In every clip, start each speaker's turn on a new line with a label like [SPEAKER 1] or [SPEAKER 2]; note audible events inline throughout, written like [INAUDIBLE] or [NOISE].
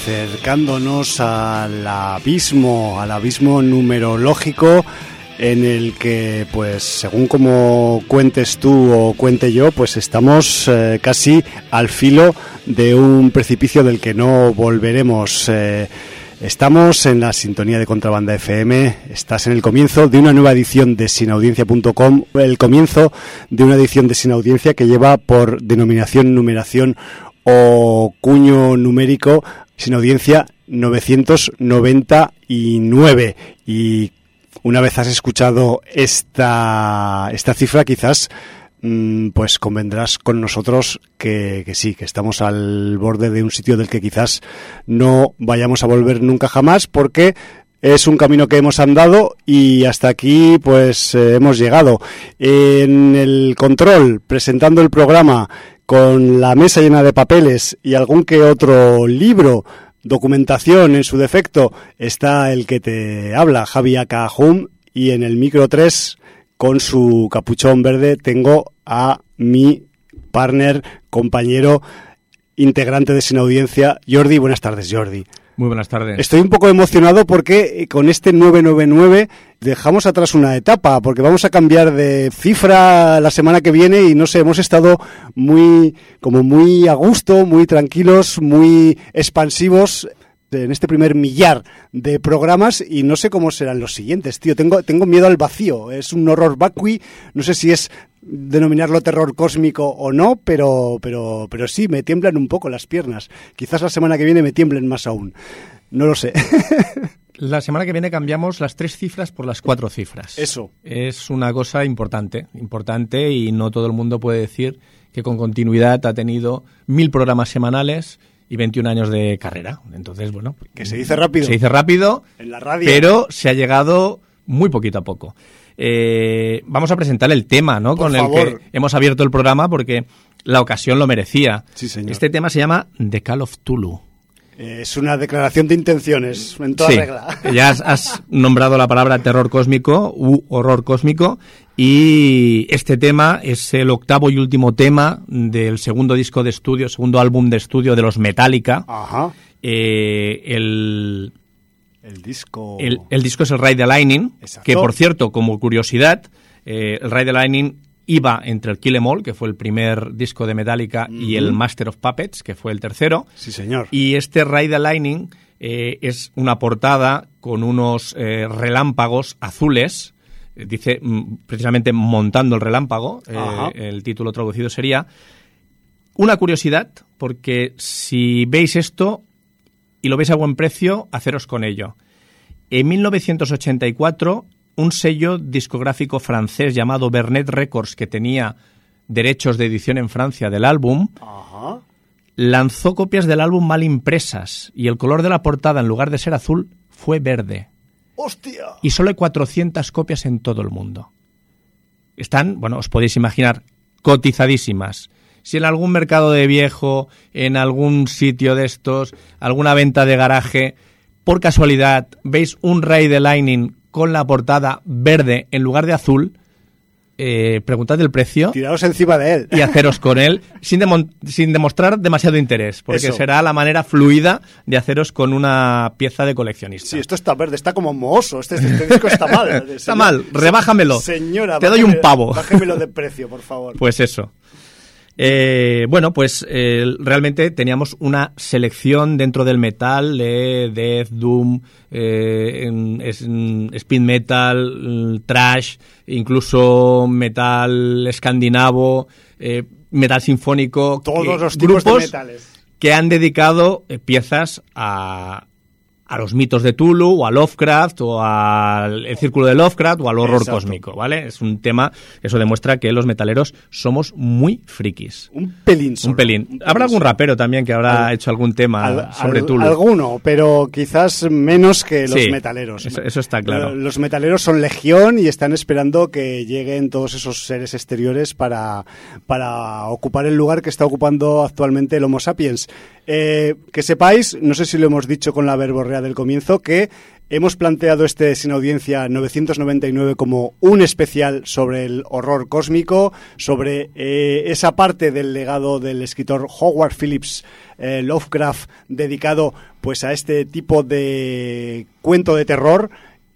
[SPEAKER 1] acercándonos al abismo, al abismo numerológico en el que, pues, según como cuentes tú o cuente yo, pues estamos eh, casi al filo de un precipicio del que no volveremos. Eh, estamos en la sintonía de Contrabanda FM, estás en el comienzo de una nueva edición de sinaudiencia.com, el comienzo de una edición de Sin Audiencia que lleva por denominación, numeración o cuño numérico sin audiencia 999 y una vez has escuchado esta, esta cifra quizás mm, pues convendrás con nosotros que, que, sí, que estamos al borde de un sitio del que quizás no vayamos a volver nunca jamás porque es un camino que hemos andado y hasta aquí pues eh, hemos llegado. En el control, presentando el programa con la mesa llena de papeles y algún que otro libro, documentación en su defecto, está el que te habla, Javi Acajum, y en el micro 3, con su capuchón verde, tengo a mi partner, compañero, integrante de Sin Audiencia, Jordi. Buenas tardes, Jordi.
[SPEAKER 2] Muy buenas tardes.
[SPEAKER 1] Estoy un poco emocionado porque eh, con este 999 dejamos atrás una etapa, porque vamos a cambiar de cifra la semana que viene y no sé, hemos estado muy, como muy a gusto, muy tranquilos, muy expansivos en este primer millar de programas y no sé cómo serán los siguientes, tío. Tengo, tengo miedo al vacío. Es un horror vacui. No sé si es denominarlo terror cósmico o no, pero, pero, pero sí, me tiemblan un poco las piernas. Quizás la semana que viene me tiemblen más aún. No lo sé. [LAUGHS]
[SPEAKER 2] La semana que viene cambiamos las tres cifras por las cuatro cifras.
[SPEAKER 1] Eso.
[SPEAKER 2] Es una cosa importante, importante y no todo el mundo puede decir que con continuidad ha tenido mil programas semanales y 21 años de carrera. Entonces, bueno.
[SPEAKER 1] Que se dice rápido.
[SPEAKER 2] Se dice rápido.
[SPEAKER 1] En la radio.
[SPEAKER 2] Pero se ha llegado muy poquito a poco. Eh, vamos a presentar el tema, ¿no?
[SPEAKER 1] Por
[SPEAKER 2] Con
[SPEAKER 1] favor.
[SPEAKER 2] el que hemos abierto el programa porque la ocasión lo merecía.
[SPEAKER 1] Sí, señor.
[SPEAKER 2] Este tema se llama The Call of Tulu.
[SPEAKER 1] Eh, Es una declaración de intenciones en toda
[SPEAKER 2] Sí,
[SPEAKER 1] regla. [LAUGHS]
[SPEAKER 2] ya has, has nombrado la palabra terror cósmico u horror cósmico y este tema es el octavo y último tema del segundo disco de estudio, segundo álbum de estudio de los Metallica.
[SPEAKER 1] Ajá.
[SPEAKER 2] Eh, el,
[SPEAKER 1] El disco.
[SPEAKER 2] el, el disco es el Ride the Lightning,
[SPEAKER 1] Exacto.
[SPEAKER 2] que por cierto, como curiosidad, eh, el Ride the Lightning iba entre el Kill 'Em All, que fue el primer disco de Metallica, y el Master of Puppets, que fue el tercero.
[SPEAKER 1] Sí, señor.
[SPEAKER 2] Y este Ride the Lightning eh, es una portada con unos eh, relámpagos azules. Dice mm, precisamente montando el relámpago. el título traducido sería. Una curiosidad, porque si veis esto y lo veis a buen precio, haceros con ello. En 1984, un sello discográfico francés llamado Bernet Records, que tenía derechos de edición en Francia del álbum,
[SPEAKER 1] Ajá.
[SPEAKER 2] lanzó copias del álbum mal impresas y el color de la portada, en lugar de ser azul, fue verde.
[SPEAKER 1] ¡Hostia!
[SPEAKER 2] Y solo hay 400 copias en todo el mundo. Están, bueno, os podéis imaginar, cotizadísimas. Si en algún mercado de viejo, en algún sitio de estos, alguna venta de garaje, por casualidad veis un Ray de Lightning con la portada verde en lugar de azul, eh, preguntad el precio
[SPEAKER 1] Tiraos encima de él.
[SPEAKER 2] y [LAUGHS] haceros con él sin, demon- sin demostrar demasiado interés, porque
[SPEAKER 1] Eso.
[SPEAKER 2] será la manera fluida de haceros con una pieza de coleccionista.
[SPEAKER 1] Sí, esto está verde, está como mohoso. Este, este disco está mal. [LAUGHS]
[SPEAKER 2] Está mal, rebájamelo.
[SPEAKER 1] Señora,
[SPEAKER 2] Te doy un pavo.
[SPEAKER 1] Bájemelo de precio, por favor.
[SPEAKER 2] Pues eso. Eh, bueno, pues eh, realmente teníamos una selección dentro del metal de Death, Doom, eh, en- es- en speed metal, mm, trash, incluso metal escandinavo, eh, metal sinfónico.
[SPEAKER 1] Todos los tipos de
[SPEAKER 2] grupos
[SPEAKER 1] metales.
[SPEAKER 2] que han dedicado piezas a, a los mitos de Tulu, o a Lovecraft, o al el círculo de Lovecraft, o al horror
[SPEAKER 1] Exacto.
[SPEAKER 2] cósmico, ¿vale? Es un tema, eso demuestra que los metaleros somos muy frikis.
[SPEAKER 1] Un pelín solo.
[SPEAKER 2] Un pelín. Habrá algún rapero también que habrá
[SPEAKER 1] Al-
[SPEAKER 2] hecho algún tema
[SPEAKER 1] Al-
[SPEAKER 2] sobre
[SPEAKER 1] al-
[SPEAKER 2] Tulu.
[SPEAKER 1] Alguno, pero quizás menos que los
[SPEAKER 2] Sí,
[SPEAKER 1] metaleros.
[SPEAKER 2] eso- eso está claro.
[SPEAKER 1] Los metaleros son legión y están esperando que lleguen todos esos seres exteriores para, para ocupar el lugar que está ocupando actualmente el Homo sapiens. Eh, que sepáis, no sé si lo hemos dicho con la verborrea del comienzo, que hemos planteado este Sin Audiencia 999 como un especial sobre el horror cósmico, sobre eh, esa parte del legado del escritor Howard Phillips eh, Lovecraft dedicado pues a este tipo de cuento de terror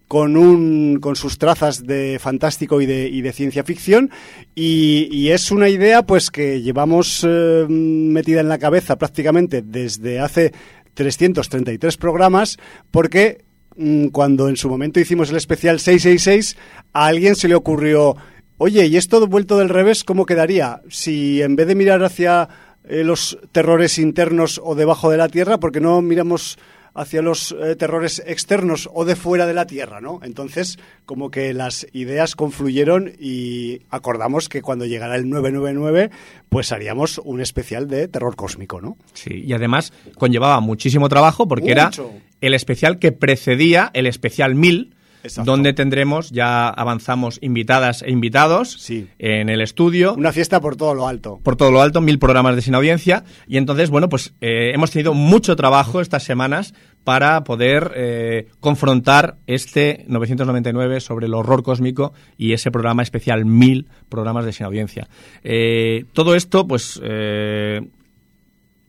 [SPEAKER 1] con, un, con sus trazas de fantástico y de, y de ciencia ficción y, es una idea pues que llevamos eh, metida en la cabeza prácticamente desde hace 333 programas porque mm, cuando en su momento hicimos el especial 666 a alguien se le ocurrió oye, ¿y esto vuelto del revés cómo quedaría? Si en vez de mirar hacia eh, los terrores internos o debajo de la tierra, porque no miramos hacia los eh, terrores externos o de fuera de la Tierra, ¿no? Entonces, como que las ideas confluyeron y acordamos que cuando llegara el 999, pues haríamos un especial de terror cósmico, ¿no?
[SPEAKER 2] Sí, y además conllevaba muchísimo trabajo porque era el especial que precedía el especial 1000 donde tendremos, ya avanzamos, invitadas e invitados en el estudio.
[SPEAKER 1] Una fiesta por todo lo alto.
[SPEAKER 2] Por todo lo alto, mil programas de sin audiencia. Y entonces, bueno, pues eh, hemos tenido mucho trabajo estas semanas para poder eh, confrontar este 999 sobre el horror cósmico y ese programa especial, mil programas de sin audiencia. Eh, todo esto, pues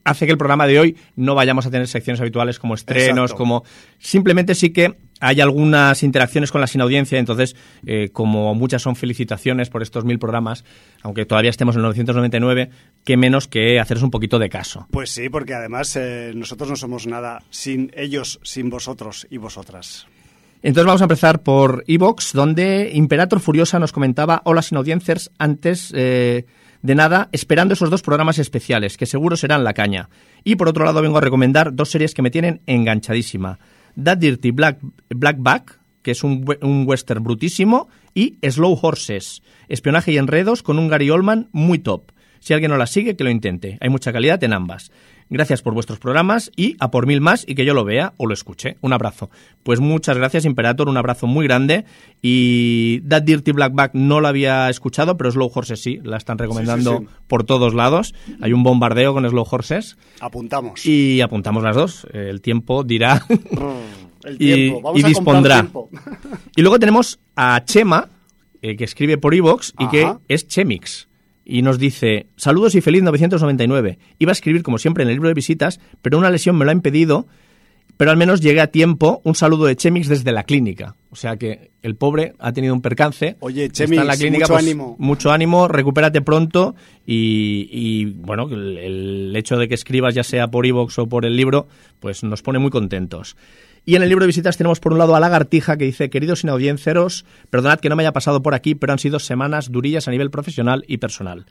[SPEAKER 2] hace que el programa de hoy no vayamos a tener secciones habituales como estrenos, como simplemente sí que hay algunas interacciones con la sin audiencia, entonces, eh, como muchas son felicitaciones por estos mil programas, aunque todavía estemos en 999, qué menos que haceros un poquito de caso.
[SPEAKER 1] Pues sí, porque además eh, nosotros no somos nada sin ellos, sin vosotros y vosotras.
[SPEAKER 2] Entonces vamos a empezar por Evox, donde Imperator Furiosa nos comentaba, hola sin audiencers, antes eh, de nada, esperando esos dos programas especiales, que seguro serán la caña. Y por otro lado vengo a recomendar dos series que me tienen enganchadísima. That Dirty Black, Blackback, que es un, un, western brutísimo, y Slow Horses, espionaje y enredos con un Gary Oldman muy top. Si alguien no la sigue, que lo intente. Hay mucha calidad en ambas. Gracias por vuestros programas y a por mil más y que yo lo vea o lo escuche. Un abrazo. Pues muchas gracias, Imperator. Un abrazo muy grande. Y That Dirty Blackback no la había escuchado, pero Slow Horses sí. La están recomendando por todos lados. Hay un bombardeo con Slow Horses.
[SPEAKER 1] Apuntamos.
[SPEAKER 2] Y apuntamos las dos. El tiempo dirá. [LAUGHS] El tiempo. Vamos y, dispondrá. y luego tenemos a Chema, eh, que escribe por Evox y que es Chemix y nos dice, saludos y feliz 999. Iba a escribir como siempre en el libro de visitas, pero una lesión me lo ha impedido, pero al menos llegué a tiempo. Un saludo de Chemix desde la clínica. O sea que el pobre ha tenido un percance.
[SPEAKER 1] Oye, Chemix, la clínica, mucho pues, ánimo.
[SPEAKER 2] Mucho ánimo, recupérate pronto y, bueno, el, el, hecho de que escribas ya sea por iVoox o por el libro, pues nos pone muy contentos. Y en el libro de visitas tenemos por un lado a Lagartija que dice, queridos inaudienciaros, perdonad que no me haya pasado por aquí, pero han sido semanas durillas a nivel profesional y personal.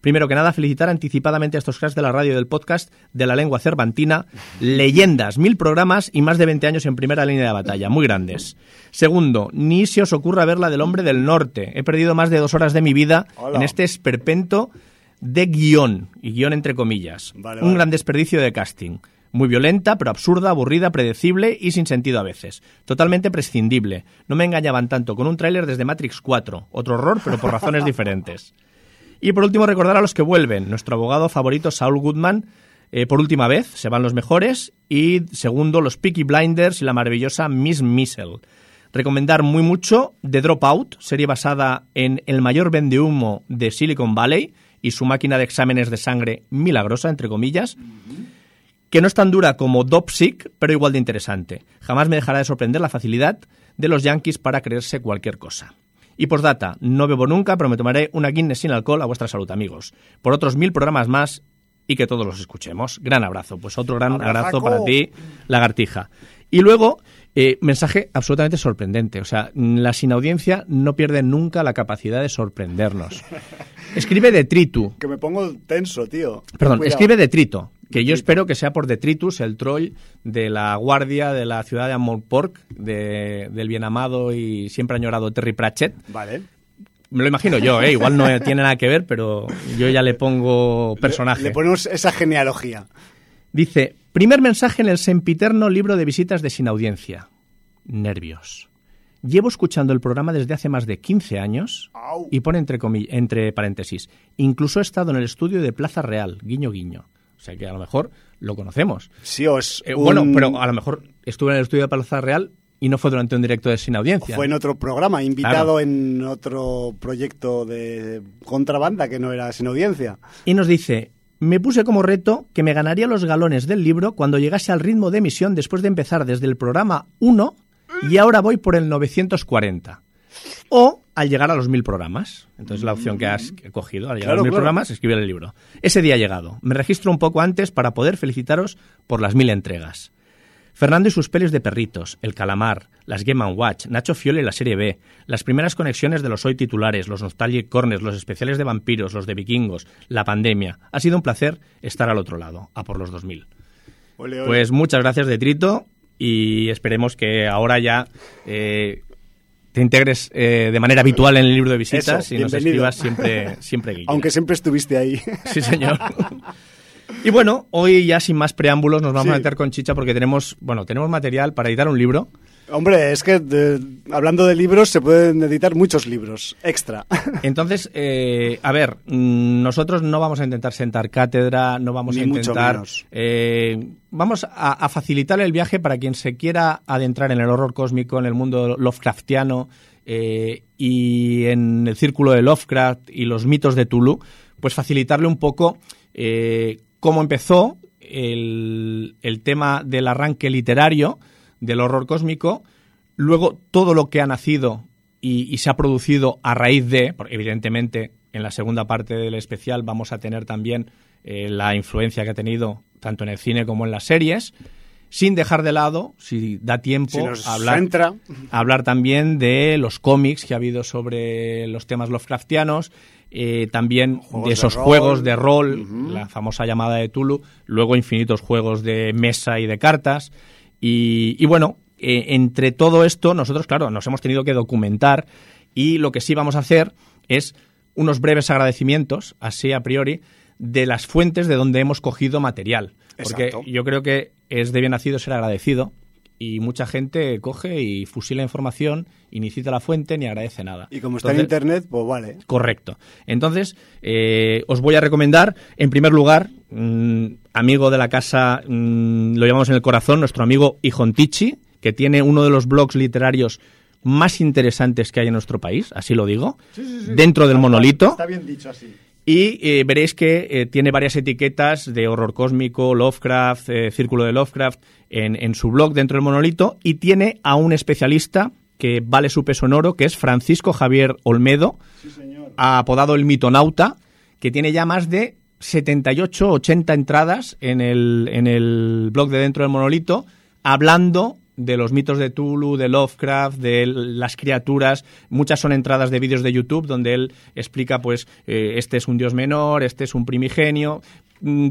[SPEAKER 2] Primero que nada, felicitar anticipadamente a estos cracks de la radio y del podcast de la lengua cervantina. Leyendas, mil programas y más de 20 años en primera línea de batalla. Muy grandes. Segundo, ni se os ocurra ver la del hombre del norte. He perdido más de dos horas de mi vida en este esperpento de guion, y guion entre comillas. Un gran desperdicio de casting. Muy violenta, pero absurda, aburrida, predecible y sin sentido a veces. Totalmente prescindible. No me engañaban tanto con un tráiler desde Matrix 4. Otro horror, pero por razones diferentes. Y por último, recordar a los que vuelven. Nuestro abogado favorito, Saul Goodman, eh, por última vez, se van los mejores. Y segundo, los Peaky Blinders y la maravillosa Miss Missile. Recomendar muy mucho The Dropout, serie basada en el mayor vendehumo de Silicon Valley y su máquina de exámenes de sangre milagrosa, entre comillas que no es tan dura como Dopsic, pero igual de interesante. Jamás me dejará de sorprender la facilidad de los yankees para creerse cualquier cosa. Y postdata, no bebo nunca, pero me tomaré una Guinness sin alcohol a vuestra salud, amigos. Por otros mil programas más y que todos los escuchemos. Gran abrazo. Pues otro gran abrazo para ti, lagartija. Y luego, eh, mensaje absolutamente sorprendente. O sea, la sin audiencia no pierde nunca la capacidad de sorprendernos. [LAUGHS] Escribe detritu.
[SPEAKER 1] Que me pongo tenso, tío.
[SPEAKER 2] Perdón, escribe detrito que yo espero que sea por Detritus, el troll de la guardia de la ciudad de Amonpork, de, del bien amado y siempre añorado Terry Pratchett.
[SPEAKER 1] Vale.
[SPEAKER 2] Me lo imagino yo, ¿eh? igual no [LAUGHS] tiene nada que ver, pero yo ya le pongo personaje.
[SPEAKER 1] Le, ponemos esa genealogía.
[SPEAKER 2] Dice, primer mensaje en el sempiterno libro de visitas de Sin Audiencia. Nervios. Llevo escuchando el programa desde hace más de 15 años y pone entre, entre paréntesis, incluso he estado en el estudio de Plaza Real, guiño guiño. O sea que a lo mejor lo conocemos.
[SPEAKER 1] Sí, o es
[SPEAKER 2] Eh,
[SPEAKER 1] un-
[SPEAKER 2] Bueno, pero a lo mejor estuve en el estudio de Plaza Real y no fue durante un directo de sin audiencia.
[SPEAKER 1] Fue en otro programa, invitado
[SPEAKER 2] Claro.
[SPEAKER 1] en otro proyecto de contrabanda que no era sin audiencia.
[SPEAKER 2] Y nos dice, me puse como reto que me ganaría los galones del libro cuando llegase al ritmo de emisión después de empezar desde el programa 1 y ahora voy por el 940. O al llegar a los mil programas. Entonces la opción que has cogido, al llegar
[SPEAKER 1] Claro,
[SPEAKER 2] a los mil
[SPEAKER 1] claro.
[SPEAKER 2] programas, escribir el libro. Ese día ha llegado. Me registro un poco antes para poder felicitaros por las mil entregas. Fernando y sus pelis de perritos, El Calamar, las Game Watch, Nacho Fiole y la Serie B, las primeras conexiones de los hoy titulares, los Nostalgic Corners, los especiales de vampiros, los de vikingos, la pandemia. Ha sido un placer estar al otro lado, a por los 2000.
[SPEAKER 1] Ole, ole.
[SPEAKER 2] Pues muchas gracias, Detrito, y esperemos que ahora ya eh, te integres eh, de manera habitual en el libro de visitas
[SPEAKER 1] Eso,
[SPEAKER 2] y nos escribas siempre, siempre.
[SPEAKER 1] Aunque siempre estuviste ahí.
[SPEAKER 2] Sí, señor. Y bueno, hoy ya sin más preámbulos nos vamos
[SPEAKER 1] Sí.
[SPEAKER 2] a meter con chicha porque tenemos, bueno, tenemos material para editar un libro.
[SPEAKER 1] Hombre, es que de- hablando de libros se pueden editar muchos libros extra. [LAUGHS]
[SPEAKER 2] Entonces, eh, a ver, mm, nosotros no vamos a intentar sentar cátedra, no vamos
[SPEAKER 1] Ni
[SPEAKER 2] a
[SPEAKER 1] mucho
[SPEAKER 2] intentar...
[SPEAKER 1] menos.
[SPEAKER 2] eh, vamos a, a facilitar el viaje para quien se quiera adentrar en el horror cósmico, en el mundo Lovecraftiano eh, y en el círculo de Lovecraft y los mitos de Tulu, pues facilitarle un poco eh, cómo empezó el, el tema del arranque literario del horror cósmico, luego todo lo que ha nacido y, y se ha producido a raíz de, porque evidentemente en la segunda parte del especial vamos a tener también eh, la influencia que ha tenido tanto en el cine como en las series, sin dejar de lado, si da tiempo,
[SPEAKER 1] Si nos
[SPEAKER 2] hablar,
[SPEAKER 1] entra.
[SPEAKER 2] hablar también de los cómics que ha habido sobre los temas Lovecraftianos, eh, también
[SPEAKER 1] Juegos
[SPEAKER 2] de esos juegos de rol, la famosa llamada de Tulu, luego infinitos juegos de mesa y de cartas. Y, y bueno, eh, entre todo esto, nosotros, claro, nos hemos tenido que documentar y lo que sí vamos a hacer es unos breves agradecimientos, así a priori, de las fuentes de donde hemos cogido material. Porque yo creo que es de bien nacido ser agradecido y mucha gente coge y fusila información y ni cita la fuente ni agradece nada.
[SPEAKER 1] Y como está en internet, pues vale.
[SPEAKER 2] Correcto. Entonces, eh, os voy a recomendar, en primer lugar, mm, amigo de la casa, mm, lo llamamos en el corazón, nuestro amigo Ijontichi, que tiene uno de los blogs literarios más interesantes que hay en nuestro país, así lo digo, dentro del monolito.
[SPEAKER 1] bien dicho así.
[SPEAKER 2] Y eh, veréis que eh, tiene varias etiquetas de horror cósmico, Lovecraft, eh, Círculo de Lovecraft en, en su blog dentro del monolito. Y tiene a un especialista que vale su peso en oro, que es Francisco Javier Olmedo, apodado el mitonauta, que tiene ya más de 78, 80 entradas en el, en el blog de dentro del monolito, hablando de los mitos de Tulu, de Lovecraft, de las criaturas. Muchas son entradas de vídeos de YouTube donde él explica, pues, eh, este es un dios menor, este es un primigenio. Mm,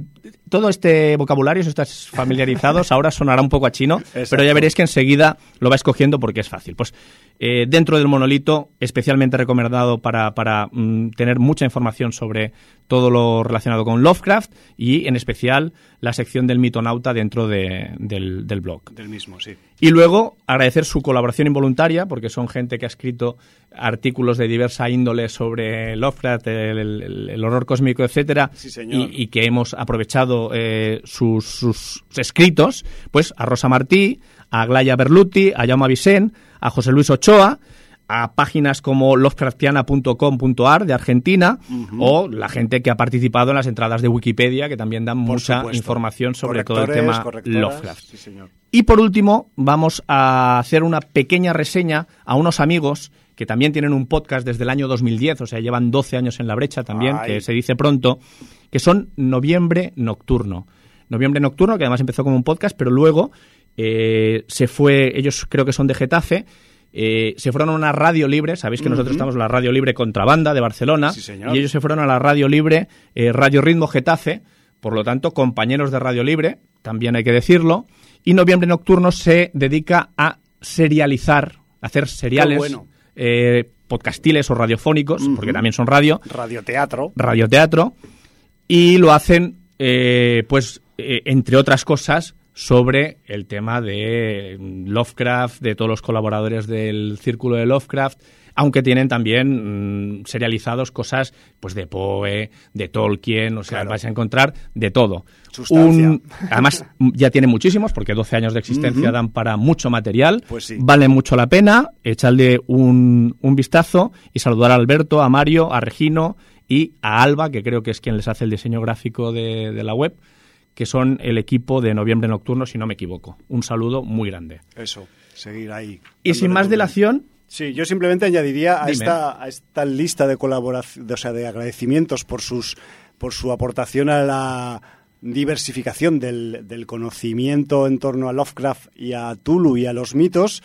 [SPEAKER 2] Todo este vocabulario, si estás familiarizados, [LAUGHS] ahora sonará un poco a chino, pero ya veréis que enseguida lo va escogiendo porque es fácil. Pues eh, dentro del monolito, especialmente recomendado para, para, mm, tener mucha información sobre todo lo relacionado con Lovecraft y en especial la sección del mitonauta dentro de- del, del blog.
[SPEAKER 1] Del mismo, sí.
[SPEAKER 2] Y luego agradecer su colaboración involuntaria, porque son gente que ha escrito artículos de diversa índole sobre Lovecraft, el, el- el horror cósmico, etcétera,
[SPEAKER 1] Sí,
[SPEAKER 2] y, y que hemos aprovechado eh, sus, sus escritos, pues a Rosa Martí, a Glaya Berluti, a Jaume Vicent, a José Luis Ochoa, a páginas como lovecraftiana.com.ar de Argentina o la gente que ha participado en las entradas de Wikipedia que también dan
[SPEAKER 1] Por
[SPEAKER 2] mucha
[SPEAKER 1] supuesto.
[SPEAKER 2] información sobre todo el tema Lovecraft.
[SPEAKER 1] Sí.
[SPEAKER 2] Y por último, vamos a hacer una pequeña reseña a unos amigos que también tienen un podcast desde el año 2010, o sea, llevan 12 años en la brecha también,
[SPEAKER 1] Ay.
[SPEAKER 2] que se dice pronto, que son Noviembre Nocturno. Noviembre Nocturno, que además empezó como un podcast, pero luego eh, se fue, ellos creo que son de Getafe, eh, se fueron a una radio libre, sabéis que nosotros estamos en la radio libre Contrabanda de Barcelona,
[SPEAKER 1] Sí, señor.
[SPEAKER 2] y ellos se fueron a la radio libre eh, Radio Ritmo Getafe, por lo tanto, compañeros de radio libre, también hay que decirlo, y Noviembre Nocturno se dedica a serializar, a hacer seriales
[SPEAKER 1] bueno.
[SPEAKER 2] Eh, podcastiles o radiofónicos, porque también son radio,
[SPEAKER 1] Radioteatro.
[SPEAKER 2] radioteatro, y lo hacen, eh, pues, eh, entre otras cosas, sobre el tema de Lovecraft, de todos los colaboradores del círculo de Lovecraft, aunque tienen también mm, serializados cosas pues de Poe, de Tolkien, o sea, vais a encontrar de todo.
[SPEAKER 1] Un,
[SPEAKER 2] además, [LAUGHS] ya tiene muchísimos, porque 12 años de existencia dan para mucho material.
[SPEAKER 1] Pues
[SPEAKER 2] vale mucho la pena echarle un, un vistazo y saludar a Alberto, a Mario, a Regino y a Alba, que creo que es quien les hace el diseño gráfico de, de la web que son el equipo de Noviembre Nocturno, si no me equivoco. Un saludo muy grande.
[SPEAKER 1] Eso, seguir ahí.
[SPEAKER 2] Y sin más delación,
[SPEAKER 1] Sí, yo simplemente añadiría a esta, a esta lista de colaboración, o sea, de agradecimientos por sus por su aportación a la diversificación del, del conocimiento en torno a Lovecraft y a Tulu y a los mitos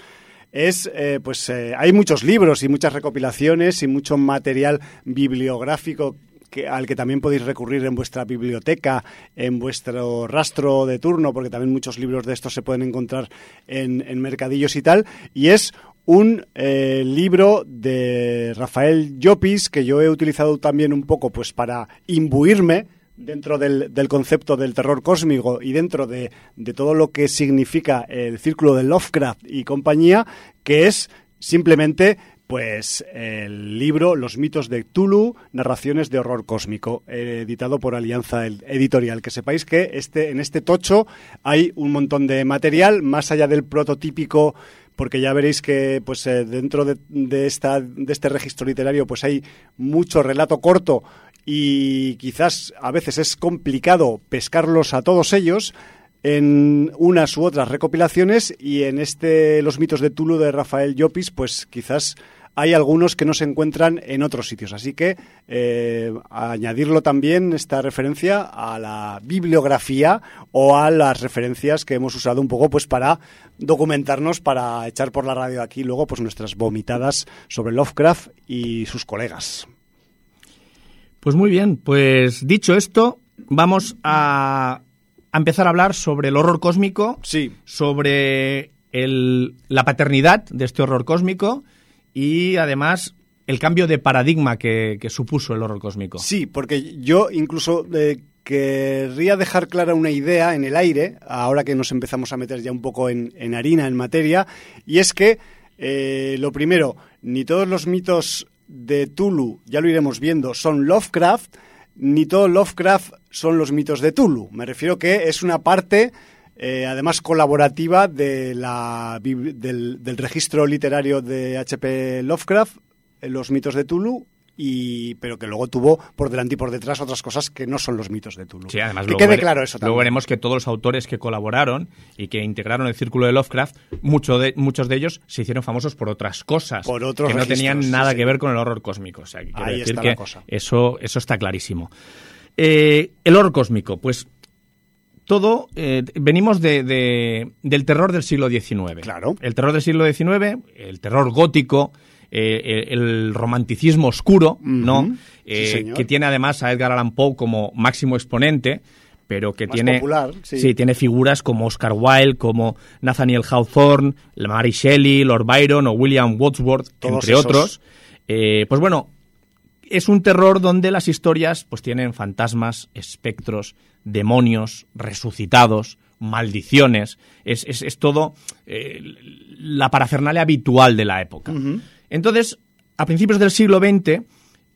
[SPEAKER 1] es eh, pues eh, hay muchos libros y muchas recopilaciones y mucho material bibliográfico que, al que también podéis recurrir en vuestra biblioteca, en vuestro rastro de turno, porque también muchos libros de estos se pueden encontrar en, en mercadillos y tal. Y es un eh, libro de Rafael Llopis que yo he utilizado también un poco pues para imbuirme dentro del, del concepto del terror cósmico y dentro de, de, todo lo que significa el círculo de Lovecraft y compañía, que es simplemente pues el libro Los mitos de Tulu, narraciones de horror cósmico, editado por Alianza Editorial. Que sepáis que este, en este tocho hay un montón de material, más allá del prototípico porque ya veréis que pues eh, dentro de, de, esta, de este registro literario pues hay mucho relato corto y quizás a veces es complicado pescarlos a todos ellos en unas u otras recopilaciones y en este Los mitos de Tulu de Rafael Llopis pues quizás hay algunos que no se encuentran en otros sitios. Así que eh, añadirlo también, esta referencia, a la bibliografía o a las referencias que hemos usado un poco pues para documentarnos, para echar por la radio aquí luego pues nuestras vomitadas sobre Lovecraft y sus colegas.
[SPEAKER 2] Pues muy bien, pues dicho esto, vamos a, a empezar a hablar sobre el horror cósmico,
[SPEAKER 1] sí.
[SPEAKER 2] sobre el, la paternidad de este horror cósmico y además el cambio de paradigma que, supuso el horror cósmico.
[SPEAKER 1] Sí, porque yo incluso eh, querría dejar clara una idea en el aire, ahora que nos empezamos a meter ya un poco en, en harina, en materia, y es que eh, lo primero, ni todos los mitos de Tulu, ya lo iremos viendo, son Lovecraft, ni todo Lovecraft son los mitos de Tulu. Me refiero que es una parte eh, además colaborativa de la, del, del, registro literario de H.P. Lovecraft, eh, Los mitos de Tulu, y, pero que luego tuvo por delante y por detrás otras cosas que no son los mitos de Tulu.
[SPEAKER 2] Sí, además,
[SPEAKER 1] que quede claro eso también.
[SPEAKER 2] Luego veremos que todos los autores que colaboraron y que integraron el círculo de Lovecraft, mucho de, muchos de ellos se hicieron famosos por otras cosas
[SPEAKER 1] por otros
[SPEAKER 2] que no tenían nada
[SPEAKER 1] sí.
[SPEAKER 2] que ver con el horror cósmico. O sea, que
[SPEAKER 1] Ahí
[SPEAKER 2] decir
[SPEAKER 1] está
[SPEAKER 2] que
[SPEAKER 1] la cosa.
[SPEAKER 2] Eso, eso está clarísimo. Eh, el horror cósmico, pues todo, eh, venimos de, de, del terror del siglo XIX.
[SPEAKER 1] Claro.
[SPEAKER 2] El terror del siglo XIX, el terror gótico, eh, el, el, romanticismo oscuro,
[SPEAKER 1] Uh -huh.
[SPEAKER 2] ¿no?
[SPEAKER 1] Sí,
[SPEAKER 2] que tiene además a Edgar Allan Poe como máximo exponente pero que
[SPEAKER 1] Más
[SPEAKER 2] tiene
[SPEAKER 1] popular, sí.
[SPEAKER 2] sí. tiene figuras como Oscar Wilde, como Nathaniel Hawthorne, Mary Shelley, Lord Byron o William Wordsworth,
[SPEAKER 1] Todos
[SPEAKER 2] entre
[SPEAKER 1] esos.
[SPEAKER 2] otros. Eh, pues bueno, es un terror donde las historias pues tienen fantasmas, espectros, demonios, resucitados, maldiciones. Es, es, es todo eh, la parafernalia habitual de la época.
[SPEAKER 1] Uh -huh.
[SPEAKER 2] Entonces, a principios del siglo XX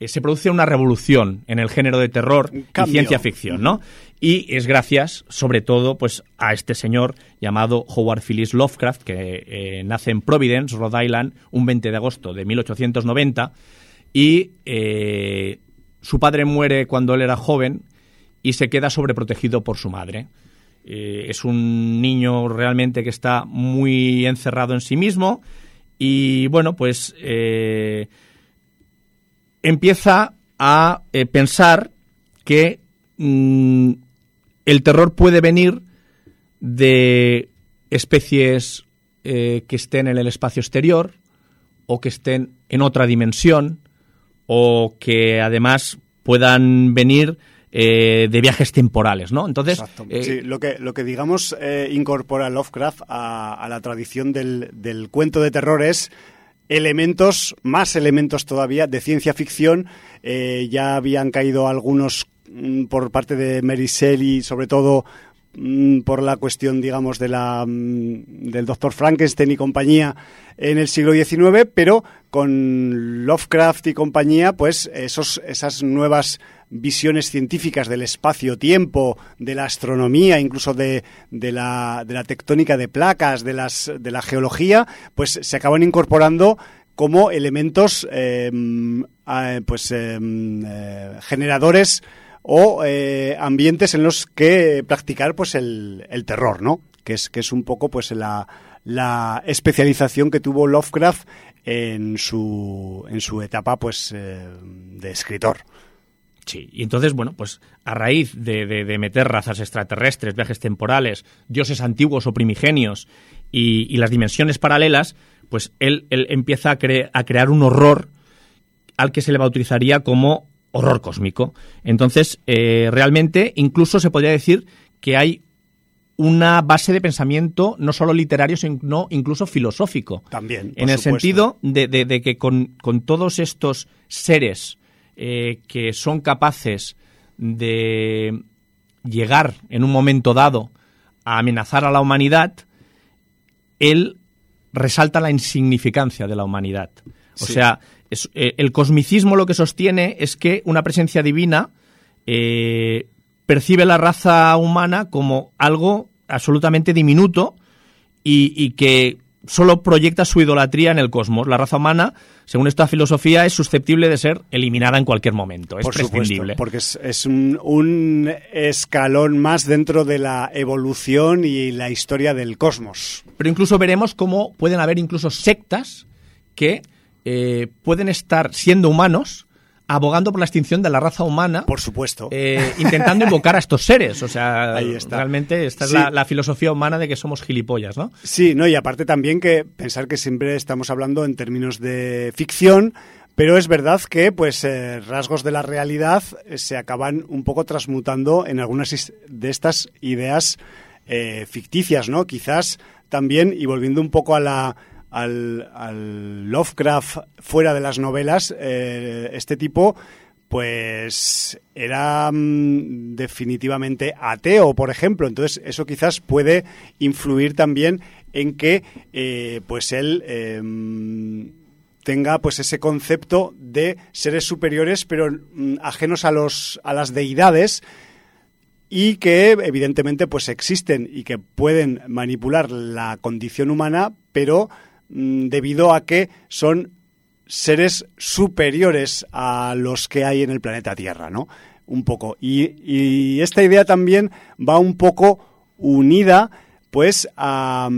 [SPEAKER 2] eh, se produce una revolución en el género de terror y ciencia ficción, ¿no? Y es gracias, sobre todo, pues a este señor llamado Howard Phillips Lovecraft, que eh, nace en Providence, Rhode Island, un 20 de agosto de 1890, y eh, su padre muere cuando él era joven y se queda sobreprotegido por su madre. Eh, es un niño realmente que está muy encerrado en sí mismo y, bueno, pues eh, empieza a pensar que mmm, el terror puede venir de especies que estén en el espacio exterior o que estén en otra dimensión o que además puedan venir eh, de viajes temporales, ¿no? Entonces,
[SPEAKER 1] eh, sí, lo que lo que digamos eh, incorpora Lovecraft a, a la tradición del, del, cuento de terror es elementos, más elementos todavía de ciencia ficción. Eh, ya habían caído algunos mm, por parte de Mary Shelley, sobre todo por la cuestión, digamos, de la, mm, del doctor Frankenstein y compañía en el siglo XIX, pero con Lovecraft y compañía, pues esos, esas nuevas visiones científicas del espacio-tiempo, de la astronomía, incluso de, de, la, de la tectónica de placas, de, las, de la geología, pues se acaban incorporando como elementos eh, pues, eh, eh, generadores o ambientes en los que practicar pues el, el, terror, ¿no? Que es, que es un poco pues la, la especialización que tuvo Lovecraft en su, en su etapa pues de escritor.
[SPEAKER 2] Sí, y entonces, bueno, pues a raíz de, de, meter razas extraterrestres, viajes temporales, dioses antiguos o primigenios y, las dimensiones paralelas, pues él, él empieza a, a, crear un horror al que se le bautizaría como horror cósmico. Entonces, eh, realmente, incluso se podría decir que hay una base de pensamiento no solo literario, sino incluso filosófico.
[SPEAKER 1] También.
[SPEAKER 2] en el sentido de, de que con, con, todos estos seres eh, que son capaces de llegar en un momento dado a amenazar a la humanidad, él resalta la insignificancia de la humanidad. O sea, eh, el cosmicismo lo que sostiene es que una presencia divina eh, percibe la raza humana como algo absolutamente diminuto y que solo proyecta su idolatría en el cosmos. La raza humana, según esta filosofía, es susceptible de ser eliminada en cualquier momento. Es
[SPEAKER 1] Por
[SPEAKER 2] prescindible.
[SPEAKER 1] porque es, un, escalón más dentro de la evolución y la historia del cosmos.
[SPEAKER 2] Pero incluso veremos cómo pueden haber incluso sectas que eh, pueden estar siendo humanos abogando por la extinción de la raza humana.
[SPEAKER 1] Por supuesto.
[SPEAKER 2] Eh, intentando invocar a estos seres. O sea, [LAUGHS] realmente esta es la, filosofía humana de que somos gilipollas, ¿no?
[SPEAKER 1] Sí, no, y aparte también que pensar que siempre estamos hablando en términos de ficción, pero es verdad que pues eh, rasgos de la realidad se acaban un poco transmutando en algunas de estas ideas ficticias, ¿no? Quizás también, y volviendo un poco a la al, Lovecraft fuera de las novelas, eh, este tipo pues era mm, definitivamente ateo, por ejemplo. Entonces, eso quizás puede influir también en que eh, pues él em, tenga pues ese concepto de seres superiores, pero mm, ajenos a los a las deidades y que evidentemente pues existen y que pueden manipular la condición humana, pero Mm, debido a que son seres superiores a los que hay en el planeta Tierra, ¿no? Un poco. Y, esta idea también va un poco unida, pues, a,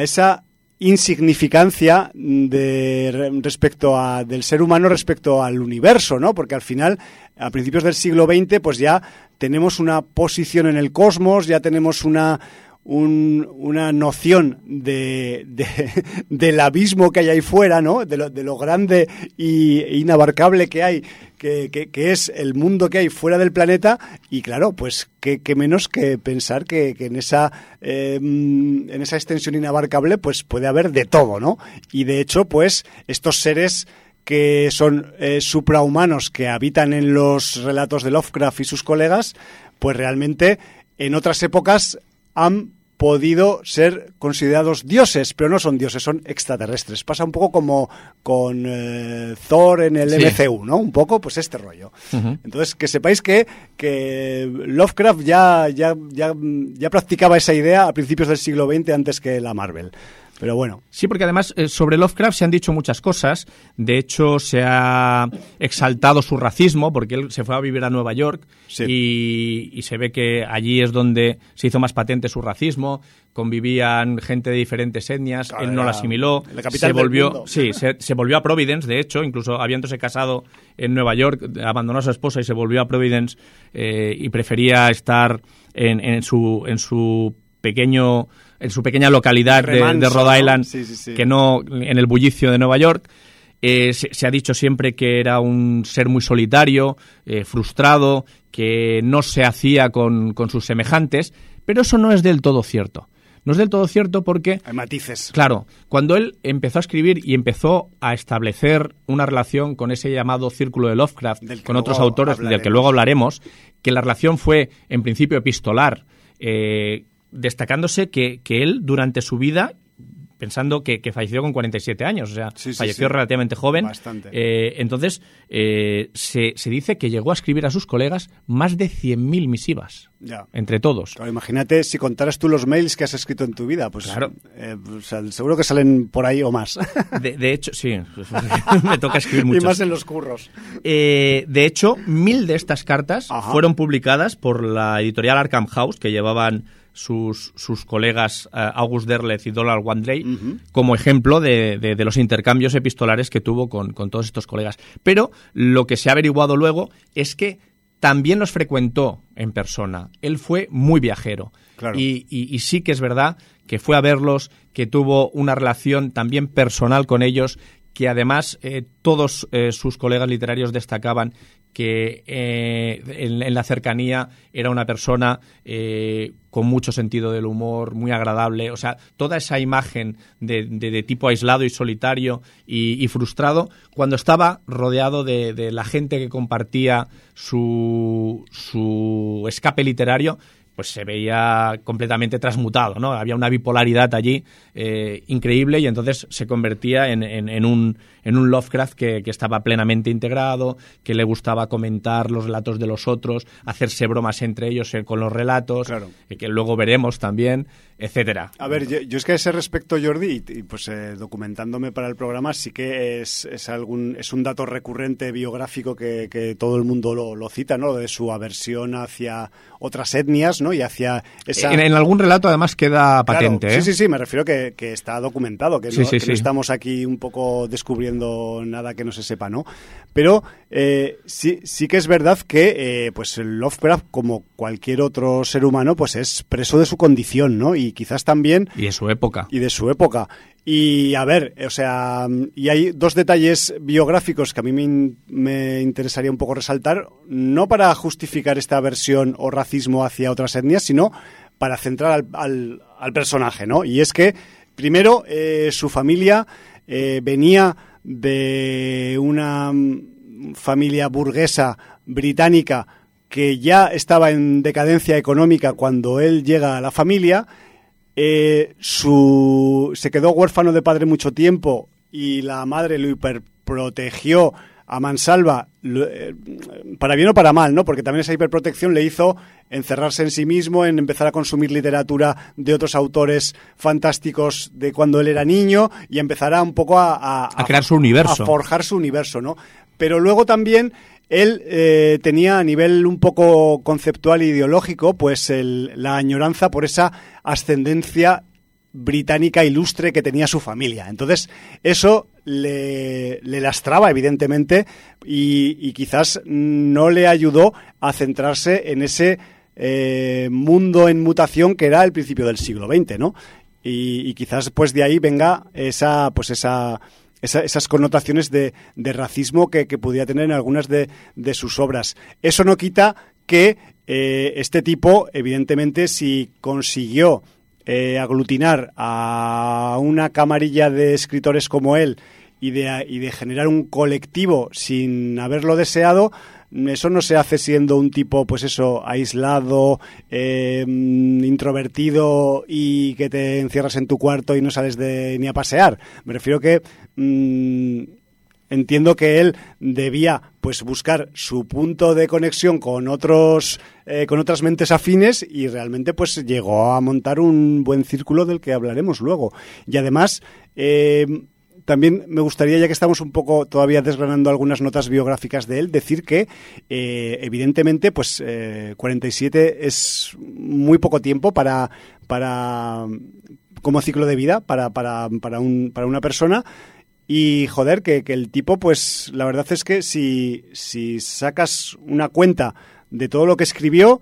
[SPEAKER 1] esa insignificancia de respecto a del ser humano respecto al universo, ¿no? Porque al final, a principios del siglo XX, pues ya tenemos una posición en el cosmos, ya tenemos una una noción de, [LAUGHS] del abismo que hay ahí fuera, ¿no? De lo, de lo grande e inabarcable que hay, que, que, es el mundo que hay fuera del planeta. Y claro, pues qué, menos que pensar que, en, esa, em, en esa extensión inabarcable pues puede haber de todo, ¿no? Y de hecho, pues estos seres que son eh, suprahumanos que habitan en los relatos de Lovecraft y sus colegas, pues realmente en otras épocas han podido ser considerados dioses, pero no son dioses, son extraterrestres. Pasa un poco como con eh, Thor en el MCU, ¿no? Un poco, pues este rollo. Entonces, que sepáis que, que Lovecraft ya, ya, ya, ya practicaba esa idea a principios del siglo XX antes que la Marvel. Pero bueno.
[SPEAKER 2] Sí, porque además eh, sobre Lovecraft se han dicho muchas cosas. De hecho, se ha exaltado su racismo porque él se fue a vivir a Nueva York y, se ve que allí es donde se hizo más patente su racismo. Convivían gente de diferentes etnias, él no la asimiló. se volvió, sí, se, volvió a Providence, de hecho, incluso habiéndose casado en Nueva York, abandonó a su esposa y se volvió a Providence eh, y prefería estar en, en su en su pequeño en su pequeña localidad de, Rhode Island, que no en el bullicio de Nueva York. Eh, se, ha dicho siempre que era un ser muy solitario, eh, frustrado, que no se hacía con, sus semejantes, pero eso no es del todo cierto. No es del todo cierto porque...
[SPEAKER 1] Hay matices.
[SPEAKER 2] Claro, cuando él empezó a escribir y empezó a establecer una relación con ese llamado círculo de Lovecraft, con otros autores del que luego hablaremos, que la relación fue en principio epistolar, destacándose que, que él durante su vida pensando que, falleció con 47 años, o sea, falleció relativamente joven. Eh, entonces, eh, se, se, dice que llegó a escribir a sus colegas más de 100.000 misivas. Ya. Entre todos.
[SPEAKER 1] imagínate si contaras tú los mails que has escrito en tu vida, pues claro. Eh, seguro que salen por ahí o más.
[SPEAKER 2] De, hecho, sí, [LAUGHS] me toca escribir mucho.
[SPEAKER 1] Y más en los curros.
[SPEAKER 2] de hecho, mil de estas cartas fueron publicadas por la editorial Arkham House, que llevaban sus, sus colegas eh, August Derleth y Donald Wandley como ejemplo de, de, los intercambios epistolares que tuvo con, con, todos estos colegas. Pero lo que se ha averiguado luego es que también los frecuentó en persona. Él fue muy viajero. Y, y, sí que es verdad que fue a verlos, que tuvo una relación también personal con ellos, que además eh, todos eh, sus colegas literarios destacaban que eh, en, la cercanía era una persona eh, con mucho sentido del humor, muy agradable. O sea, toda esa imagen de, tipo aislado y solitario y, frustrado, cuando estaba rodeado de, la gente que compartía su, su escape literario, pues se veía completamente transmutado, ¿no? Había una bipolaridad allí eh, increíble y entonces se convertía en, en, un, en un Lovecraft que, estaba plenamente integrado, que le gustaba comentar los relatos de los otros, hacerse bromas entre ellos eh, con los relatos, que luego veremos también, etcétera.
[SPEAKER 1] A ver, yo, es que a ese respecto, Jordi, y, pues eh, documentándome para el programa, sí que es, es, algún, es un dato recurrente biográfico que, que todo el mundo lo, lo cita, ¿no? De su aversión hacia otras etnias, ¿no? Y hacia esa...
[SPEAKER 2] En, algún relato además queda patente,
[SPEAKER 1] Sí, ¿eh? sí, sí, me refiero que, que está documentado, que, no, estamos aquí un poco descubriendo nada que no se sepa, ¿no? Pero eh, sí, sí que es verdad que eh, pues Lovecraft, como cualquier otro ser humano, pues es preso de su condición, ¿no? Y quizás también...
[SPEAKER 2] Y de su época.
[SPEAKER 1] Y de su época. Y a ver, o sea, y hay dos detalles biográficos que a mí me, interesaría un poco resaltar, no para justificar esta versión o racismo hacia otras etnias, sino para centrar al, al, personaje, ¿no? Y es que, primero, eh, su familia eh, venía de una familia burguesa británica que ya estaba en decadencia económica cuando él llega a la familia eh, su, se quedó huérfano de padre mucho tiempo y la madre lo hiperprotegió a mansalva, eh, para bien o para mal, ¿no? Porque también esa hiperprotección le hizo encerrarse en sí mismo, en empezar a consumir literatura de otros autores fantásticos de cuando él era niño y empezará un poco a,
[SPEAKER 2] a crear su universo.
[SPEAKER 1] A forjar su universo, ¿no? Pero luego también él eh, tenía a nivel un poco conceptual e ideológico, pues la añoranza por esa ascendencia británica ilustre que tenía su familia. Entonces, eso le, lastraba, evidentemente, y, quizás no le ayudó a centrarse en ese eh, mundo en mutación que era el principio del siglo XX, ¿no? Y, quizás pues de ahí venga esa pues esa esas connotaciones de, racismo que, que, pudiera tener en algunas de, sus obras. Eso no quita que eh, este tipo, evidentemente, si consiguió eh, aglutinar a una camarilla de escritores como él y de, generar un colectivo sin haberlo deseado, eso no se hace siendo un tipo, pues eso, aislado, eh, introvertido y que te encierras en tu cuarto y no sales de, ni a pasear. Me refiero que mm, entiendo que él debía pues buscar su punto de conexión con otros eh, con otras mentes afines y realmente pues llegó a montar un buen círculo del que hablaremos luego. Y además eh, también me gustaría, ya que estamos un poco todavía desgranando algunas notas biográficas de él, decir que eh, evidentemente pues 47 eh, es muy poco tiempo para, para como ciclo de vida para, para, para, un, para una persona y joder, que, que, el tipo, pues la verdad es que si, si sacas una cuenta de todo lo que escribió,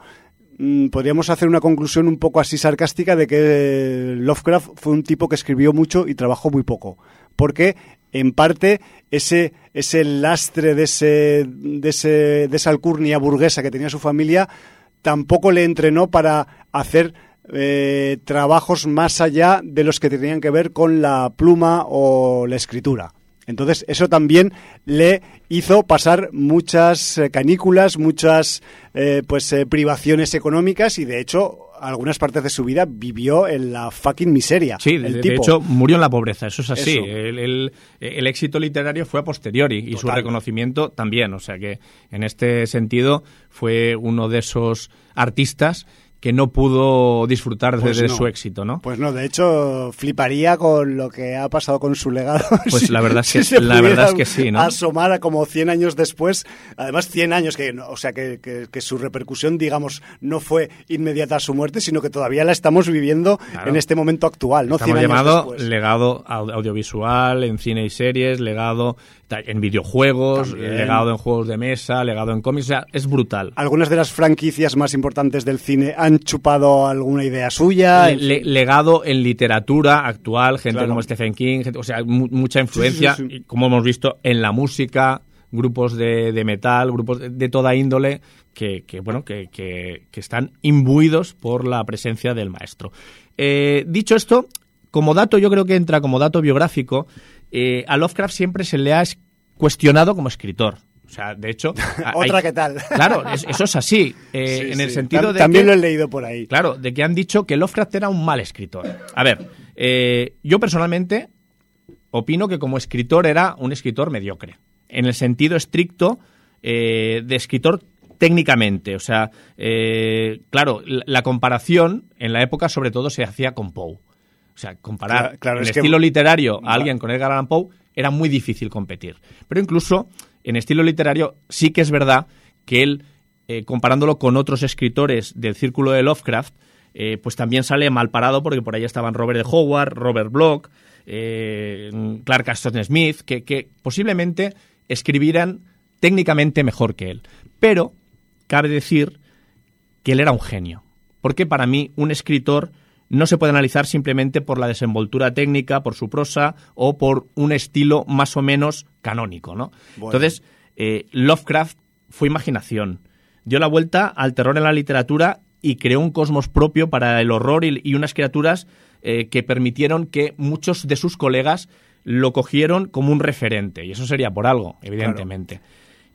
[SPEAKER 1] mm, podríamos hacer una conclusión un poco así sarcástica de que Lovecraft fue un tipo que escribió mucho y trabajó muy poco. Porque en parte ese, ese lastre de, ese, de, ese, de esa alcurnia burguesa que tenía su familia tampoco le entrenó para hacer eh, trabajos más allá de los que tenían que ver con la pluma o la escritura. Entonces, eso también le hizo pasar muchas eh, canículas, muchas eh, pues privaciones económicas y de hecho algunas partes de su vida vivió en la fucking miseria.
[SPEAKER 2] Sí, de, hecho murió en la pobreza, eso es así. El, éxito literario fue a posteriori y su reconocimiento también, o sea que en este sentido fue uno de esos artistas que no pudo disfrutar de, pues su éxito, ¿no?
[SPEAKER 1] Pues no, de hecho fliparía con lo que ha pasado con su legado. [LAUGHS]
[SPEAKER 2] Pues la verdad es que la verdad es que sí, ¿no?
[SPEAKER 1] Asomar a como 100 años después, además 100 años que o sea que, que, su repercusión digamos no fue inmediata a su muerte, sino que todavía la estamos viviendo en este momento actual, ¿no?
[SPEAKER 2] Estamos llamado legado audiovisual en cine y series, legado en videojuegos, legado en juegos de mesa, legado en cómics, o sea, es brutal.
[SPEAKER 1] Algunas de las franquicias más importantes del cine han chupado alguna idea suya.
[SPEAKER 2] legado en literatura actual, gente como Stephen King, o sea, mucha influencia, como hemos visto, en la música, grupos de, metal, grupos de, toda índole que, bueno, que, que, están imbuidos por la presencia del maestro. Eh, dicho esto, como dato, yo creo que entra como dato biográfico, eh, a Lovecraft siempre se le ha cuestionado como escritor. O sea, de hecho... [LAUGHS]
[SPEAKER 1] Otra que tal.
[SPEAKER 2] Claro, eso es así. Eh, en el sentido de
[SPEAKER 1] También lo he leído por ahí.
[SPEAKER 2] Claro, de que han dicho que Lovecraft era un mal escritor. A ver, eh, yo personalmente opino que como escritor era un escritor mediocre. En el sentido estricto de escritor técnicamente. O sea, claro, la comparación en la época sobre todo se hacía con Poe. O sea, comparar el estilo literario a alguien con Edgar Allan Poe era muy difícil competir. Pero incluso en estilo literario sí que es verdad que él, eh, comparándolo con otros escritores del círculo de Lovecraft, eh, pues también sale mal parado porque por ahí estaban Robert de Howard, Robert Bloch, eh, Clark Ashton Smith, que, que posiblemente escribieran técnicamente mejor que él. Pero cabe decir que él era un genio. Porque para mí un escritor no se puede analizar simplemente por la desenvoltura técnica, por su prosa o por un estilo más o menos canónico, ¿no? Entonces, eh, Lovecraft fue imaginación. Dio la vuelta al terror en la literatura y creó un cosmos propio para el horror y, unas criaturas eh, que permitieron que muchos de sus colegas lo cogieron como un referente. Y eso sería por algo, evidentemente.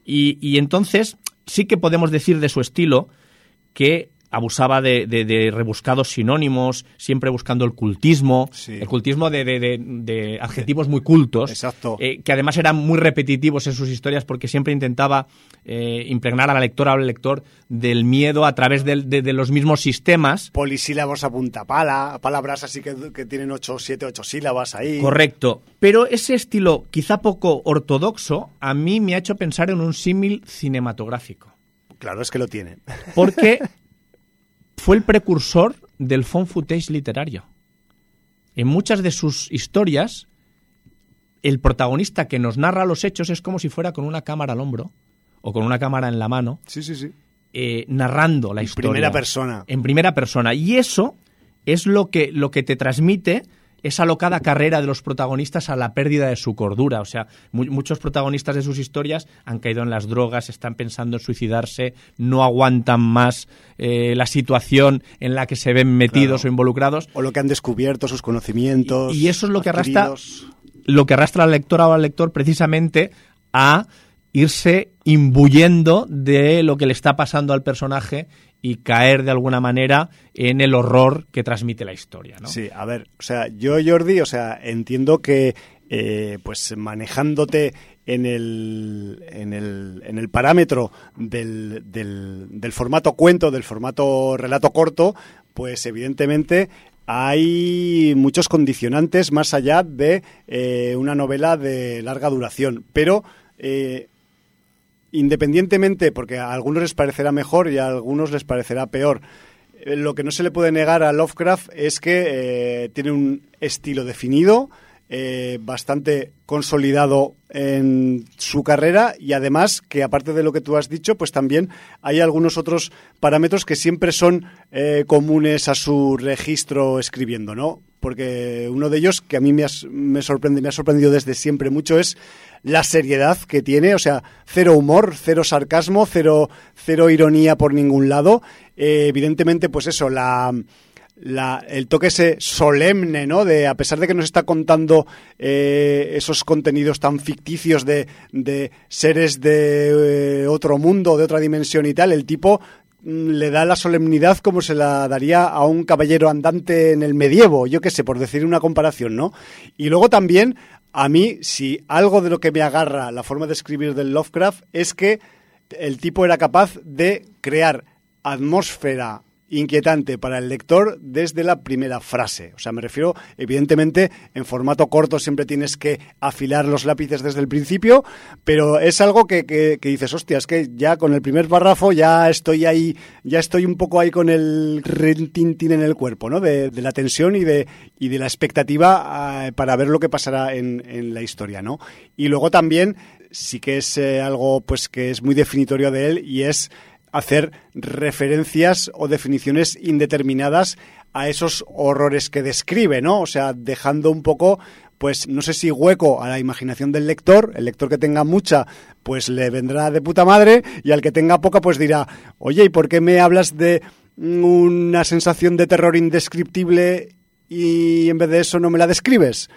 [SPEAKER 2] Y, y entonces sí que podemos decir de su estilo que abusaba de, rebuscados sinónimos, siempre buscando el cultismo, el cultismo de, adjetivos muy cultos, eh, que además eran muy repetitivos en sus historias porque siempre intentaba eh, impregnar a la lectora o al lector del miedo a través de, los mismos sistemas.
[SPEAKER 1] Polisílabos a punta pala, palabras así que, que tienen ocho, siete, ocho sílabas ahí.
[SPEAKER 2] Correcto. Pero ese estilo, quizá poco ortodoxo, a mí me ha hecho pensar en un símil cinematográfico.
[SPEAKER 1] Claro, es que lo tiene.
[SPEAKER 2] Porque [LAUGHS] fue el precursor del phone footage literario. En muchas de sus historias, el protagonista que nos narra los hechos es como si fuera con una cámara al hombro o con una cámara en la mano.
[SPEAKER 1] Sí, sí, sí.
[SPEAKER 2] Eh, narrando la historia.
[SPEAKER 1] En primera persona.
[SPEAKER 2] En primera persona. Y eso es lo que, lo que te transmite esa locada carrera de los protagonistas a la pérdida de su cordura. O sea, muchos protagonistas de sus historias han caído en las drogas, están pensando en suicidarse, no aguantan más eh, la situación en la que se ven metidos o involucrados.
[SPEAKER 1] O lo que han descubierto, sus conocimientos.
[SPEAKER 2] Y, eso es lo que arrastra lo que arrastra al lectora o al lector precisamente a irse imbuyendo de lo que le está pasando al personaje y caer de alguna manera en el horror que transmite la historia. ¿no?
[SPEAKER 1] Sí, a ver, o sea, yo Jordi, o sea, entiendo que eh, pues manejándote en el, en el, en el parámetro del, del, formato cuento, del formato relato corto, pues evidentemente hay muchos condicionantes más allá de eh, una novela de larga duración. Pero eh, independientemente, porque a algunos les parecerá mejor y a algunos les parecerá peor, eh, lo que no se le puede negar a Lovecraft es que eh, tiene un estilo definido, eh, bastante consolidado en su carrera y además que aparte de lo que tú has dicho, pues también hay algunos otros parámetros que siempre son comunes a su registro escribiendo, ¿no? Porque uno de ellos que a mí me, me sorprende, me ha sorprendido desde siempre mucho es la seriedad que tiene, o sea, cero humor, cero sarcasmo, cero, cero ironía por ningún lado. Eh, evidentemente, pues eso, la, la, el toque ese solemne, ¿no? De, a pesar de que nos está contando eh, esos contenidos tan ficticios de, de seres de eh, otro mundo, de otra dimensión y tal, el tipo mm, le da la solemnidad como se la daría a un caballero andante en el medievo, yo qué sé, por decir una comparación, ¿no? Y luego también, a mí, si algo de lo que me agarra la forma de escribir del Lovecraft es que el tipo era capaz de crear atmósfera inquietante para el lector desde la primera frase. O sea, me refiero, evidentemente, en formato corto siempre tienes que afilar los lápices desde el principio, pero es algo que, que, dices, hostia, es que ya con el primer párrafo ya estoy ahí, ya estoy un poco ahí con el rentintín en el cuerpo, ¿no? De, la tensión y de, y de la expectativa eh, para ver lo que pasará en, en la historia, ¿no? Y luego también sí que es eh, algo pues que es muy definitorio de él y es hacer referencias o definiciones indeterminadas a esos horrores que describe, ¿no? O sea, dejando un poco pues no sé si hueco a la imaginación del lector, el lector que tenga mucha, pues le vendrá de puta madre, y al que tenga poca, pues dirá, oye, ¿y por qué me hablas de una sensación de terror indescriptible y en vez de eso no me la describes?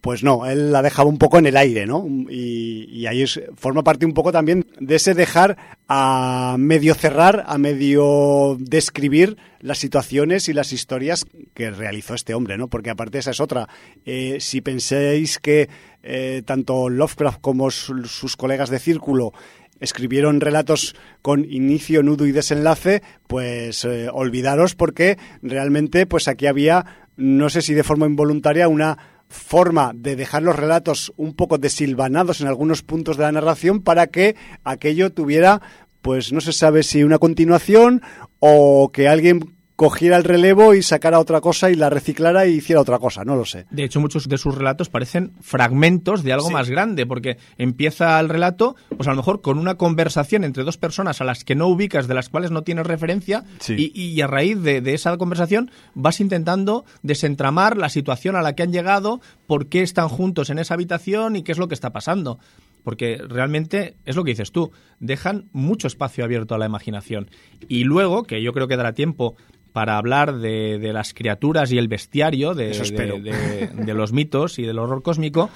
[SPEAKER 1] Pues no, él la dejaba un poco en el aire, ¿no? Y, ahí forma parte un poco también de ese dejar a medio cerrar, a medio describir las situaciones y las historias que realizó este hombre, ¿no? Porque aparte esa es otra. Eh, si pensáis que eh, tanto Lovecraft como sus colegas de círculo escribieron relatos con inicio, nudo y desenlace, pues eh, olvidaros porque realmente pues aquí había, no sé si de forma involuntaria, una forma de dejar los relatos un poco desilvanados en algunos puntos de la narración para que aquello tuviera, pues no se sabe si una continuación o que alguien cogiera el relevo y sacara otra cosa y la reciclara y hiciera otra cosa, no lo sé.
[SPEAKER 2] De hecho, muchos de sus relatos parecen fragmentos de algo más grande, porque empieza el relato, pues a lo mejor con una conversación entre dos personas a las que no ubicas, de las cuales no tienes referencia, y, a raíz de, de, esa conversación vas intentando desentramar la situación a la que han llegado, por qué están juntos en esa habitación y qué es lo que está pasando porque realmente es lo que dices tú, dejan mucho espacio abierto a la imaginación. Y luego, que yo creo que dará tiempo para hablar de, de, las criaturas y el bestiario de, de, los mitos y del horror cósmico,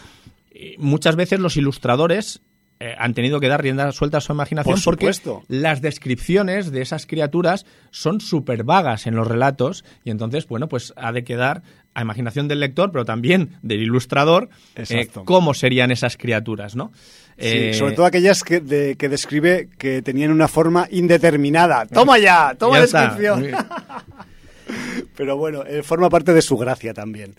[SPEAKER 2] muchas veces los ilustradores eh, han tenido que dar rienda suelta a su imaginación porque las descripciones de esas criaturas son súper vagas en los relatos y entonces, bueno, pues ha de quedar a imaginación del lector, pero también del ilustrador, eh, cómo serían esas criaturas, ¿no?
[SPEAKER 1] Eh, sobre todo aquellas que, que, describe que tenían una forma indeterminada. ¡Toma ya! ¡Toma descripción! [LAUGHS] Pero bueno, eh, forma parte de su gracia también.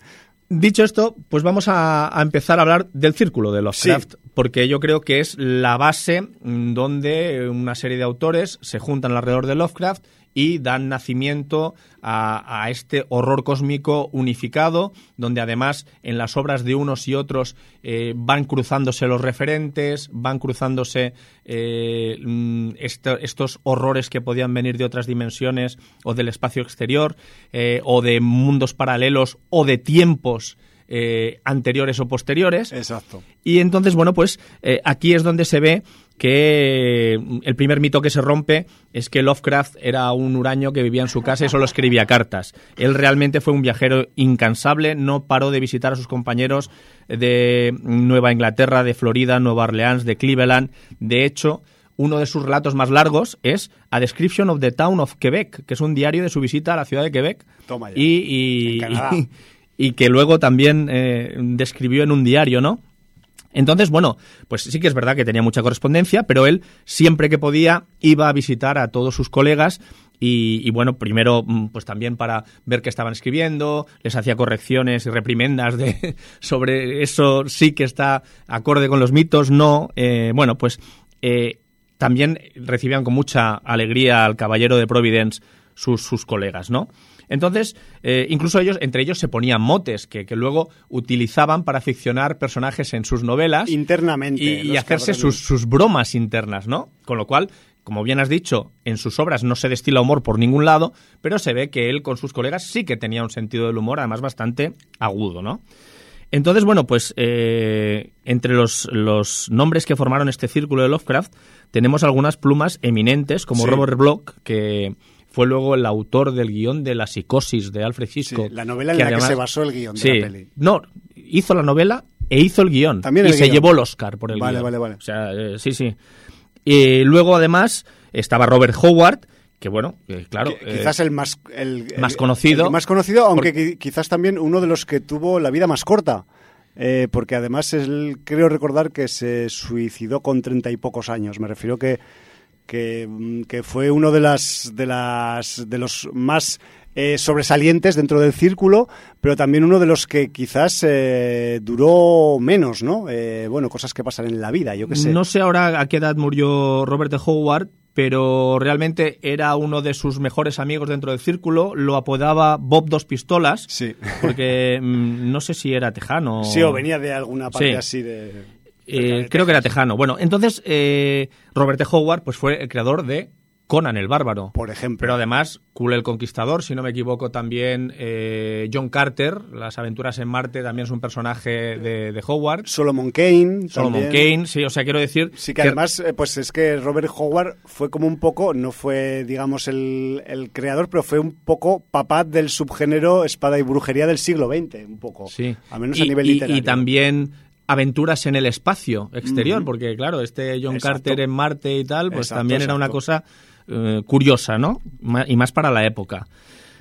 [SPEAKER 2] Dicho esto, pues vamos a, empezar a hablar del círculo de Lovecraft, porque yo creo que es la base mm, donde una serie de autores se juntan alrededor de Lovecraft y dan nacimiento a, este horror cósmico unificado, donde además en las obras de unos y otros eh, van cruzándose los referentes, van cruzándose eh, mm, estos horrores que podían venir de otras dimensiones o del espacio exterior, eh, o de mundos paralelos o de tiempos anteriores o posteriores.
[SPEAKER 1] Exacto.
[SPEAKER 2] Y entonces, bueno, pues aquí es donde se ve que el primer mito que se rompe es que Lovecraft era un huraño que vivía en su casa y solo escribía cartas. Él realmente fue un viajero incansable, no paró de visitar a sus compañeros de Nueva Inglaterra, de Florida, Nueva Orleans, de Cleveland. De hecho, uno de sus relatos más largos es A Description of the Town of Quebec, que es un diario de su visita a la ciudad de Quebec.
[SPEAKER 1] y, [LAUGHS]
[SPEAKER 2] y, que luego también eh, describió en un diario, ¿no? Entonces, bueno, pues sí que es verdad que tenía mucha correspondencia, pero él siempre que podía iba a visitar a todos sus colegas y, bueno, primero mm, pues también para ver qué estaban escribiendo, les hacía correcciones y reprimendas de [LAUGHS] sobre eso sí que está acorde con los mitos, no. Eh, bueno, pues eh, también recibían con mucha alegría al caballero de Providence sus, sus colegas, ¿no? Entonces, eh, incluso ellos, entre ellos se ponían motes que, luego utilizaban para ficcionar personajes en sus novelas.
[SPEAKER 1] Internamente.
[SPEAKER 2] Y, hacerse sus, bromas internas, ¿no? Con lo cual, como bien has dicho, en sus obras no se destila humor por ningún lado, pero se ve que él con sus colegas sí que tenía un sentido del humor, además bastante agudo, ¿no? Entonces, bueno, pues eh, entre los, los, nombres que formaron este círculo de Lovecraft tenemos algunas plumas eminentes, como Robert Bloch, que fue luego el autor del guion de La psicosis de Alfred Hitchcock.
[SPEAKER 1] la novela en la que se basó el guion de la peli.
[SPEAKER 2] No, hizo la novela e hizo el guion. También y se llevó el Oscar por el
[SPEAKER 1] vale,
[SPEAKER 2] guion.
[SPEAKER 1] Vale, vale,
[SPEAKER 2] O sea, eh, sí, sí. Y luego, además, estaba Robert Howard, que bueno, eh, claro.
[SPEAKER 1] Que- quizás el más el, el-
[SPEAKER 2] más conocido.
[SPEAKER 1] el más conocido, aunque qui- quizás también uno de los que tuvo la vida más corta. Eh, porque además él, creo recordar que se suicidó con treinta y pocos años. Me refiero que, que, mm, que fue uno de las de las de los más eh, sobresalientes dentro del círculo, pero también uno de los que quizás eh, duró menos, ¿no? Eh, bueno, cosas que pasan en la vida, yo qué sé.
[SPEAKER 2] No sé ahora a qué edad murió Robert E. Howard, pero realmente era uno de sus mejores amigos dentro del círculo. Lo apodaba Bob Dos Pistolas,
[SPEAKER 1] Sí.
[SPEAKER 2] porque mm, no sé si era tejano.
[SPEAKER 1] Sí, o venía de alguna parte
[SPEAKER 2] Sí.
[SPEAKER 1] así de...
[SPEAKER 2] Eh, creo que era tejano. Bueno, entonces eh, Robert E. Howard pues fue el creador de Conan el Bárbaro.
[SPEAKER 1] Por ejemplo.
[SPEAKER 2] Pero además, Cool el Conquistador, si no me equivoco, también eh, John Carter, Las aventuras en Marte, también es un personaje de, de Howard.
[SPEAKER 1] Solomon Kane.
[SPEAKER 2] Solomon
[SPEAKER 1] también.
[SPEAKER 2] Kane, sí, o sea, quiero decir...
[SPEAKER 1] Sí, que además, pues es que Robert Howard fue como un poco, no fue, digamos, el, el creador, pero fue un poco papá del subgénero espada y brujería del siglo XX, un poco.
[SPEAKER 2] Sí.
[SPEAKER 1] Al menos
[SPEAKER 2] y,
[SPEAKER 1] a nivel
[SPEAKER 2] y-
[SPEAKER 1] literario.
[SPEAKER 2] Y también aventuras en el espacio exterior, porque claro, este John
[SPEAKER 1] Exacto.
[SPEAKER 2] Carter en Marte y tal, pues
[SPEAKER 1] Exacto,
[SPEAKER 2] también era una cosa eh, curiosa, ¿no? Y más para la época.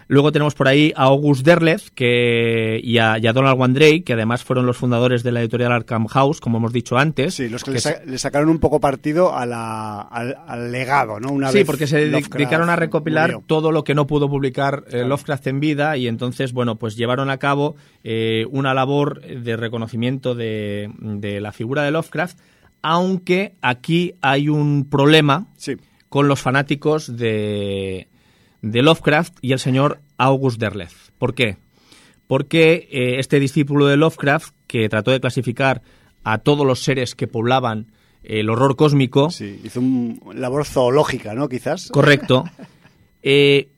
[SPEAKER 2] Luego tenemos por ahí a August Derleth que, y, a, y a Donald Wandrake, que además fueron los fundadores de la editorial Arkham House, como hemos dicho antes.
[SPEAKER 1] Sí, los que,
[SPEAKER 2] que
[SPEAKER 1] le, sa- le sacaron un poco partido a la, al, al legado, ¿no? Una
[SPEAKER 2] sí,
[SPEAKER 1] vez
[SPEAKER 2] porque se
[SPEAKER 1] Lovecraft
[SPEAKER 2] dedicaron a recopilar
[SPEAKER 1] murió.
[SPEAKER 2] todo lo que no pudo publicar eh. Lovecraft en vida y entonces, bueno, pues llevaron a cabo eh, una labor de reconocimiento de, de la figura de Lovecraft, aunque aquí hay un problema
[SPEAKER 1] Sí,
[SPEAKER 2] con los fanáticos de, de Lovecraft y el señor August Derleth. ¿Por qué? Porque eh, este discípulo de Lovecraft, que trató de clasificar a todos los seres que poblaban el horror cósmico,
[SPEAKER 1] sí. Hizo un labor zoológica, ¿no? Quizás.
[SPEAKER 2] Correcto. [LAUGHS] Eh,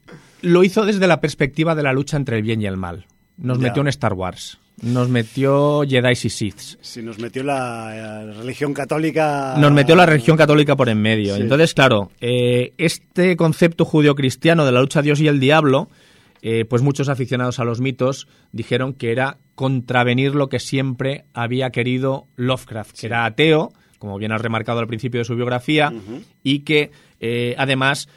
[SPEAKER 2] lo hizo desde la perspectiva de la lucha entre el bien y el mal. Nos
[SPEAKER 1] Ya.
[SPEAKER 2] metió en Star Wars. Nos metió Jedi y Siths.
[SPEAKER 1] Sí, nos metió la, eh, religión católica.
[SPEAKER 2] Nos metió la religión católica por en medio.
[SPEAKER 1] Sí.
[SPEAKER 2] Entonces, claro, eh, este concepto judio-cristiano de la lucha Dios y el diablo, eh, pues muchos aficionados a los mitos dijeron que era contravenir lo que siempre había querido Lovecraft, que era ateo, como bien has remarcado al principio de su biografía, y que eh, además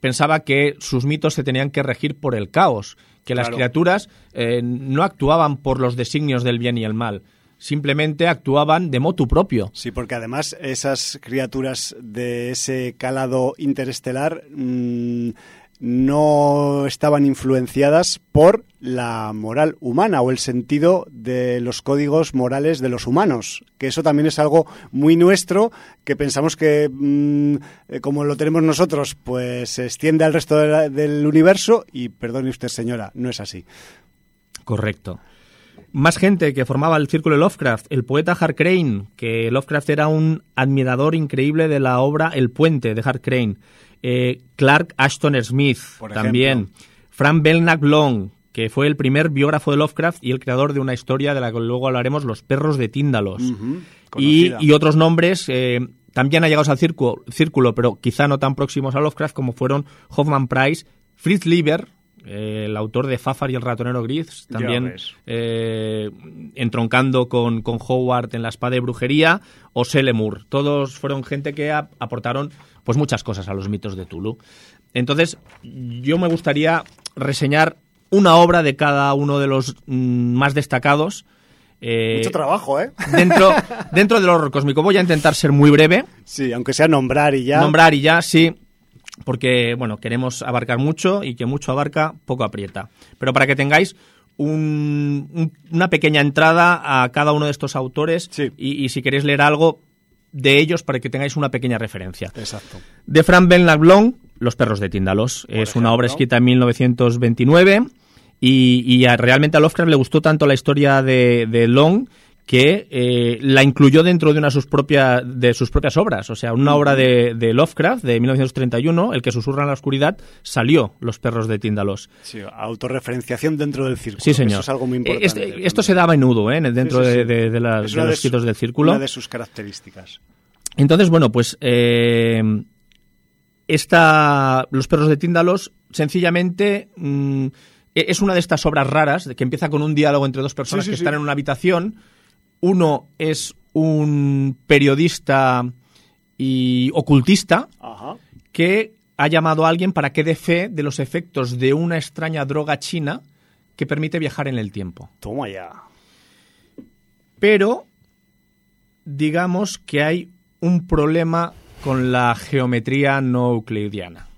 [SPEAKER 2] pensaba que sus mitos se tenían que regir por el caos, que las
[SPEAKER 1] Claro.
[SPEAKER 2] criaturas eh, no actuaban por los designios del bien y el mal, simplemente actuaban de motu propio.
[SPEAKER 1] Sí, porque además esas criaturas de ese calado interestelar mm, no estaban influenciadas por la moral humana o el sentido de los códigos morales de los humanos, que eso también es algo muy nuestro, que pensamos que mm, eh, como lo tenemos nosotros, pues se extiende al resto del universo y perdone usted señora, no es así.
[SPEAKER 2] Correcto. Más gente que formaba el círculo de Lovecraft, el poeta Hart Crane, que Lovecraft era un admirador increíble de la obra El puente de Hart Crane. Eh, Clark Ashton Smith,
[SPEAKER 1] Por
[SPEAKER 2] también. Frank Belknap Long, que fue el primer biógrafo de Lovecraft y el creador de una historia de la que luego hablaremos, Los perros de Tíndalos. Y, otros nombres eh, también allegados al círculo, círculo, pero quizá no tan próximos a Lovecraft, como fueron Hoffman Price, Fritz Lieber, eh, el autor de Fafar y el ratonero gris, también eh, entroncando con, con Howard en la espada de brujería, o Selemur. Todos fueron gente que ap- aportaron pues muchas cosas a los mitos de Tulu. Entonces, yo me gustaría reseñar una obra de cada uno de los mm, más destacados. eh,
[SPEAKER 1] Mucho trabajo, ¿eh? [LAUGHS]
[SPEAKER 2] dentro, dentro del horror cósmico. Voy a intentar ser muy breve,
[SPEAKER 1] Sí, aunque sea nombrar y ya.
[SPEAKER 2] nombrar y ya, sí, porque, bueno, queremos abarcar mucho y que mucho abarca, poco aprieta. Pero para que tengáis un- un- una pequeña entrada a cada uno de estos autores
[SPEAKER 1] Sí.
[SPEAKER 2] y, y si queréis leer algo de ellos para que tengáis una pequeña referencia.
[SPEAKER 1] Exacto.
[SPEAKER 2] De Frank Belknap Long, Los perros de Tíndalos. es una obra escrita en 1929 y, y a- realmente a Lovecraft le gustó tanto la historia de, de Long que eh, la incluyó dentro de una sus, propias de sus propias obras. O sea, una obra de, de Lovecraft de 1931, El que susurra en la oscuridad, salió Los perros de Tíndalos.
[SPEAKER 1] Sí, autorreferenciación dentro del círculo.
[SPEAKER 2] Sí, señor.
[SPEAKER 1] Eso es algo muy
[SPEAKER 2] Eh,
[SPEAKER 1] importante.
[SPEAKER 2] este- esto se daba menudo ¿eh? dentro
[SPEAKER 1] Sí, sí,
[SPEAKER 2] de,
[SPEAKER 1] sí.
[SPEAKER 2] de- de las- de los escritos del círculo.
[SPEAKER 1] Una de sus características.
[SPEAKER 2] Entonces, bueno, pues eh, esta, Los perros de Tíndalos, sencillamente mm, e- es una de estas obras raras que empieza con un diálogo entre dos personas
[SPEAKER 1] Sí, sí,
[SPEAKER 2] que
[SPEAKER 1] sí.
[SPEAKER 2] están en una habitación. Uno es un periodista y ocultista
[SPEAKER 1] Ajá.
[SPEAKER 2] que ha llamado a alguien para que dé fe de los efectos de una extraña droga china que permite viajar en el tiempo.
[SPEAKER 1] Toma ya.
[SPEAKER 2] Pero digamos que hay un problema con la geometría no euclidiana.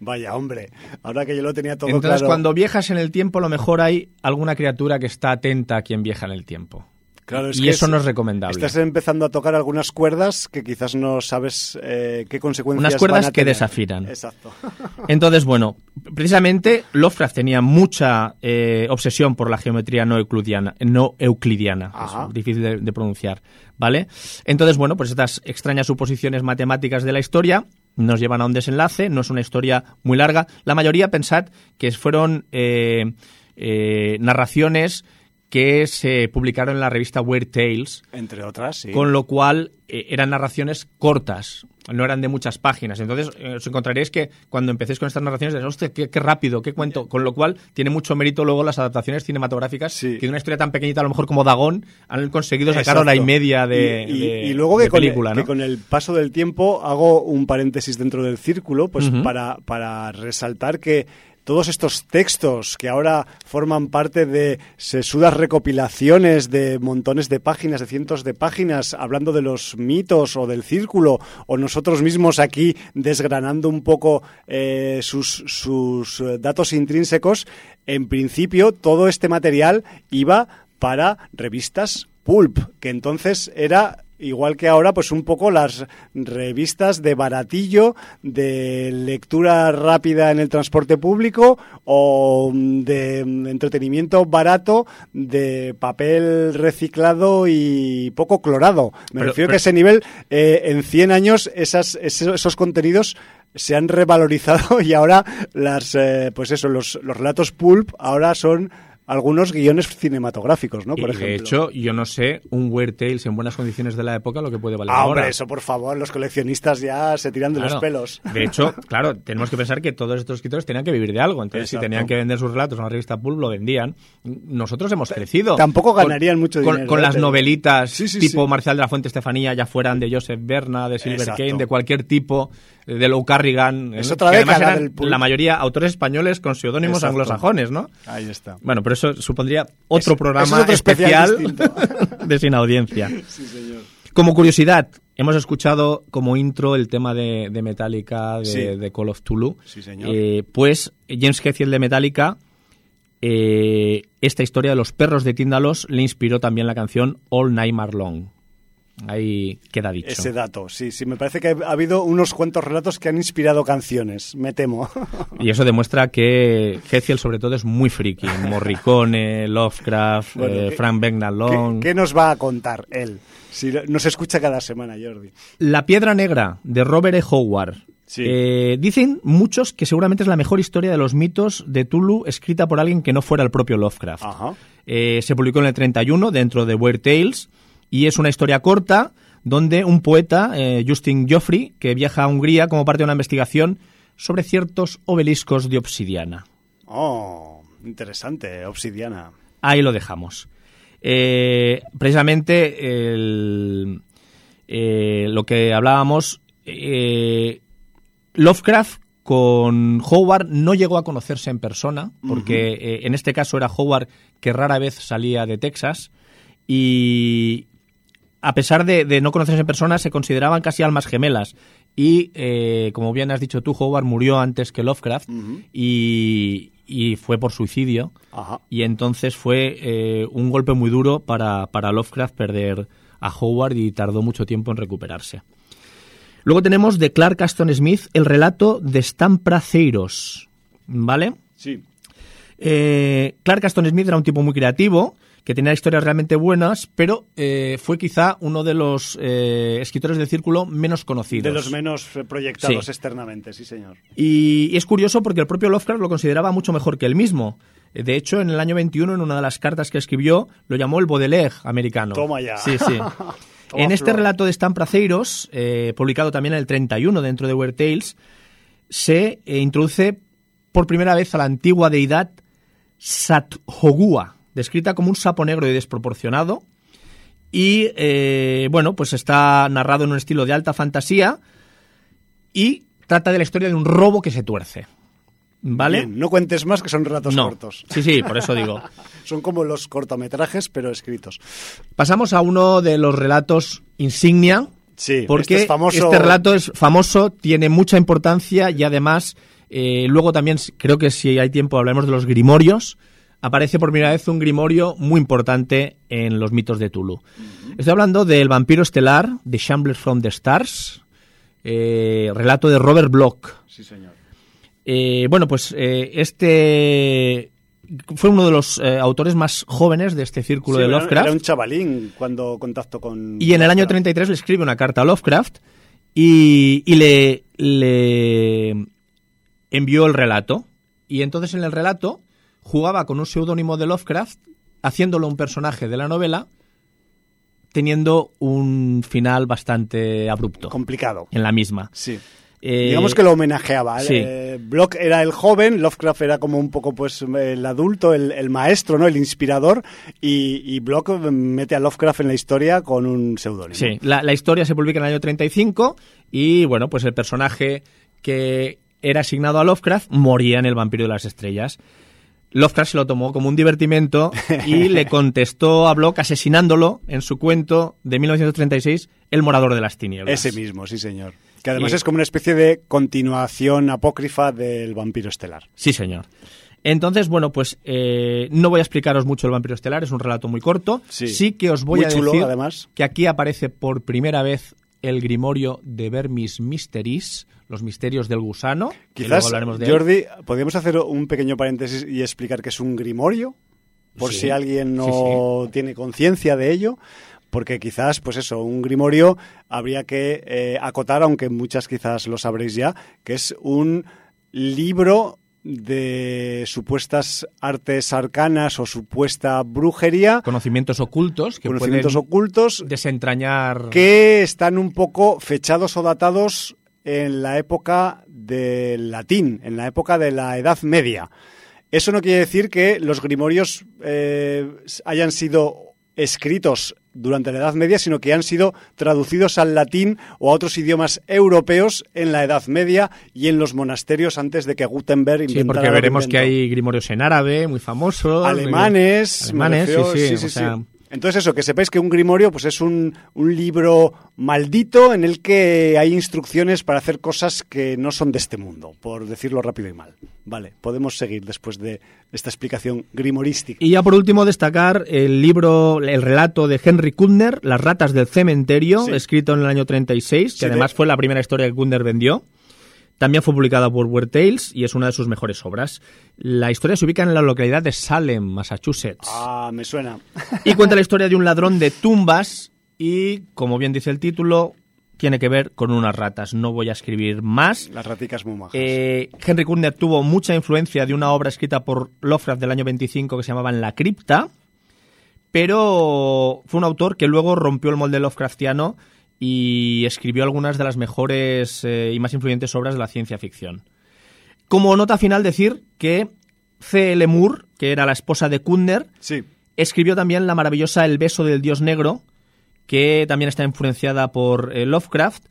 [SPEAKER 1] Vaya, hombre, ahora que yo lo tenía todo
[SPEAKER 2] Entonces,
[SPEAKER 1] claro.
[SPEAKER 2] cuando viajas en el tiempo, a lo mejor hay alguna criatura que está atenta a quien viaja en el tiempo.
[SPEAKER 1] Claro, es
[SPEAKER 2] y
[SPEAKER 1] que
[SPEAKER 2] eso
[SPEAKER 1] es-
[SPEAKER 2] no es recomendable.
[SPEAKER 1] Estás empezando a tocar algunas cuerdas que quizás no sabes eh, qué consecuencias
[SPEAKER 2] Unas cuerdas
[SPEAKER 1] van a
[SPEAKER 2] que
[SPEAKER 1] tener.
[SPEAKER 2] desafinan.
[SPEAKER 1] Exacto. [LAUGHS]
[SPEAKER 2] Entonces, bueno, precisamente Lovecraft tenía mucha eh, obsesión por la geometría no euclidiana, no euclidiana es difícil de, de pronunciar, ¿vale? Entonces, bueno, pues estas extrañas suposiciones matemáticas de la historia nos llevan a un desenlace, no es una historia muy larga. La mayoría, pensad, que fueron eh, narraciones que se publicaron en la revista Weird Tales,
[SPEAKER 1] Entre otras, sí.
[SPEAKER 2] con lo cual eh, eran narraciones cortas, no eran de muchas páginas. Entonces eh, os encontraréis que cuando empecéis con estas narraciones, diréis, hostia, qué, qué rápido, qué cuento. Con lo cual tiene mucho mérito luego las adaptaciones cinematográficas,
[SPEAKER 1] Sí.
[SPEAKER 2] que de una historia tan pequeñita, a lo mejor como Dagón, han conseguido sacar
[SPEAKER 1] Exacto.
[SPEAKER 2] hora y media de,
[SPEAKER 1] y, y-
[SPEAKER 2] de-
[SPEAKER 1] y luego que,
[SPEAKER 2] de
[SPEAKER 1] con,
[SPEAKER 2] película,
[SPEAKER 1] el,
[SPEAKER 2] ¿no?
[SPEAKER 1] que con el paso del tiempo hago un paréntesis dentro del círculo, pues para, para resaltar que todos estos textos que ahora forman parte de sesudas recopilaciones de montones de páginas, de cientos de páginas, hablando de los mitos o del círculo, o nosotros mismos aquí desgranando un poco eh, sus, sus eh, datos intrínsecos, en principio todo este material iba para revistas pulp, que entonces era igual que ahora, pues un poco las revistas de baratillo, de lectura rápida en el transporte público o de entretenimiento barato de papel reciclado y poco clorado. Me
[SPEAKER 2] Pero-
[SPEAKER 1] refiero
[SPEAKER 2] pero-
[SPEAKER 1] que ese nivel, eh, en 100 años, esas, esos, esos contenidos se han revalorizado [LAUGHS] y ahora las, eh, pues eso, los, los relatos pulp ahora son algunos guiones cinematográficos, ¿no? Por
[SPEAKER 2] y
[SPEAKER 1] ejemplo.
[SPEAKER 2] de hecho, yo no sé un Weird Tales en buenas condiciones de la época lo que puede valer
[SPEAKER 1] Ah,
[SPEAKER 2] ahora.
[SPEAKER 1] hombre, eso por favor, los coleccionistas ya se tiran de
[SPEAKER 2] Claro.
[SPEAKER 1] los pelos.
[SPEAKER 2] De hecho, claro, tenemos que pensar que todos estos escritores tenían que vivir de algo. Entonces,
[SPEAKER 1] Exacto.
[SPEAKER 2] si tenían que vender sus relatos en una revista Pulp, lo vendían. Nosotros hemos crecido.
[SPEAKER 1] Tampoco
[SPEAKER 2] Con-
[SPEAKER 1] ganarían mucho dinero,
[SPEAKER 2] Con
[SPEAKER 1] ¿eh?
[SPEAKER 2] las novelitas
[SPEAKER 1] Sí, sí,
[SPEAKER 2] tipo
[SPEAKER 1] sí.
[SPEAKER 2] Marcial de la Fuente Estefanía, ya fueran de Joseph Berna, de Silver
[SPEAKER 1] Exacto.
[SPEAKER 2] Kane, de cualquier tipo, eh, de Lou Carrigan.
[SPEAKER 1] Es otra
[SPEAKER 2] eran
[SPEAKER 1] del pulp.
[SPEAKER 2] La mayoría autores españoles con seudónimos anglosajones, ¿no?
[SPEAKER 1] Ahí está.
[SPEAKER 2] Bueno, pero eso supondría otro programa
[SPEAKER 1] eso es otro especial [LAUGHS]
[SPEAKER 2] de sin audiencia. [LAUGHS]
[SPEAKER 1] Sí, señor.
[SPEAKER 2] Como curiosidad, hemos escuchado como intro el tema de, de Metallica, de,
[SPEAKER 1] Sí.
[SPEAKER 2] de Call of Tulu.
[SPEAKER 1] Sí, señor.
[SPEAKER 2] Eh, pues James Hetfield de Metallica, eh, esta historia de los perros de Tíndalos le inspiró también la canción All Nightmare Long. Ahí queda dicho.
[SPEAKER 1] Ese dato, sí, sí. Me parece que ha habido unos cuantos relatos que han inspirado canciones, me temo. [LAUGHS]
[SPEAKER 2] Y eso demuestra que Hetfield sobre todo es muy friki. Morricone, Lovecraft,
[SPEAKER 1] Bueno,
[SPEAKER 2] eh,
[SPEAKER 1] ¿qué-
[SPEAKER 2] Frank Long.
[SPEAKER 1] ¿Qué, qué nos va a contar él? Si nos escucha cada semana, Jordi.
[SPEAKER 2] La Piedra Negra, de Robert E. Howard.
[SPEAKER 1] Sí.
[SPEAKER 2] Eh, dicen muchos que seguramente es la mejor historia de los mitos de Tulu escrita por alguien que no fuera el propio Lovecraft.
[SPEAKER 1] Ajá.
[SPEAKER 2] Eh, se publicó en el 31 dentro de Weird Tales y es una historia corta donde un poeta, eh, Justin Joffrey, que viaja a Hungría como parte de una investigación sobre ciertos obeliscos de obsidiana.
[SPEAKER 1] Oh, interesante, obsidiana.
[SPEAKER 2] Ahí lo dejamos. Eh, precisamente el- eh, lo que hablábamos, Lovecraft con Howard no llegó a conocerse en persona, porque en este caso era Howard que rara vez salía de Texas y a pesar de, de no conocerse en persona se consideraban casi almas gemelas y eh, como bien has dicho tú, Howard murió antes que Lovecraft y, y fue por suicidio
[SPEAKER 1] Ajá.
[SPEAKER 2] y entonces fue eh, un golpe muy duro para, para Lovecraft perder a Howard y tardó mucho tiempo en recuperarse. Luego tenemos de Clark Aston Smith el relato de Stampraceiros, ¿vale?
[SPEAKER 1] Sí.
[SPEAKER 2] Eh, Clark Aston Smith era un tipo muy creativo, que tenía historias realmente buenas, pero eh, fue quizá uno de los eh, escritores del círculo menos conocidos.
[SPEAKER 1] De los menos eh, proyectados
[SPEAKER 2] Sí.
[SPEAKER 1] externamente, sí, señor.
[SPEAKER 2] Y es curioso porque el propio Lovecraft lo consideraba mucho mejor que él mismo. De hecho, en el año 21, en una de las cartas que escribió, lo llamó el Baudelaire americano.
[SPEAKER 1] Toma ya.
[SPEAKER 2] Sí, sí. [LAUGHS] En este relato de Stan Praceiros, eh, publicado también en el 31 dentro de Weird Tales, se eh, introduce por primera vez a la antigua deidad Sathogua, descrita como un sapo negro y desproporcionado. Y eh, bueno, pues está narrado en un estilo de alta fantasía y trata de la historia de un robo que se tuerce. ¿Vale?
[SPEAKER 1] Bien, no cuentes más que son relatos
[SPEAKER 2] No.
[SPEAKER 1] cortos.
[SPEAKER 2] Sí, sí, por eso digo. [LAUGHS]
[SPEAKER 1] Son como los cortometrajes, pero escritos.
[SPEAKER 2] Pasamos a uno de los relatos insignia,
[SPEAKER 1] Sí,
[SPEAKER 2] porque
[SPEAKER 1] este es famoso.
[SPEAKER 2] este relato es famoso, tiene mucha importancia y además, eh, luego también creo que si hay tiempo hablemos de los grimorios. Aparece por primera vez un grimorio muy importante en los mitos de Tulu. Estoy hablando del vampiro estelar, The Shambler from the Stars, eh, relato de Robert Bloch.
[SPEAKER 1] Sí, señor.
[SPEAKER 2] Eh, bueno, pues eh, este fue uno de los eh, autores más jóvenes de este círculo
[SPEAKER 1] Sí,
[SPEAKER 2] de Lovecraft.
[SPEAKER 1] Era un chavalín cuando contactó con.
[SPEAKER 2] Y en el año
[SPEAKER 1] Lovecraft.
[SPEAKER 2] 33 le escribe una carta a Lovecraft y, y le, le envió el relato. Y entonces en el relato jugaba con un seudónimo de Lovecraft, haciéndolo un personaje de la novela, teniendo un final bastante abrupto
[SPEAKER 1] Complicado.
[SPEAKER 2] en la misma.
[SPEAKER 1] Sí.
[SPEAKER 2] Eh,
[SPEAKER 1] Digamos que lo homenajeaba.
[SPEAKER 2] sí.
[SPEAKER 1] Eh, Bloch era el joven, Lovecraft era como un poco pues el adulto, el, el maestro, ¿no? El inspirador. Y, y Bloch mete a Lovecraft en la historia con un seudónimo.
[SPEAKER 2] Sí, la, la historia se publica en el año 35 y, bueno, pues el personaje que era asignado a Lovecraft moría en El vampiro de las estrellas. Lovecraft se lo tomó como un divertimento y [LAUGHS] le contestó a Bloch asesinándolo en su cuento de 1936, El morador de las tinieblas.
[SPEAKER 1] Ese mismo, sí, señor. Que además
[SPEAKER 2] Y-
[SPEAKER 1] es como una especie de continuación apócrifa del vampiro estelar.
[SPEAKER 2] Sí, señor. Entonces, bueno, pues eh, no voy a explicaros mucho el vampiro estelar, es un relato muy corto.
[SPEAKER 1] Sí.
[SPEAKER 2] que os voy
[SPEAKER 1] Muy
[SPEAKER 2] a
[SPEAKER 1] chulo,
[SPEAKER 2] decir
[SPEAKER 1] además.
[SPEAKER 2] que aquí aparece por primera vez el grimorio de Vermis Mysteries, los misterios del gusano.
[SPEAKER 1] Quizás,
[SPEAKER 2] de.
[SPEAKER 1] Jordi, podríamos hacer un pequeño paréntesis y explicar que es un grimorio, por
[SPEAKER 2] Sí.
[SPEAKER 1] si alguien no
[SPEAKER 2] Sí,
[SPEAKER 1] tiene conciencia de ello. Porque quizás, pues eso, un grimorio habría que eh, acotar, aunque muchas quizás lo sabréis ya, que es un libro de supuestas artes arcanas o supuesta brujería,
[SPEAKER 2] Conocimientos ocultos que
[SPEAKER 1] conocimientos
[SPEAKER 2] pueden
[SPEAKER 1] ocultos,
[SPEAKER 2] desentrañar...
[SPEAKER 1] que están un poco fechados o datados en la época del latín, en la época de la Edad Media. Eso no quiere decir que los grimorios eh, hayan sido escritos durante la Edad Media, sino que han sido traducidos al latín o a otros idiomas europeos en la Edad Media y en los monasterios antes de que Gutenberg
[SPEAKER 2] Sí,
[SPEAKER 1] inventara
[SPEAKER 2] porque
[SPEAKER 1] lo que
[SPEAKER 2] veremos que hay grimorios en árabe, muy famosos.
[SPEAKER 1] alemanes.
[SPEAKER 2] Alemanes, sí, sí, o sea-
[SPEAKER 1] Entonces eso, que sepáis que un grimorio pues es un, un libro maldito en el que hay instrucciones para hacer cosas que no son de este mundo, por decirlo rápido y mal. Vale, podemos seguir después de esta explicación grimorística.
[SPEAKER 2] Y ya por último destacar el libro, el relato de Henry Kudner, Las ratas del cementerio,
[SPEAKER 1] Sí.
[SPEAKER 2] escrito en el año 36, que
[SPEAKER 1] Sí, de-
[SPEAKER 2] además fue la primera historia que Kudner vendió. También fue publicada por Weird Tales y es una de sus mejores obras. La historia se ubica en la localidad de Salem, Massachusetts.
[SPEAKER 1] Ah, me suena.
[SPEAKER 2] Y cuenta la [LAUGHS] historia de un ladrón de tumbas y, como bien dice el título, tiene que ver con unas ratas. No voy a escribir más.
[SPEAKER 1] Las raticas muy majas.
[SPEAKER 2] Eh, Henry Kudner tuvo mucha influencia de una obra escrita por Lovecraft del año 25 que se llamaba En la cripta, pero fue un autor que luego rompió el molde Lovecraftiano y escribió algunas de las mejores eh, y más influyentes obras de la ciencia ficción. Como nota final decir que C.L. Moore, que era la esposa de Kudner,
[SPEAKER 1] sí.
[SPEAKER 2] escribió también la maravillosa El beso del dios negro, que también está influenciada por eh, Lovecraft,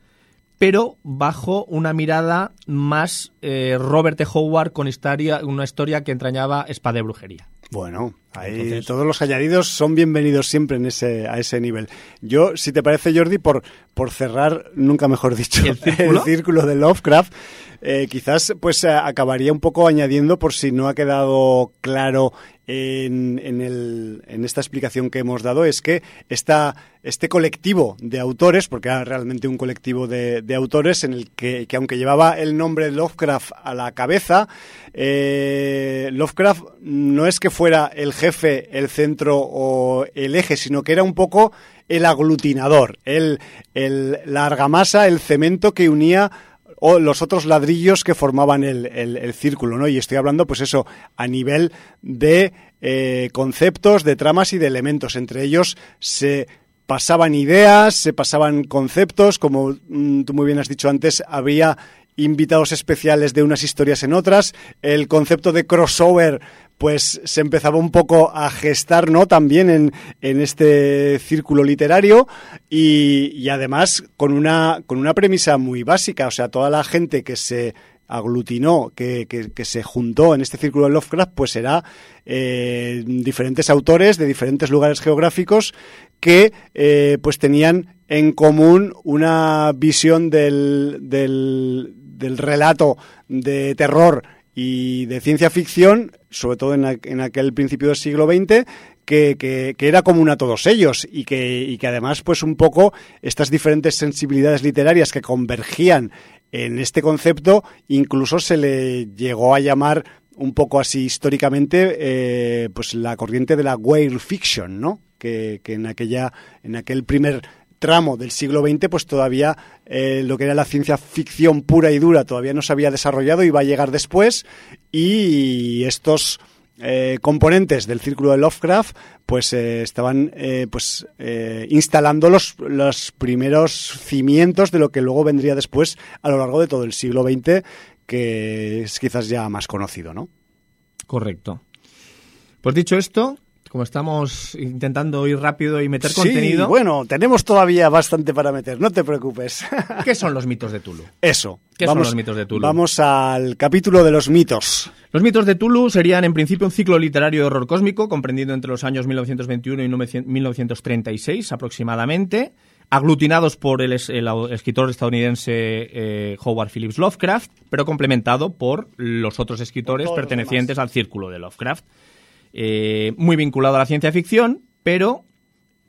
[SPEAKER 2] pero bajo una mirada más eh, Robert E. Howard con historia, una historia que entrañaba espada de brujería.
[SPEAKER 1] Bueno, ahí
[SPEAKER 2] Entonces-
[SPEAKER 1] todos los añadidos son bienvenidos siempre en ese, a ese nivel. Yo, si te parece, Jordi, por, por cerrar, nunca mejor dicho,
[SPEAKER 2] ¿El círculo? [LAUGHS]
[SPEAKER 1] círculo de Lovecraft, eh, quizás pues eh, acabaría un poco añadiendo, por si no ha quedado claro en, en, el- en esta explicación que hemos dado, es que esta, este colectivo de autores, porque era realmente un colectivo de, autores en el que, que aunque llevaba el nombre Lovecraft a la cabeza, eh, Lovecraft no es que fuera el jefe, el centro o el eje, sino que era un poco el aglutinador, el, el, la argamasa, el cemento que unía o los otros ladrillos que formaban el, el- el círculo, ¿no? Y estoy hablando, pues eso, a nivel de eh, conceptos, de tramas y de elementos. Entre ellos se pasaban ideas, se pasaban conceptos, como mm, tú muy bien has dicho antes, había invitados especiales de unas historias en otras. El concepto de crossover pues se empezaba un poco a gestar, ¿no? También en, en este círculo literario y, y, además con una, con una premisa muy básica, o sea, toda la gente que se aglutinó, que, que, se juntó en este círculo de Lovecraft, pues será eh, diferentes autores de diferentes lugares geográficos que eh, pues tenían en común una visión del, del, del relato de terror y de ciencia ficción, sobre todo en, en aquel principio del siglo XX, que, que, que, era común a todos ellos y que, y que además, pues un poco estas diferentes sensibilidades literarias que convergían en este concepto, incluso se le llegó a llamar un poco así históricamente, eh, pues la corriente de la Weird Fiction, ¿no? Que, que en aquella, en aquel primer tramo del siglo XX, pues todavía eh, lo que era la ciencia ficción pura y dura todavía no se había desarrollado y a llegar después y estos eh, componentes del círculo de Lovecraft pues eh, estaban pues instalando los, los primeros cimientos de lo que luego vendría después a lo largo de todo el siglo XX que es quizás ya más conocido, ¿no?
[SPEAKER 2] Correcto. Pues dicho esto, como estamos intentando ir rápido y meter
[SPEAKER 1] sí,
[SPEAKER 2] contenido.
[SPEAKER 1] Bueno, tenemos todavía bastante para meter, no te preocupes. [LAUGHS]
[SPEAKER 2] ¿Qué son los mitos de Tulu?
[SPEAKER 1] Eso.
[SPEAKER 2] ¿Qué
[SPEAKER 1] vamos,
[SPEAKER 2] son los mitos de Tulu?
[SPEAKER 1] Vamos al capítulo de los mitos.
[SPEAKER 2] Los mitos de Tulu serían en principio un ciclo literario de horror cósmico comprendido entre los años 1921 y 1936 aproximadamente, aglutinados por el, el escritor estadounidense eh, Howard Phillips Lovecraft, pero complementado por los otros escritores pertenecientes al círculo de Lovecraft eh, muy vinculado a la ciencia ficción, pero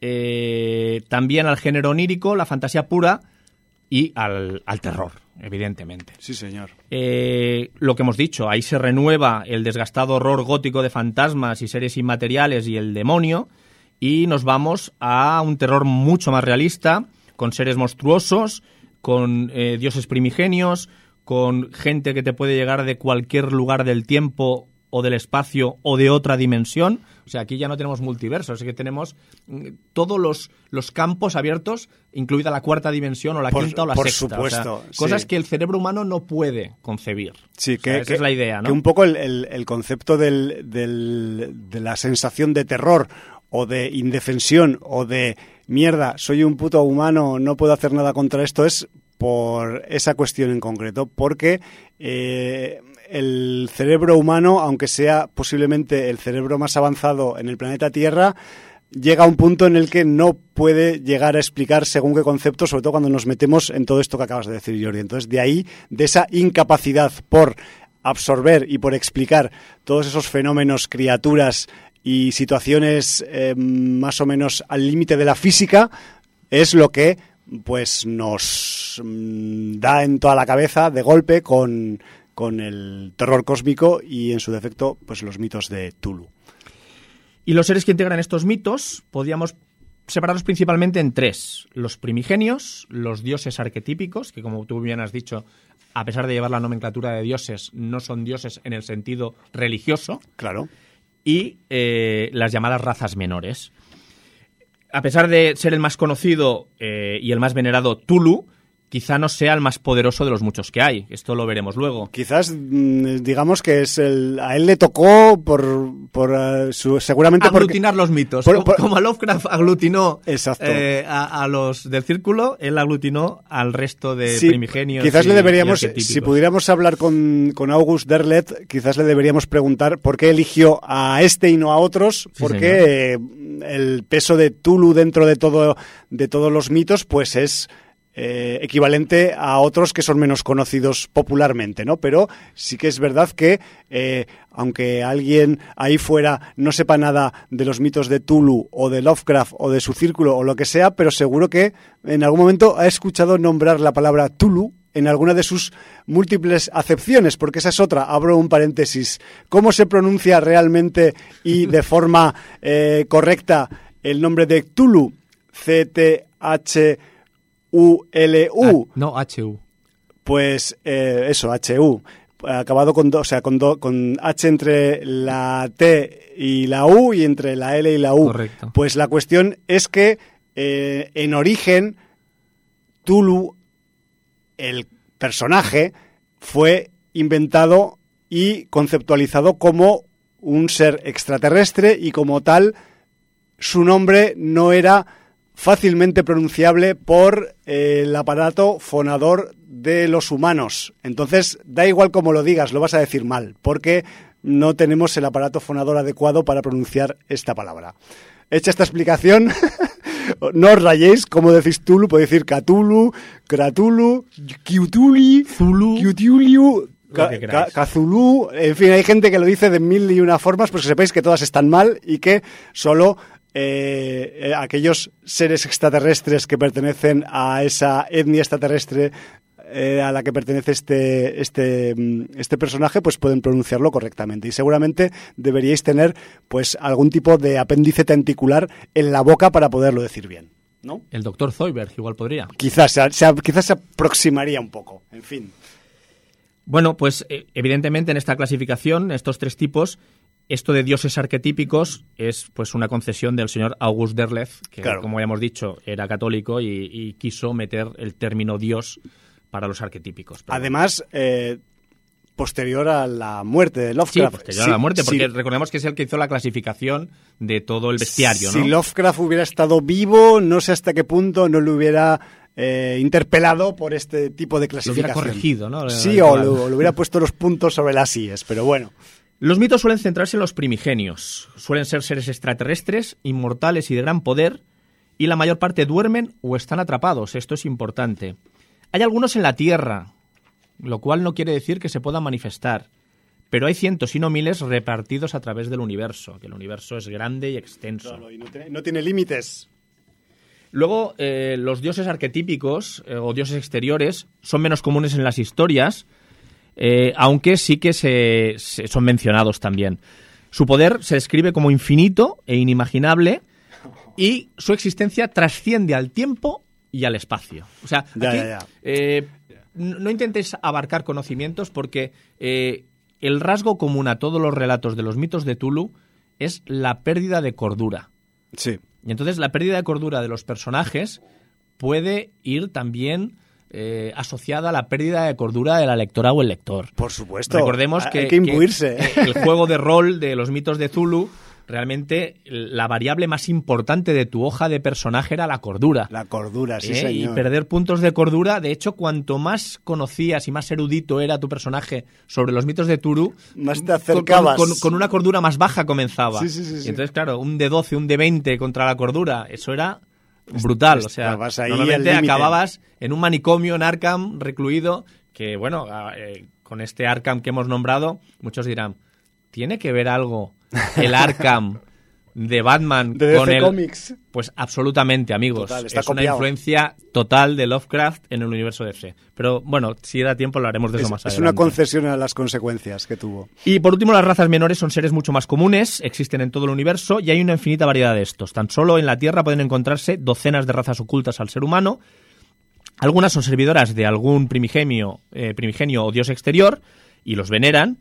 [SPEAKER 2] eh, también al género onírico, la fantasía pura y al, al terror, evidentemente.
[SPEAKER 1] Sí, señor.
[SPEAKER 2] Eh, lo que hemos dicho, ahí se renueva el desgastado horror gótico de fantasmas y seres inmateriales y el demonio, y nos vamos a un terror mucho más realista, con seres monstruosos, con eh, dioses primigenios, con gente que te puede llegar de cualquier lugar del tiempo o del espacio o de otra dimensión. O sea, aquí ya no tenemos multiverso, así que tenemos mm, todos los, los campos abiertos, incluida la cuarta dimensión o la
[SPEAKER 1] por,
[SPEAKER 2] quinta o la
[SPEAKER 1] por
[SPEAKER 2] sexta.
[SPEAKER 1] supuesto.
[SPEAKER 2] O sea, cosas
[SPEAKER 1] sí.
[SPEAKER 2] que el cerebro humano no puede concebir.
[SPEAKER 1] Sí, que,
[SPEAKER 2] o sea, esa
[SPEAKER 1] que,
[SPEAKER 2] es la idea, ¿no?
[SPEAKER 1] Que un poco el, el, el concepto del, del, de la sensación de terror o de indefensión o de mierda, soy un puto humano, no puedo hacer nada contra esto, es por esa cuestión en concreto, porque eh, el cerebro humano, aunque sea posiblemente el cerebro más avanzado en el planeta Tierra, llega a un punto en el que no puede llegar a explicar según qué concepto, sobre todo cuando nos metemos en todo esto que acabas de decir, Jordi. Entonces, de ahí, de esa incapacidad por absorber y por explicar todos esos fenómenos, criaturas y situaciones eh, más o menos al límite de la física, es lo que pues nos mmm, da en toda la cabeza de golpe con, con el terror cósmico y en su defecto pues los mitos de Tulu.
[SPEAKER 2] Y los seres que integran estos mitos podríamos separarlos principalmente en tres. Los primigenios, los dioses arquetípicos, que como tú bien has dicho, a pesar de llevar la nomenclatura de dioses, no son dioses en el sentido religioso.
[SPEAKER 1] Claro.
[SPEAKER 2] Y eh, las llamadas razas menores. A pesar de ser el más conocido eh, y el más venerado Tulu, quizá no sea el más poderoso de los muchos que hay. Esto lo veremos luego.
[SPEAKER 1] Quizás mm, digamos que es el a él le tocó por, por uh, su seguramente
[SPEAKER 2] aglutinar
[SPEAKER 1] porque,
[SPEAKER 2] los mitos. Por, por, como Lovecraft aglutinó
[SPEAKER 1] exacto.
[SPEAKER 2] Eh, a, a, los del círculo, él aglutinó al resto de
[SPEAKER 1] sí,
[SPEAKER 2] primigenios.
[SPEAKER 1] Quizás
[SPEAKER 2] y,
[SPEAKER 1] le deberíamos, si pudiéramos hablar con, con August Derlet, quizás le deberíamos preguntar por qué eligió a este y no a otros, sí, porque eh, el peso de Tulu dentro de todo de todos los mitos, pues es eh, equivalente a otros que son menos conocidos popularmente, ¿no? Pero sí que es verdad que, eh, aunque alguien ahí fuera no sepa nada de los mitos de Tulu o de Lovecraft o de su círculo o lo que sea, pero seguro que en algún momento ha escuchado nombrar la palabra Tulu en alguna de sus múltiples acepciones, porque esa es otra, abro un paréntesis. ¿Cómo se pronuncia realmente y de forma eh, correcta el nombre de Tulu? C-T-H... U-L-U.
[SPEAKER 2] Ah, no, H-U.
[SPEAKER 1] Pues eh, eso, H-U. Acabado con, do, o sea, con, do, con H entre la T y la U y entre la L y la U.
[SPEAKER 2] Correcto.
[SPEAKER 1] Pues la cuestión es que eh, en origen Tulu, el personaje, fue inventado y conceptualizado como un ser extraterrestre y como tal su nombre no era fácilmente pronunciable por eh, el aparato fonador de los humanos. Entonces, da igual como lo digas, lo vas a decir mal, porque no tenemos el aparato fonador adecuado para pronunciar esta palabra. Hecha esta explicación, [LAUGHS] no os rayéis, como decís Tulu, podéis decir Catulu, Cratulu, Kiutuli,
[SPEAKER 2] Zulu.
[SPEAKER 1] Kiutuliu. Cazulú, en fin, hay gente que lo dice de mil y una formas, pues que sepáis que todas están mal y que solo eh, eh, aquellos seres extraterrestres que pertenecen a esa etnia extraterrestre eh, a la que pertenece este, este, mm, este personaje, pues pueden pronunciarlo correctamente. Y seguramente deberíais tener pues algún tipo de apéndice tenticular en la boca para poderlo decir bien. ¿No?
[SPEAKER 2] El doctor Zoidberg igual podría.
[SPEAKER 1] Quizás se, se- quizás se aproximaría un poco. En fin.
[SPEAKER 2] Bueno, pues evidentemente en esta clasificación, estos tres tipos, esto de dioses arquetípicos es pues una concesión del señor August Derleth, que
[SPEAKER 1] Claro.
[SPEAKER 2] como ya hemos dicho era católico y, y quiso meter el término dios para los arquetípicos. Pero-
[SPEAKER 1] Además, eh, posterior a la muerte de
[SPEAKER 2] sí,
[SPEAKER 1] Lovecraft.
[SPEAKER 2] posterior a la muerte, porque recordemos que es el que hizo la clasificación de todo el bestiario,
[SPEAKER 1] Si
[SPEAKER 2] ¿no?
[SPEAKER 1] Lovecraft hubiera estado vivo, no sé hasta qué punto no lo hubiera eh, interpelado por este tipo de
[SPEAKER 2] Lo hubiera
[SPEAKER 1] clasificación.
[SPEAKER 2] corregido, ¿no?
[SPEAKER 1] Sí, o lo, o le hubiera puesto los puntos sobre las IES, pero bueno.
[SPEAKER 2] Los mitos suelen centrarse en los primigenios. Suelen ser seres extraterrestres, inmortales y de gran poder, y la mayor parte duermen o están atrapados. Esto es importante. Hay algunos en la Tierra, lo cual no quiere decir que se puedan manifestar. Pero hay cientos y no miles repartidos a través del universo, que el universo es grande y extenso.
[SPEAKER 1] y no tiene, no tiene límites.
[SPEAKER 2] Luego, eh, los dioses arquetípicos eh, o dioses exteriores son menos comunes en las historias, eh, aunque sí que se, se- son mencionados también. Su poder se describe como infinito e inimaginable y su existencia trasciende al tiempo y al espacio. O sea,
[SPEAKER 1] Ya,
[SPEAKER 2] aquí,
[SPEAKER 1] ya, ya.
[SPEAKER 2] eh, no intentes abarcar conocimientos porque eh, el rasgo común a todos los relatos de los mitos de Tulu es la pérdida de cordura.
[SPEAKER 1] Sí.
[SPEAKER 2] Y entonces la pérdida de cordura de los personajes puede ir también eh, asociada a la pérdida de cordura de la lectora o el lector.
[SPEAKER 1] Por supuesto.
[SPEAKER 2] Recordemos
[SPEAKER 1] Hay
[SPEAKER 2] que,
[SPEAKER 1] imbuirse.
[SPEAKER 2] que el [LAUGHS] juego de rol de los mitos de Zulu, realmente la variable más importante de tu hoja de personaje era la cordura.
[SPEAKER 1] La cordura, sí,
[SPEAKER 2] ¿eh? y
[SPEAKER 1] señor.
[SPEAKER 2] perder puntos de cordura, de hecho, cuanto más conocías y más erudito era tu personaje sobre los mitos de Turu,
[SPEAKER 1] Más te acercabas.
[SPEAKER 2] Con, con- con una cordura más baja comenzaba.
[SPEAKER 1] Sí, sí, sí, sí.
[SPEAKER 2] Y entonces, claro, un de 12, un de 20 contra la cordura, eso era brutal. O sea, normalmente acababas en un manicomio en Arkham recluido, que bueno, eh, con este Arkham que hemos nombrado, muchos dirán, ¿tiene que ver algo el [LAUGHS] Arkham de Batman
[SPEAKER 1] De
[SPEAKER 2] con el...
[SPEAKER 1] Comics.
[SPEAKER 2] Pues absolutamente, amigos.
[SPEAKER 1] Total, está
[SPEAKER 2] es una influencia total de Lovecraft en el universo DC. Pero bueno, si da tiempo hablaremos de eso
[SPEAKER 1] Es,
[SPEAKER 2] más
[SPEAKER 1] es una
[SPEAKER 2] adelante.
[SPEAKER 1] concesión a las consecuencias que tuvo.
[SPEAKER 2] Y por último, las razas menores son seres mucho más comunes, existen en todo el universo y hay una infinita variedad de estos. Tan solo en la Tierra pueden encontrarse docenas de razas ocultas al ser humano. Algunas son servidoras de algún primigenio, eh, primigenio o dios exterior y los veneran,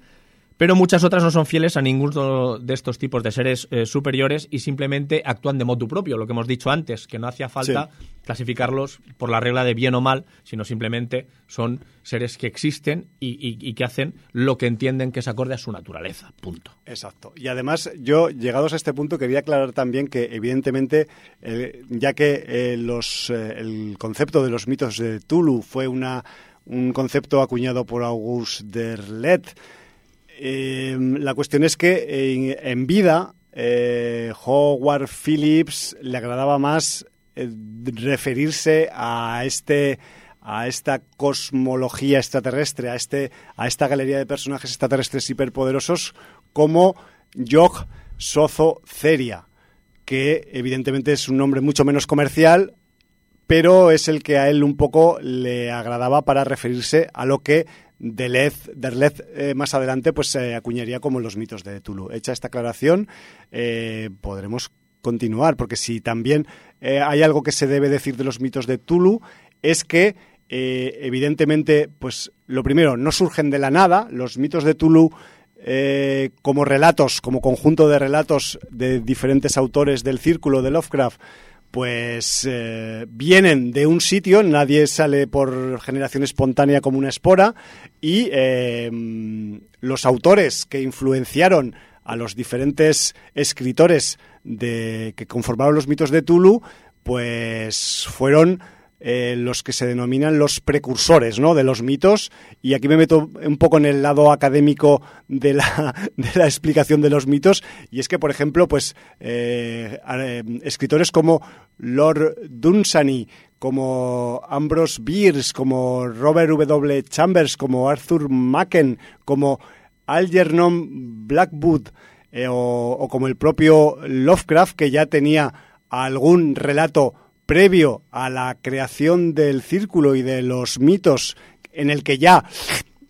[SPEAKER 2] pero muchas otras no son fieles a ninguno de estos tipos de seres eh, superiores y simplemente actúan de motu propio, lo que hemos dicho antes, que no hacía falta clasificarlos por la regla de bien o mal, sino simplemente son seres que existen y, y- y que hacen lo que entienden que es acorde a su naturaleza. Punto.
[SPEAKER 1] Exacto. Y además, yo, llegados a este punto, quería aclarar también que, evidentemente, eh, ya que eh, los, eh, el concepto de los mitos de Tulu fue una, un concepto acuñado por Auguste Derlet, eh, la cuestión es que en, en vida eh, Howard Phillips le agradaba más eh, referirse a este a esta cosmología extraterrestre, a este a esta galería de personajes extraterrestres hiperpoderosos como Yog Sozo Ceria, que evidentemente es un nombre mucho menos comercial, pero es el que a él un poco le agradaba para referirse a lo que Deleuze, Derleth eh, más adelante pues se acuñaría como los mitos de Tulu. Hecha esta aclaración, eh, podremos continuar, porque si también eh, hay algo que se debe decir de los mitos de Tulu, es que evidentemente, pues lo primero, no surgen de la nada, los mitos de Tulu como relatos, como conjunto de relatos de diferentes autores del círculo de Lovecraft, pues eh, vienen de un sitio, nadie sale por generación espontánea como una espora, y eh, los autores que influenciaron a los diferentes escritores de, que conformaron los mitos de Tulu, pues fueron eh, los que se denominan los precursores ¿no? de los mitos y aquí me meto un poco en el lado académico de la, [LAUGHS] de la explicación de los mitos y es que por ejemplo pues eh, eh, escritores como Lord Dunsany como Ambrose Bierce como Robert W. Chambers como Arthur Macken como Algernon Blackwood o, o como el propio Lovecraft que ya tenía algún relato previo a la creación del círculo y de los mitos en el que ya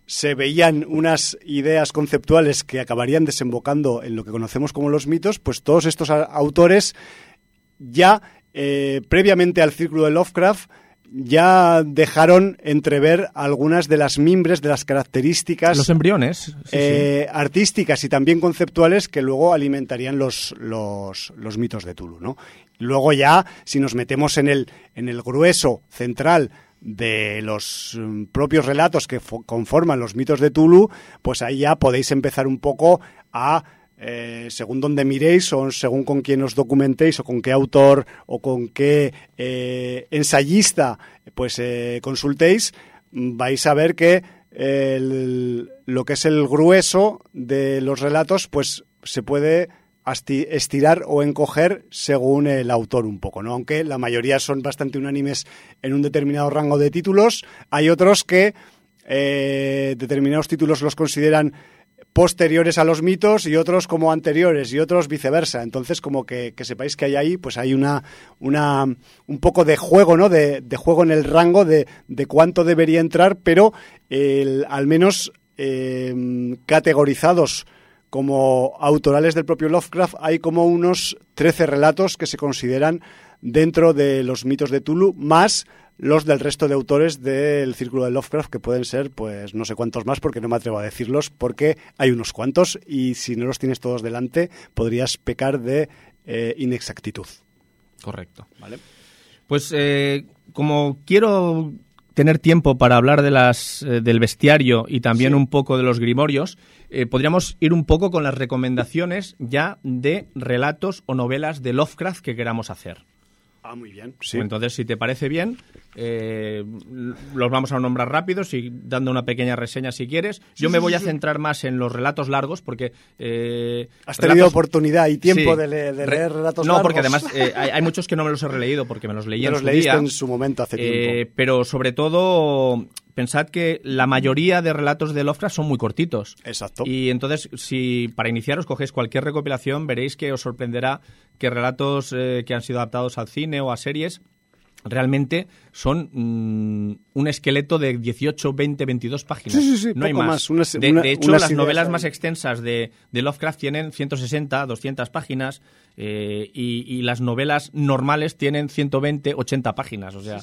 [SPEAKER 1] se veían unas ideas conceptuales que acabarían desembocando en lo que conocemos como los mitos, pues todos estos autores ya eh, previamente al círculo de Lovecraft ya dejaron entrever algunas de las mimbres, de las características.
[SPEAKER 2] Los embriones.
[SPEAKER 1] Eh, artísticas y también conceptuales que luego alimentarían los, los, los mitos de Tulu, ¿no? Luego ya, si nos metemos en el, en el grueso central de los mm, propios relatos que conforman los mitos de Tulu, pues ahí ya podéis empezar un poco a eh, según donde miréis o según con quién os documentéis o con qué autor o con qué eh, ensayista pues eh, consultéis, vais a ver que lo que es el grueso de los relatos pues se puede estirar o encoger según el autor un poco, ¿no? Aunque la mayoría son bastante unánimes en un determinado rango de títulos, hay otros que determinados títulos los consideran posteriores a los mitos y otros como anteriores y otros viceversa. Entonces, como que, sepáis que hay ahí, pues hay una, una un poco de juego, ¿no? De, juego en el rango de, de cuánto debería entrar, pero al menos em, categorizados como autorales del propio Lovecraft, hay como unos 13 relatos que se consideran dentro de los mitos de Tulu, más los del resto de autores del círculo de Lovecraft, que pueden ser, pues no sé cuántos más, porque no me atrevo a decirlos, porque hay unos cuantos y si no los tienes todos delante, podrías pecar de eh, inexactitud.
[SPEAKER 2] Correcto. Vale. Pues eh, como quiero tener tiempo para hablar de las, eh, del bestiario y también un poco de los grimorios, podríamos ir un poco con las recomendaciones ya de relatos o novelas de Lovecraft que queramos hacer.
[SPEAKER 1] Ah, muy bien.
[SPEAKER 2] Entonces, si te parece bien, eh, los vamos a nombrar rápidos y dando una pequeña reseña si quieres. Yo me voy a centrar más en los relatos largos porque...
[SPEAKER 1] Eh, Has tenido oportunidad y tiempo de, leer, relatos largos.
[SPEAKER 2] No, porque además [LAUGHS] eh, hay, muchos que no me los he releído porque me los leí en
[SPEAKER 1] los
[SPEAKER 2] su
[SPEAKER 1] leíste en su momento hace tiempo.
[SPEAKER 2] Pero sobre todo pensad que la mayoría de relatos de Lovecraft son muy cortitos.
[SPEAKER 1] Exacto.
[SPEAKER 2] Y entonces, si para iniciar os cogéis cualquier recopilación, veréis que os sorprenderá que relatos que han sido adaptados al cine o a series realmente son mm, un esqueleto de 18, 20, 22 páginas.
[SPEAKER 1] Sí, sí, sí,
[SPEAKER 2] no hay
[SPEAKER 1] más.
[SPEAKER 2] de, hecho, las novelas más extensas de, Lovecraft tienen 160, 200 páginas eh, y, las novelas normales tienen 120, 80 páginas. O sea,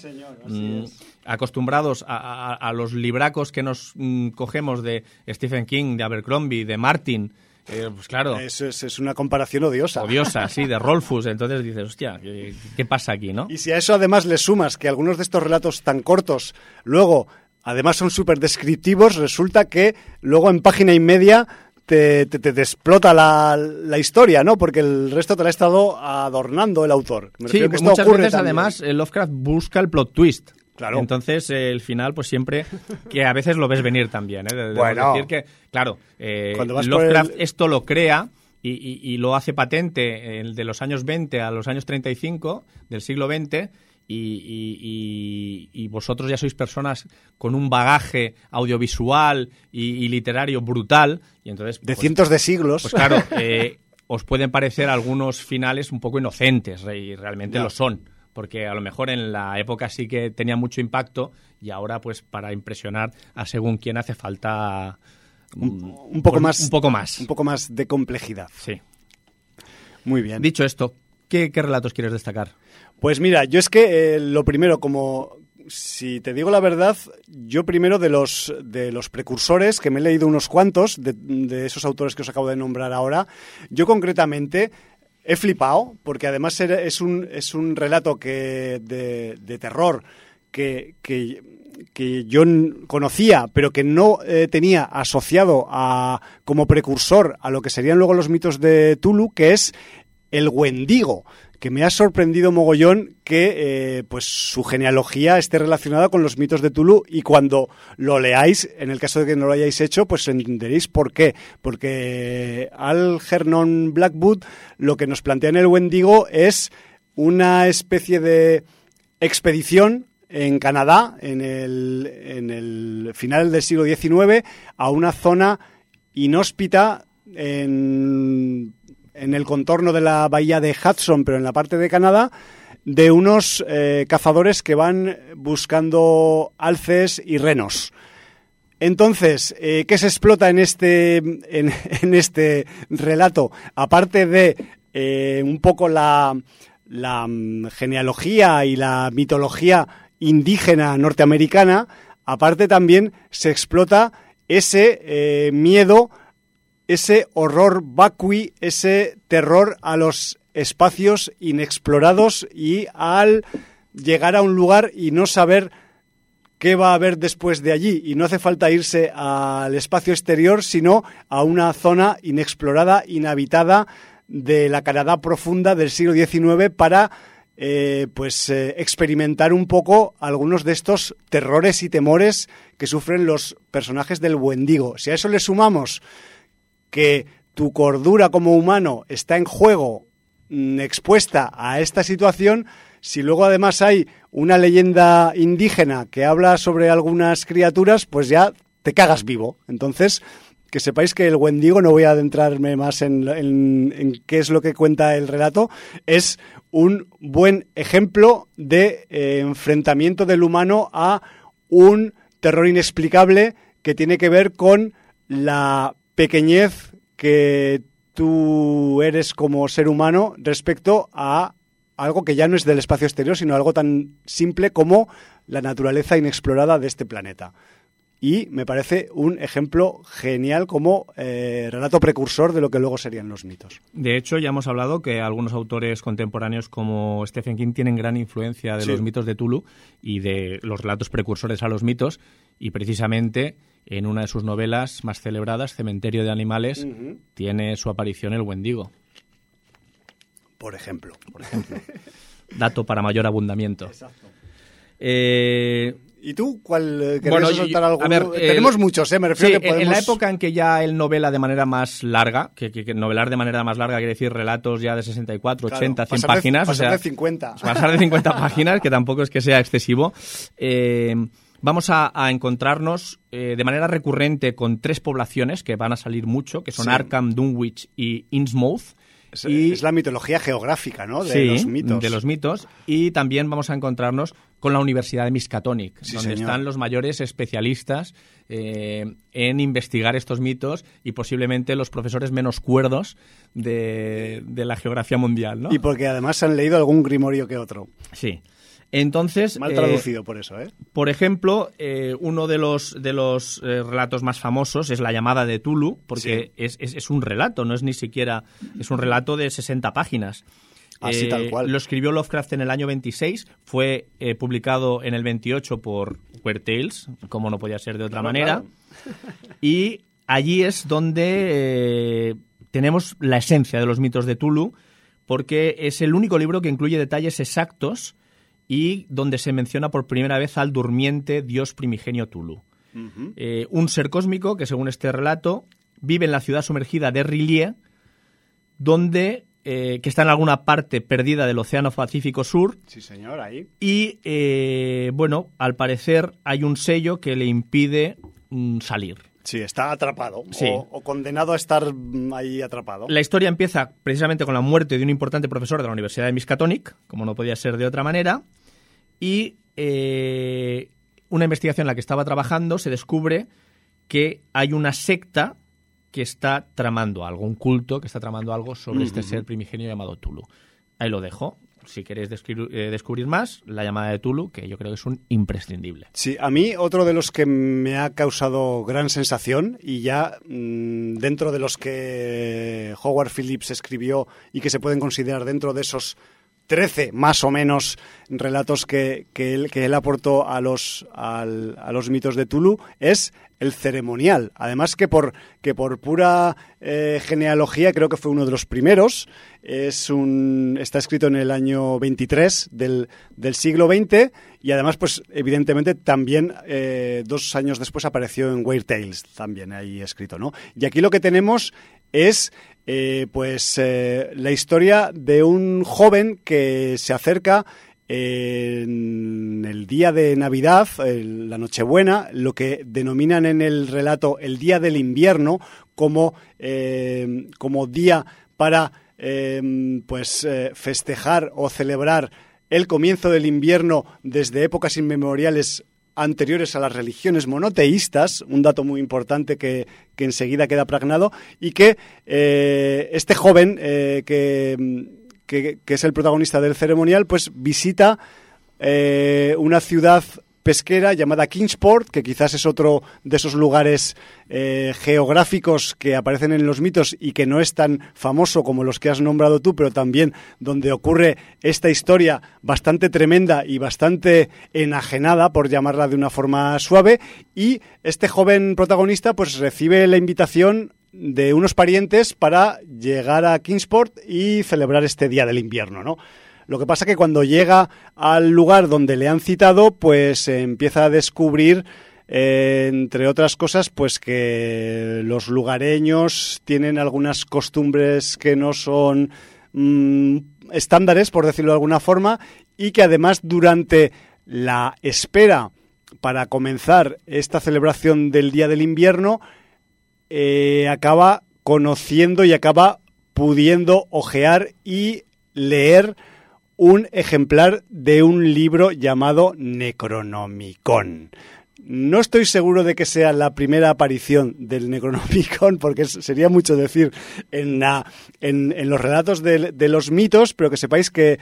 [SPEAKER 2] mm, acostumbrados a, los libracos que nos mm, cogemos de Stephen King, de Abercrombie, de Martin, eh, pues claro.
[SPEAKER 1] Es, es, una comparación odiosa.
[SPEAKER 2] Odiosa, sí, de [LAUGHS] Rolfus. Entonces dices, hostia, ¿qué, pasa aquí, no?
[SPEAKER 1] Y si a eso además le sumas que algunos de estos relatos tan cortos luego, además son súper descriptivos, resulta que luego en página y media te, te, te, explota la, la, historia, ¿no? Porque el resto te lo ha estado adornando el autor.
[SPEAKER 2] sí, muchas veces además Lovecraft busca el plot twist. Claro. Entonces, eh, el final, pues siempre, que a veces lo ves venir también. ¿eh?
[SPEAKER 1] bueno.
[SPEAKER 2] decir que, claro, eh, Lovecraft esto lo crea y, y, lo hace patente de los años 20 a los años 35 del siglo XX. Y, y, vosotros ya sois personas con un bagaje audiovisual y, literario brutal. Y entonces,
[SPEAKER 1] de pues, cientos de siglos.
[SPEAKER 2] Pues claro, [LAUGHS] os pueden parecer algunos finales un poco inocentes, y realmente lo son porque a lo mejor en la época sí que tenía mucho impacto y ahora pues para impresionar a según quién hace falta
[SPEAKER 1] un, poco más
[SPEAKER 2] un poco más
[SPEAKER 1] un poco más de complejidad.
[SPEAKER 2] Sí.
[SPEAKER 1] Muy bien.
[SPEAKER 2] Dicho esto, ¿qué, relatos quieres destacar?
[SPEAKER 1] Pues mira, yo es que eh, lo primero, como si te digo la verdad, yo primero de los, de los precursores, que me he leído unos cuantos, de, de esos autores que os acabo de nombrar ahora, yo concretamente he flipado, porque además es un, es un relato que de, de terror que, que, yo conocía, pero que no eh, tenía asociado a, como precursor a lo que serían luego los mitos de Tulu, que es el Wendigo que me ha sorprendido mogollón que eh, pues su genealogía esté relacionada con los mitos de Tulu y cuando lo leáis, en el caso de que no lo hayáis hecho, pues entenderéis por qué. Porque Al Gernon Blackwood lo que nos plantea en el Wendigo es una especie de expedición en Canadá en el, en el final del siglo XIX a una zona inhóspita en en el contorno de la bahía de Hudson, pero en la parte de Canadá, de unos eh, cazadores que van buscando alces y renos. Entonces, eh, ¿qué se explota en este, en, [LAUGHS] este relato? Aparte de eh, un poco la, la mm, genealogía y la mitología indígena norteamericana, aparte también se explota ese miedo ese horror vacui, ese terror a los espacios inexplorados y al llegar a un lugar y no saber qué va a haber después de allí. Y no hace falta irse al espacio exterior, sino a una zona inexplorada, inhabitada de la Canadá profunda del siglo XIX para eh, pues eh, experimentar un poco algunos de estos terrores y temores que sufren los personajes del Wendigo. Si a eso le sumamos que tu cordura como humano está en juego mm, expuesta a esta situación, si luego además hay una leyenda indígena que habla sobre algunas criaturas, pues ya te cagas vivo. Entonces, que sepáis que el Wendigo, no voy a adentrarme más en, qué es lo que cuenta el relato, es un buen ejemplo de eh, enfrentamiento del humano a un terror inexplicable que tiene que ver con la pequeñez que tú eres como ser humano respecto a algo que ya no es del espacio exterior, sino algo tan simple como la naturaleza inexplorada de este planeta. Y me parece un ejemplo genial como eh, relato precursor de lo que luego serían los mitos.
[SPEAKER 2] De hecho, ya hemos hablado que algunos autores contemporáneos como Stephen King tienen gran influencia de los mitos de Tulu y de los relatos precursores a los mitos, y precisamente en una de sus novelas más celebradas, Cementerio de Animales, tiene su aparición el Wendigo.
[SPEAKER 1] Por ejemplo.
[SPEAKER 2] Por ejemplo. Dato para mayor abundamiento. Exacto.
[SPEAKER 1] Eh, ¿Y tú cuál eh, bueno, soltar algo? Tenemos muchos, ¿eh? Me refiero que
[SPEAKER 2] En la época en que ya él novela de manera más larga, que, novelar de manera más larga quiere decir relatos ya de 64, 80, 100 páginas.
[SPEAKER 1] Pasar o sea, de 50.
[SPEAKER 2] Pasar de 50 [LAUGHS] páginas, que tampoco es que sea excesivo. Eh, vamos a, encontrarnos eh, de manera recurrente con tres poblaciones que van a salir mucho, que son Arkham, Dunwich y Innsmouth.
[SPEAKER 1] Es, y, es la mitología geográfica, ¿no? De los mitos.
[SPEAKER 2] de los mitos. Y también vamos a encontrarnos con la Universidad de Miskatonic, donde están los mayores especialistas eh, en investigar estos mitos y posiblemente los profesores menos cuerdos de, de la geografía mundial, ¿no?
[SPEAKER 1] Y porque además han leído algún grimorio que otro.
[SPEAKER 2] Sí. Entonces,
[SPEAKER 1] mal traducido por eso, ¿eh?
[SPEAKER 2] Por ejemplo, eh, uno de los de los eh, relatos más famosos es la llamada de Tulu, porque es, es, un relato, no es ni siquiera es un relato de 60 páginas.
[SPEAKER 1] Así tal cual.
[SPEAKER 2] Lo escribió Lovecraft en el año 26, fue publicado en el 28 por Weird Tales, como no podía ser de otra manera, y allí es donde tenemos la esencia de los mitos de Tulu, porque es el único libro que incluye detalles exactos y donde se menciona por primera vez al durmiente dios primigenio Tulu. Eh, un ser cósmico que, según este relato, vive en la ciudad sumergida de Rillier, donde eh, que está en alguna parte perdida del Océano Pacífico Sur.
[SPEAKER 1] Sí, señor, ahí.
[SPEAKER 2] Y, eh, bueno, al parecer hay un sello que le impide mm, salir.
[SPEAKER 1] Sí, está atrapado O, o, condenado a estar mm, ahí atrapado.
[SPEAKER 2] La historia empieza precisamente con la muerte de un importante profesor de la Universidad de Miskatonic, como no podía ser de otra manera, y eh, una investigación en la que estaba trabajando se descubre que hay una secta que está tramando algo, un culto que está tramando algo sobre este ser primigenio llamado Tulu. Ahí lo dejo. Si queréis eh, descubrir más, La llamada de Tulu, que yo creo que es un imprescindible.
[SPEAKER 1] Sí, a mí otro de los que me ha causado gran sensación y ya mm, dentro de los que Howard Phillips escribió y que se pueden considerar dentro de esos 13 más o menos relatos que, que, él, que él aportó a los, a los mitos de Tulu es el ceremonial. Además que por, que por pura eh, genealogía creo que fue uno de los primeros. Es un, está escrito en el año 23 del, del siglo XX y además pues evidentemente también eh, dos años después apareció en Weird Tales también ahí escrito. ¿no? Y aquí lo que tenemos es eh, pues la historia de un joven que se acerca en el día de Navidad, la Nochebuena, lo que denominan en el relato el día del invierno como, eh, como día para eh, pues eh, festejar o celebrar el comienzo del invierno desde épocas inmemoriales anteriores a las religiones monoteístas, un dato muy importante que, que enseguida queda pragnado, y que este joven que que, es el protagonista del ceremonial, pues visita eh, una ciudad pesquera llamada Kingsport, que quizás es otro de esos lugares eh, geográficos que aparecen en los mitos y que no es tan famoso como los que has nombrado tú, pero también donde ocurre esta historia bastante tremenda y bastante enajenada, por llamarla de una forma suave, y este joven protagonista pues recibe la invitación de unos parientes para llegar a Kingsport y celebrar este día del invierno, ¿no? Lo que pasa que cuando llega al lugar donde le han citado, pues empieza a descubrir, eh, entre otras cosas, pues que los lugareños tienen algunas costumbres que no son mm, estándares, por decirlo de alguna forma, y que además durante la espera para comenzar esta celebración del Día del Invierno, eh, acaba conociendo y acaba pudiendo ojear y leer un ejemplar de un libro llamado Necronomicon. No estoy seguro de que sea la primera aparición del Necronomicon, [LAUGHS] porque sería mucho decir en, los relatos de, los mitos, pero que sepáis que,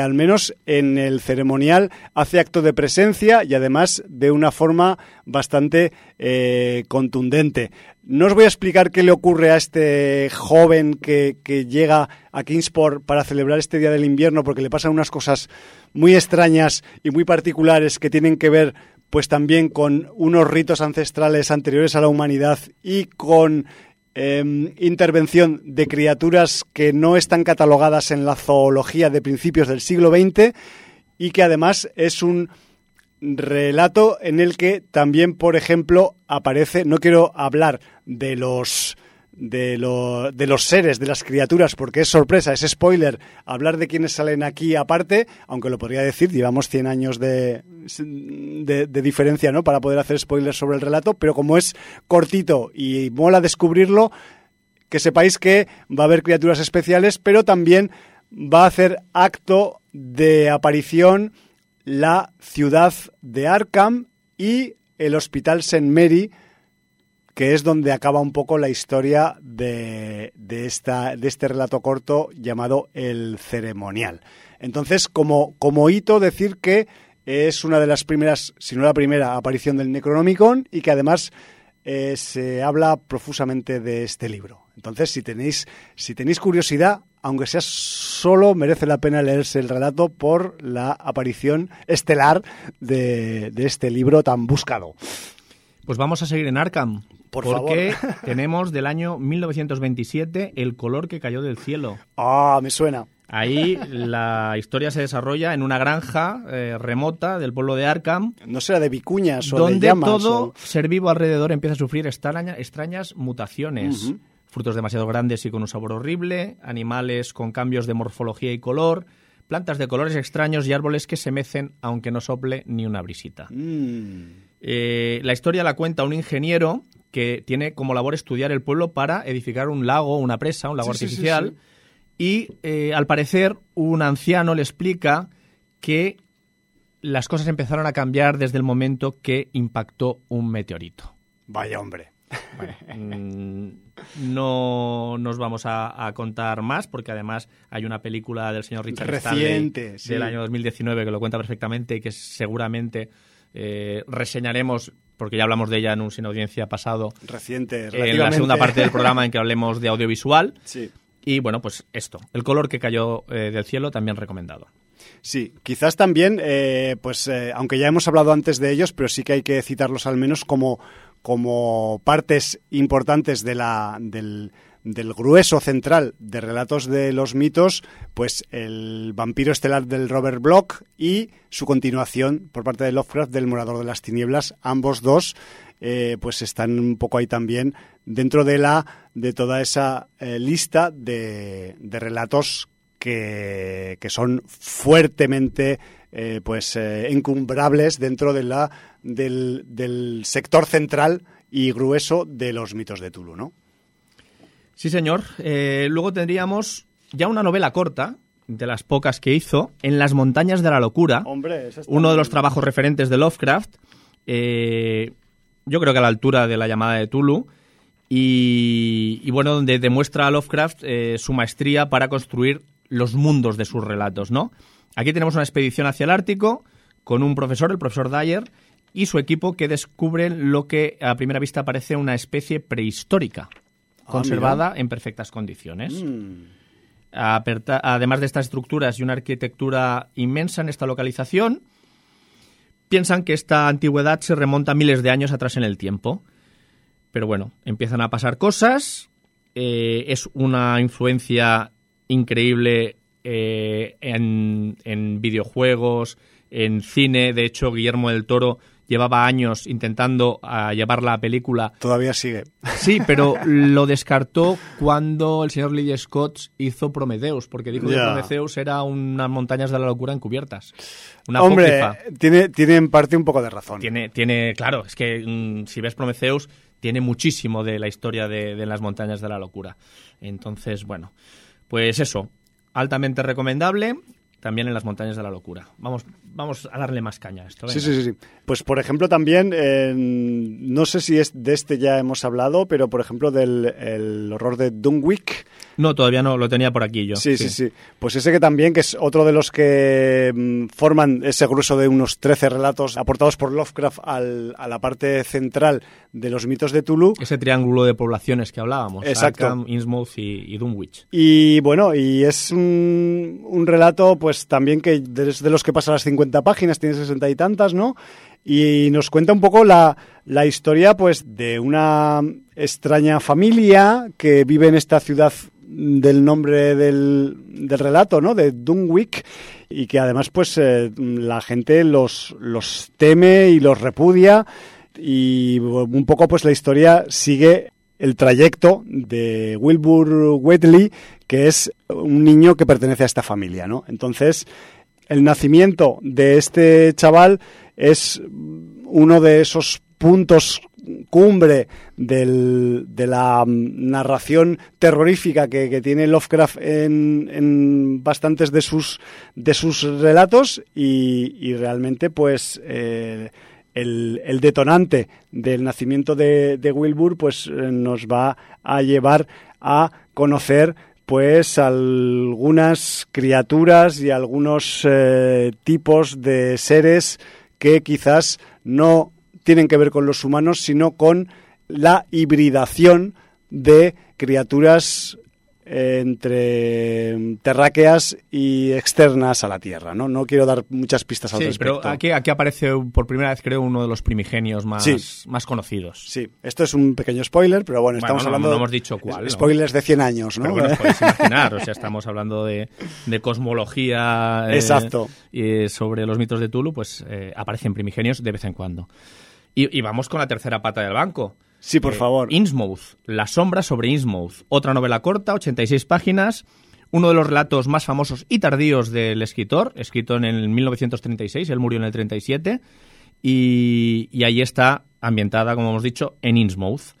[SPEAKER 1] al menos en el ceremonial hace acto de presencia y además de una forma bastante eh, contundente. No os voy a explicar qué le ocurre a este joven que llega a Kingsport para celebrar este Día del Invierno, porque le pasan unas cosas muy extrañas y muy particulares que tienen que ver pues también con unos ritos ancestrales anteriores a la humanidad y con em, intervención de criaturas que no están catalogadas en la zoología de principios del siglo XX y que además es un relato en el que también, por ejemplo, aparece, no quiero hablar de los de, de, los seres, de las criaturas, porque es sorpresa, es spoiler hablar de quienes salen aquí aparte, aunque lo podría decir, llevamos 100 años de, de, diferencia ¿no? para poder hacer spoilers sobre el relato, pero como es cortito y mola descubrirlo, que sepáis que va a haber criaturas especiales, pero también va a hacer acto de aparición la ciudad de Arkham y el Hospital St. Mary, que es donde acaba un poco la historia de, de, esta, de este relato corto llamado El Ceremonial. Entonces, como, como hito, decir que es una de las primeras, si no la primera, aparición del Necronomicon y que además eh, se habla profusamente de este libro. Entonces, si tenéis, si tenéis curiosidad, aunque sea solo, merece la pena leerse el relato por la aparición estelar de, de este libro tan buscado.
[SPEAKER 2] Pues vamos a seguir en Arkham,
[SPEAKER 1] por
[SPEAKER 2] porque [LAUGHS] tenemos del año 1927 El color que cayó del cielo.
[SPEAKER 1] Ah, me suena.
[SPEAKER 2] Ahí la historia se desarrolla en una granja eh, remota del pueblo de Arkham.
[SPEAKER 1] No será de vicuñas o
[SPEAKER 2] donde
[SPEAKER 1] de llamas.
[SPEAKER 2] todo ser vivo alrededor empieza a sufrir extrañas mutaciones. Frutos demasiado grandes y con un sabor horrible, animales con cambios de morfología y color, plantas de colores extraños y árboles que se mecen aunque no sople ni una brisita.
[SPEAKER 1] Mm.
[SPEAKER 2] Eh, la historia la cuenta un ingeniero que tiene como labor estudiar el pueblo para edificar un lago, una presa, un lago artificial. y eh, al parecer un anciano le explica que las cosas empezaron a cambiar desde el momento que impactó un meteorito.
[SPEAKER 1] Vaya hombre.
[SPEAKER 2] Mm, no nos vamos a, contar más porque además hay una película del señor Richard
[SPEAKER 1] Reciente,
[SPEAKER 2] del año 2019 que lo cuenta perfectamente y que seguramente eh, reseñaremos porque ya hablamos de ella en un sin audiencia pasado.
[SPEAKER 1] Reciente,
[SPEAKER 2] En la segunda parte del programa en que hablemos de audiovisual. [LAUGHS]
[SPEAKER 1] Sí.
[SPEAKER 2] Y bueno, pues esto, el color que cayó eh, del cielo también recomendado.
[SPEAKER 1] Sí, quizás también, eh, pues aunque ya hemos hablado antes de ellos, pero sí que hay que citarlos al menos como, como partes importantes de la, del, del grueso central de relatos de los mitos, pues el vampiro estelar del Robert Bloch y su continuación por parte de Lovecraft del Morador de las Tinieblas, ambos dos eh, pues están un poco ahí también dentro de la de toda esa eh, lista de, de relatos que, que, son fuertemente eh, pues encumbrables dentro de la del, del sector central y grueso de los mitos de Tulu, ¿no?
[SPEAKER 2] Sí, señor. Eh, luego tendríamos ya una novela corta, de las pocas que hizo, En las montañas de la locura.
[SPEAKER 1] Hombre,
[SPEAKER 2] uno de los trabajos referentes de Lovecraft. Eh, yo creo que a la altura de la llamada de Tulu. Y, bueno, donde demuestra a Lovecraft eh, su maestría para construir los mundos de sus relatos, ¿no? Aquí tenemos una expedición hacia el Ártico con un profesor, el profesor Dyer, y su equipo que descubren lo que a primera vista parece una especie prehistórica. Ah, conservada en perfectas condiciones.
[SPEAKER 1] Mm.
[SPEAKER 2] Además de estas estructuras y una arquitectura inmensa en esta localización, piensan que esta antigüedad se remonta miles de años atrás en el tiempo. Pero bueno, empiezan a pasar cosas, eh, es una influencia increíble eh, en, en videojuegos, en cine. De hecho, Guillermo del Toro llevaba años intentando uh, llevar la película.
[SPEAKER 1] Todavía sigue.
[SPEAKER 2] Sí, pero [LAUGHS] lo descartó cuando el señor Lee Scott hizo Prometheus, porque dijo que Prometheus era unas montañas de la locura encubiertas. Una
[SPEAKER 1] Hombre, tiene, tiene en parte un poco de razón.
[SPEAKER 2] Tiene, tiene claro, es que mm, si ves Prometheus, tiene muchísimo de la historia de, de las montañas de la locura. Entonces, bueno, pues eso, altamente recomendable también en las montañas de la locura. Vamos, vamos a darle más caña a esto.
[SPEAKER 1] Sí, sí, sí. Pues por ejemplo también, no sé si es de este ya hemos hablado, pero por ejemplo del horror de Dunwick.
[SPEAKER 2] No, todavía no, lo tenía por aquí yo.
[SPEAKER 1] Sí, sí, sí, Pues ese que también, que es otro de los que mm, forman ese grueso de unos 13 relatos aportados por Lovecraft al, a la parte central de los mitos de Tulu.
[SPEAKER 2] Ese triángulo de poblaciones que hablábamos.
[SPEAKER 1] Exacto.
[SPEAKER 2] Arkham, Innsmouth y, y Dunwich.
[SPEAKER 1] Y bueno, y es un, un relato pues también que desde los que pasa las 50 páginas, tiene 60 y tantas, ¿no? Y nos cuenta un poco la, la historia pues de una extraña familia que vive en esta ciudad del nombre del, del relato, ¿no? De Dunwick y que además pues eh, la gente los, los teme y los repudia y un poco pues la historia sigue el trayecto de Wilbur Wheatley, que es un niño que pertenece a esta familia, ¿no? Entonces, el nacimiento de este chaval es uno de esos puntos cumbre de la narración terrorífica que, tiene Lovecraft en, en, bastantes de sus, de sus relatos y, realmente pues eh, el, detonante del nacimiento de, de Wilbur pues eh, nos va a llevar a conocer pues algunas criaturas y algunos eh, tipos de seres que quizás no tienen que ver con los humanos, sino con la hibridación de criaturas entre terráqueas y externas a la Tierra. No, no quiero dar muchas pistas al
[SPEAKER 2] sí,
[SPEAKER 1] respecto.
[SPEAKER 2] Pero aquí, aquí aparece por primera vez, creo, uno de los primigenios más, más conocidos.
[SPEAKER 1] Sí, esto es un pequeño spoiler, pero bueno, estamos hablando.
[SPEAKER 2] No hemos dicho cuál.
[SPEAKER 1] Spoilers de 100 años, ¿no?
[SPEAKER 2] Pero bueno, os podéis [LAUGHS] imaginar, o sea, estamos hablando de, de cosmología.
[SPEAKER 1] Eh, Exacto.
[SPEAKER 2] Y sobre los mitos de Tulu, pues eh, aparecen primigenios de vez en cuando. Y, y vamos con la tercera pata del banco.
[SPEAKER 1] Sí, por
[SPEAKER 2] eh,
[SPEAKER 1] favor.
[SPEAKER 2] Innsmouth, La sombra sobre Innsmouth. Otra novela corta, 86 páginas. Uno de los relatos más famosos y tardíos del escritor, escrito en el 1936, él murió en el 37. Y, y ahí está ambientada, como hemos dicho, en Innsmouth.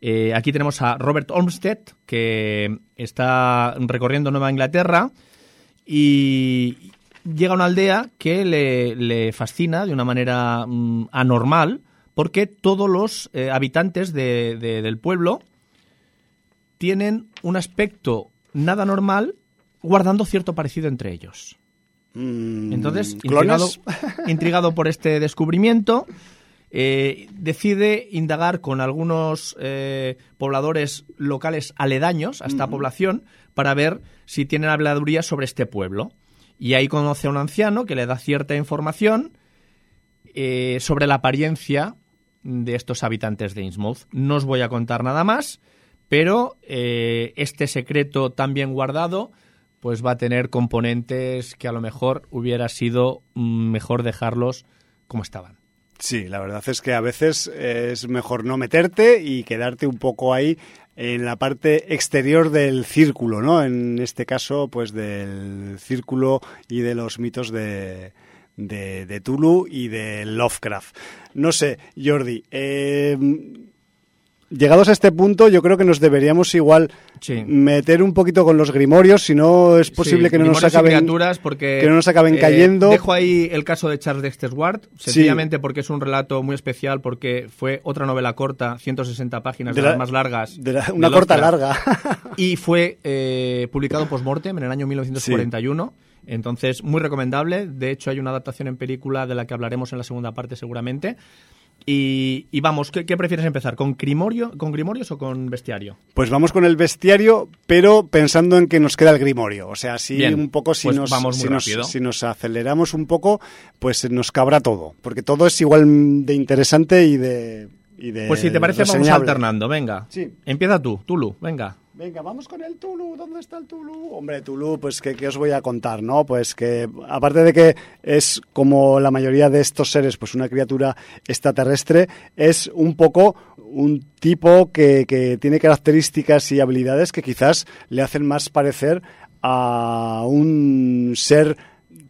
[SPEAKER 2] Eh, aquí tenemos a Robert Olmsted, que está recorriendo Nueva Inglaterra y llega a una aldea que le, le fascina de una manera mm, anormal porque todos los eh, habitantes de- de- del pueblo tienen un aspecto nada normal guardando cierto parecido entre ellos.
[SPEAKER 1] Mm,
[SPEAKER 2] Entonces, [LAUGHS] intrigado, por este descubrimiento, eh, decide indagar con algunos eh, pobladores locales aledaños a esta población para ver si tienen habladuría sobre este pueblo. Y ahí conoce a un anciano que le da cierta información eh, sobre la apariencia de estos habitantes de Innsmouth. No os voy a contar nada más, pero eh, este secreto tan bien guardado pues va a tener componentes que a lo mejor hubiera sido mm, mejor dejarlos como estaban.
[SPEAKER 1] Sí, la verdad es que a veces es mejor no meterte y quedarte un poco ahí en la parte exterior del círculo, ¿no? En este caso, pues del círculo y de los mitos de, de, de Tulu y de Lovecraft. No sé, Jordi, eh, llegados a este punto, yo creo que nos deberíamos igual
[SPEAKER 2] Sí.
[SPEAKER 1] meter un poquito con los grimorios, si no es posible
[SPEAKER 2] Sí,
[SPEAKER 1] que no nos acaben
[SPEAKER 2] porque,
[SPEAKER 1] que no nos acaben
[SPEAKER 2] eh,
[SPEAKER 1] cayendo.
[SPEAKER 2] Dejo ahí el caso de Charles Dexter Ward, sencillamente porque es un relato muy especial, porque fue otra novela corta, 160 páginas, de,
[SPEAKER 1] De la-
[SPEAKER 2] las más largas.
[SPEAKER 1] de la-
[SPEAKER 2] de
[SPEAKER 1] una corta larga.
[SPEAKER 2] y fue eh, publicado post-mortem en el año 1941. Entonces, muy recomendable. De hecho, hay una adaptación en película de la que hablaremos en la segunda parte seguramente. Y, y vamos, ¿qué, qué prefieres empezar? ¿Con, grimorio, ¿Con grimorios o con bestiario?
[SPEAKER 1] Pues vamos con el bestiario, pero pensando en que nos queda el grimorio. O sea, así
[SPEAKER 2] Bien,
[SPEAKER 1] un poco, si,
[SPEAKER 2] pues
[SPEAKER 1] nos,
[SPEAKER 2] vamos
[SPEAKER 1] si, nos,
[SPEAKER 2] rápido.
[SPEAKER 1] si nos aceleramos un poco, pues nos cabrá todo. Porque todo es igual de interesante y de. y de
[SPEAKER 2] Pues si te parece, vamos alternando. Venga.
[SPEAKER 1] Sí.
[SPEAKER 2] Empieza tú, Tulu, venga.
[SPEAKER 1] Venga, vamos con el Tulu. ¿Dónde está el Tulu? Hombre, Tulu, pues ¿qué, qué os voy a contar, ¿no? Pues que aparte de que es como la mayoría de estos seres, pues una criatura extraterrestre, es un poco un tipo que, que tiene características y habilidades que quizás le hacen más parecer a un ser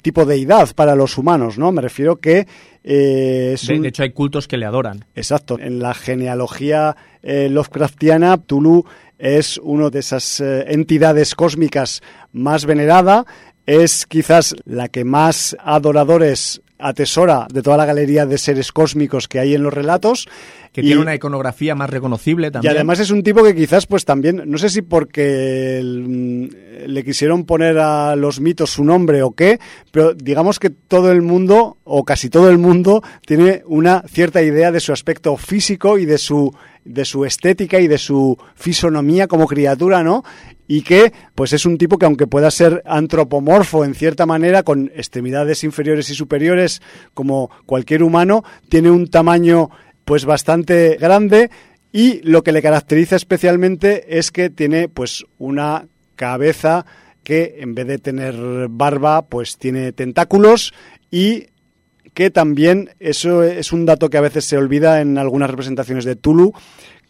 [SPEAKER 1] tipo deidad para los humanos, ¿no? Me refiero que eh, es
[SPEAKER 2] De,
[SPEAKER 1] un-
[SPEAKER 2] de hecho, hay cultos que le adoran.
[SPEAKER 1] Exacto. En la genealogía eh, Lovecraftiana, Tulu es una de esas eh, entidades cósmicas más venerada. Es quizás la que más adoradores atesora de toda la galería de seres cósmicos que hay en los relatos.
[SPEAKER 2] Que
[SPEAKER 1] Y-
[SPEAKER 2] tiene una iconografía más reconocible
[SPEAKER 1] y
[SPEAKER 2] también.
[SPEAKER 1] además es un tipo que quizás pues también, no sé si porque mm, le quisieron poner a los mitos su nombre o qué, pero digamos que todo el mundo, o casi todo el mundo, tiene una cierta idea de su aspecto físico y de su, de su estética y de su fisonomía como criatura, ¿no? Y que pues es un tipo que aunque pueda ser antropomorfo en cierta manera, con extremidades inferiores y superiores como cualquier humano, tiene un tamaño pues bastante grande y lo que le caracteriza especialmente es que tiene pues una cabeza que en vez de tener barba pues tiene tentáculos y que también eso es un dato que a veces se olvida en algunas representaciones de Tulu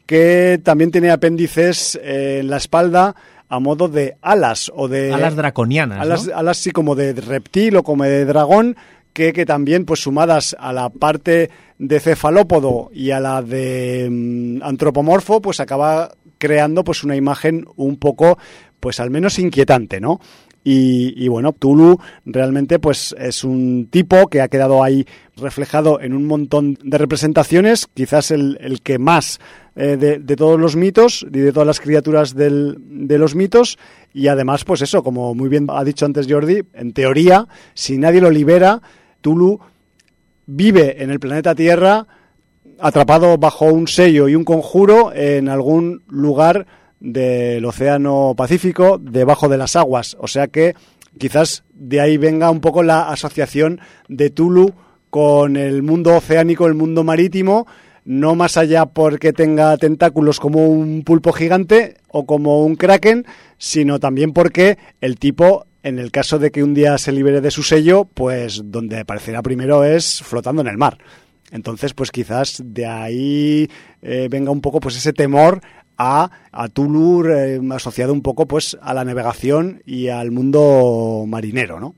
[SPEAKER 1] que también tiene apéndices eh, en la espalda a modo de alas o de
[SPEAKER 2] Alas draconianas. ¿no?
[SPEAKER 1] alas, alas sí como de reptil o como de dragón que, que también pues sumadas a la parte de cefalópodo y a la de mm, antropomorfo pues acaba creando pues una imagen un poco pues al menos inquietante no y, y, bueno, Tulu realmente pues es un tipo que ha quedado ahí reflejado en un montón de representaciones, quizás el, el que más eh, de, de, todos los mitos y de todas las criaturas del, de los mitos. Y además, pues eso, como muy bien ha dicho antes Jordi, en teoría, si nadie lo libera, Tulu vive en el planeta Tierra atrapado bajo un sello y un conjuro en algún lugar del Océano Pacífico debajo de las aguas. O sea que quizás de ahí venga un poco la asociación de Tulu con el mundo oceánico, el mundo marítimo, no más allá porque tenga tentáculos como un pulpo gigante o como un kraken, sino también porque el tipo, en el caso de que un día se libere de su sello, pues donde aparecerá primero es flotando en el mar. Entonces, pues quizás de ahí eh, venga un poco pues ese temor a, a Tulu eh, asociado un poco pues a la navegación y al mundo marinero, ¿no?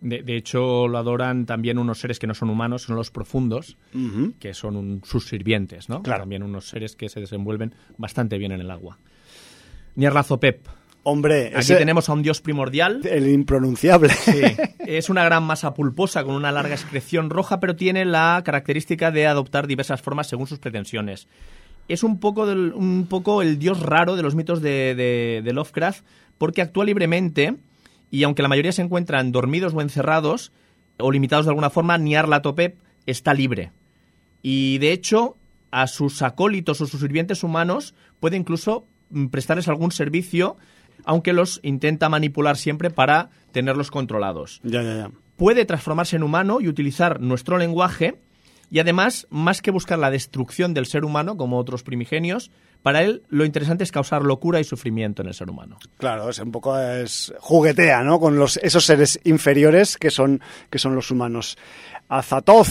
[SPEAKER 2] De, de, hecho, lo adoran también unos seres que no son humanos, son los profundos, uh -huh. que son un, sus sirvientes, ¿no?
[SPEAKER 1] Claro.
[SPEAKER 2] También unos seres que se desenvuelven bastante bien en el agua. Nyarlathotep,
[SPEAKER 1] Hombre,
[SPEAKER 2] Aquí
[SPEAKER 1] ese-
[SPEAKER 2] tenemos a un dios primordial.
[SPEAKER 1] el impronunciable.
[SPEAKER 2] Sí. [LAUGHS] Es una gran masa pulposa con una larga excreción roja, pero tiene la característica de adoptar diversas formas según sus pretensiones. Es un poco, del- un poco el dios raro de los mitos de, de- de Lovecraft, porque actúa libremente y aunque la mayoría se encuentran dormidos o encerrados o limitados de alguna forma, Nyarlathotep está libre. Y de hecho, a sus acólitos o sus sirvientes humanos puede incluso mm, prestarles algún servicio, aunque los intenta manipular siempre para tenerlos controlados.
[SPEAKER 1] ya, ya, ya.
[SPEAKER 2] Puede transformarse en humano y utilizar nuestro lenguaje, y además, más que buscar la destrucción del ser humano, como otros primigenios, para él lo interesante es causar locura y sufrimiento en el ser humano.
[SPEAKER 1] Claro, es un poco es juguetea, ¿no? Con los esos seres inferiores que son que son los humanos. Azatoth.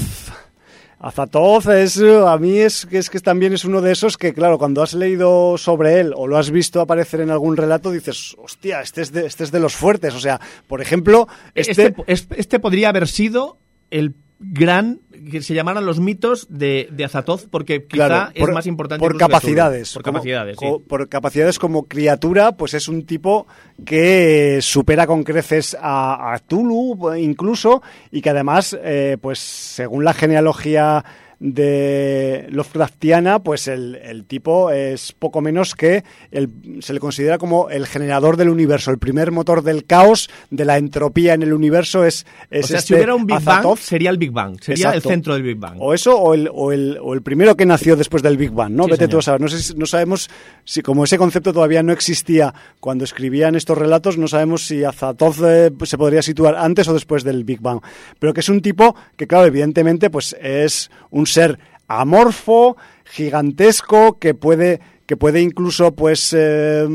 [SPEAKER 1] Azatoth es a mí es que es que también es uno de esos que claro, cuando has leído sobre él o lo has visto aparecer en algún relato dices, "Hostia, este es de este es de los fuertes", o sea, por ejemplo,
[SPEAKER 2] Este,
[SPEAKER 1] este,
[SPEAKER 2] este, este podría haber sido el gran que se llamaran los mitos de, de Azatoth, porque quizá
[SPEAKER 1] Claro,
[SPEAKER 2] es más importante
[SPEAKER 1] por capacidades.
[SPEAKER 2] Por
[SPEAKER 1] como-
[SPEAKER 2] capacidades, sí.
[SPEAKER 1] co- por capacidades como criatura pues es un tipo que supera con creces a, a Tulu incluso y que además eh, pues según la genealogía de Lovecraftiana, pues el, el tipo es poco menos que el, se le considera como el generador del universo, el primer motor del caos, de la entropía en el universo es, es
[SPEAKER 2] o sea,
[SPEAKER 1] este
[SPEAKER 2] si hubiera un Big Bang,
[SPEAKER 1] Azathoth.
[SPEAKER 2] sería el Big Bang, sería el centro del Big Bang.
[SPEAKER 1] O eso, o el, o, el, o el primero que nació después del Big Bang, ¿no?
[SPEAKER 2] Sí,
[SPEAKER 1] Vete tú a saber. No, sé no sabemos si, como ese concepto todavía no existía cuando escribían estos relatos, no sabemos si Azatoth eh, se podría situar antes o después del Big Bang. Pero que es un tipo que, claro, evidentemente, pues es un ser amorfo, gigantesco, que puede, que puede incluso, pues. eh,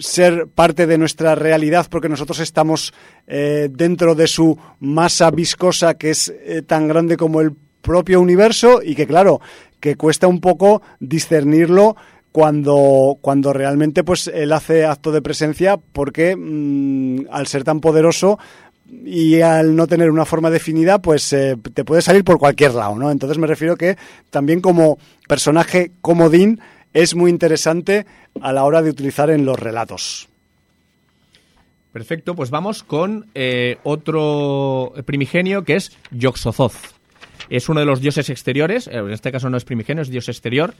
[SPEAKER 1] ser parte de nuestra realidad porque nosotros estamos eh, dentro de su masa viscosa que es eh, tan grande como el propio universo y que claro que cuesta un poco discernirlo cuando, cuando realmente pues él hace acto de presencia porque mm, al ser tan poderoso y al no tener una forma definida, pues eh, te puede salir por cualquier lado, ¿no? Entonces me refiero que también como personaje comodín es muy interesante a la hora de utilizar en los relatos.
[SPEAKER 2] Perfecto, pues vamos con eh, otro primigenio que es Yoxozoth. Es uno de los dioses exteriores, eh, en este caso no es primigenio, es dios exterior.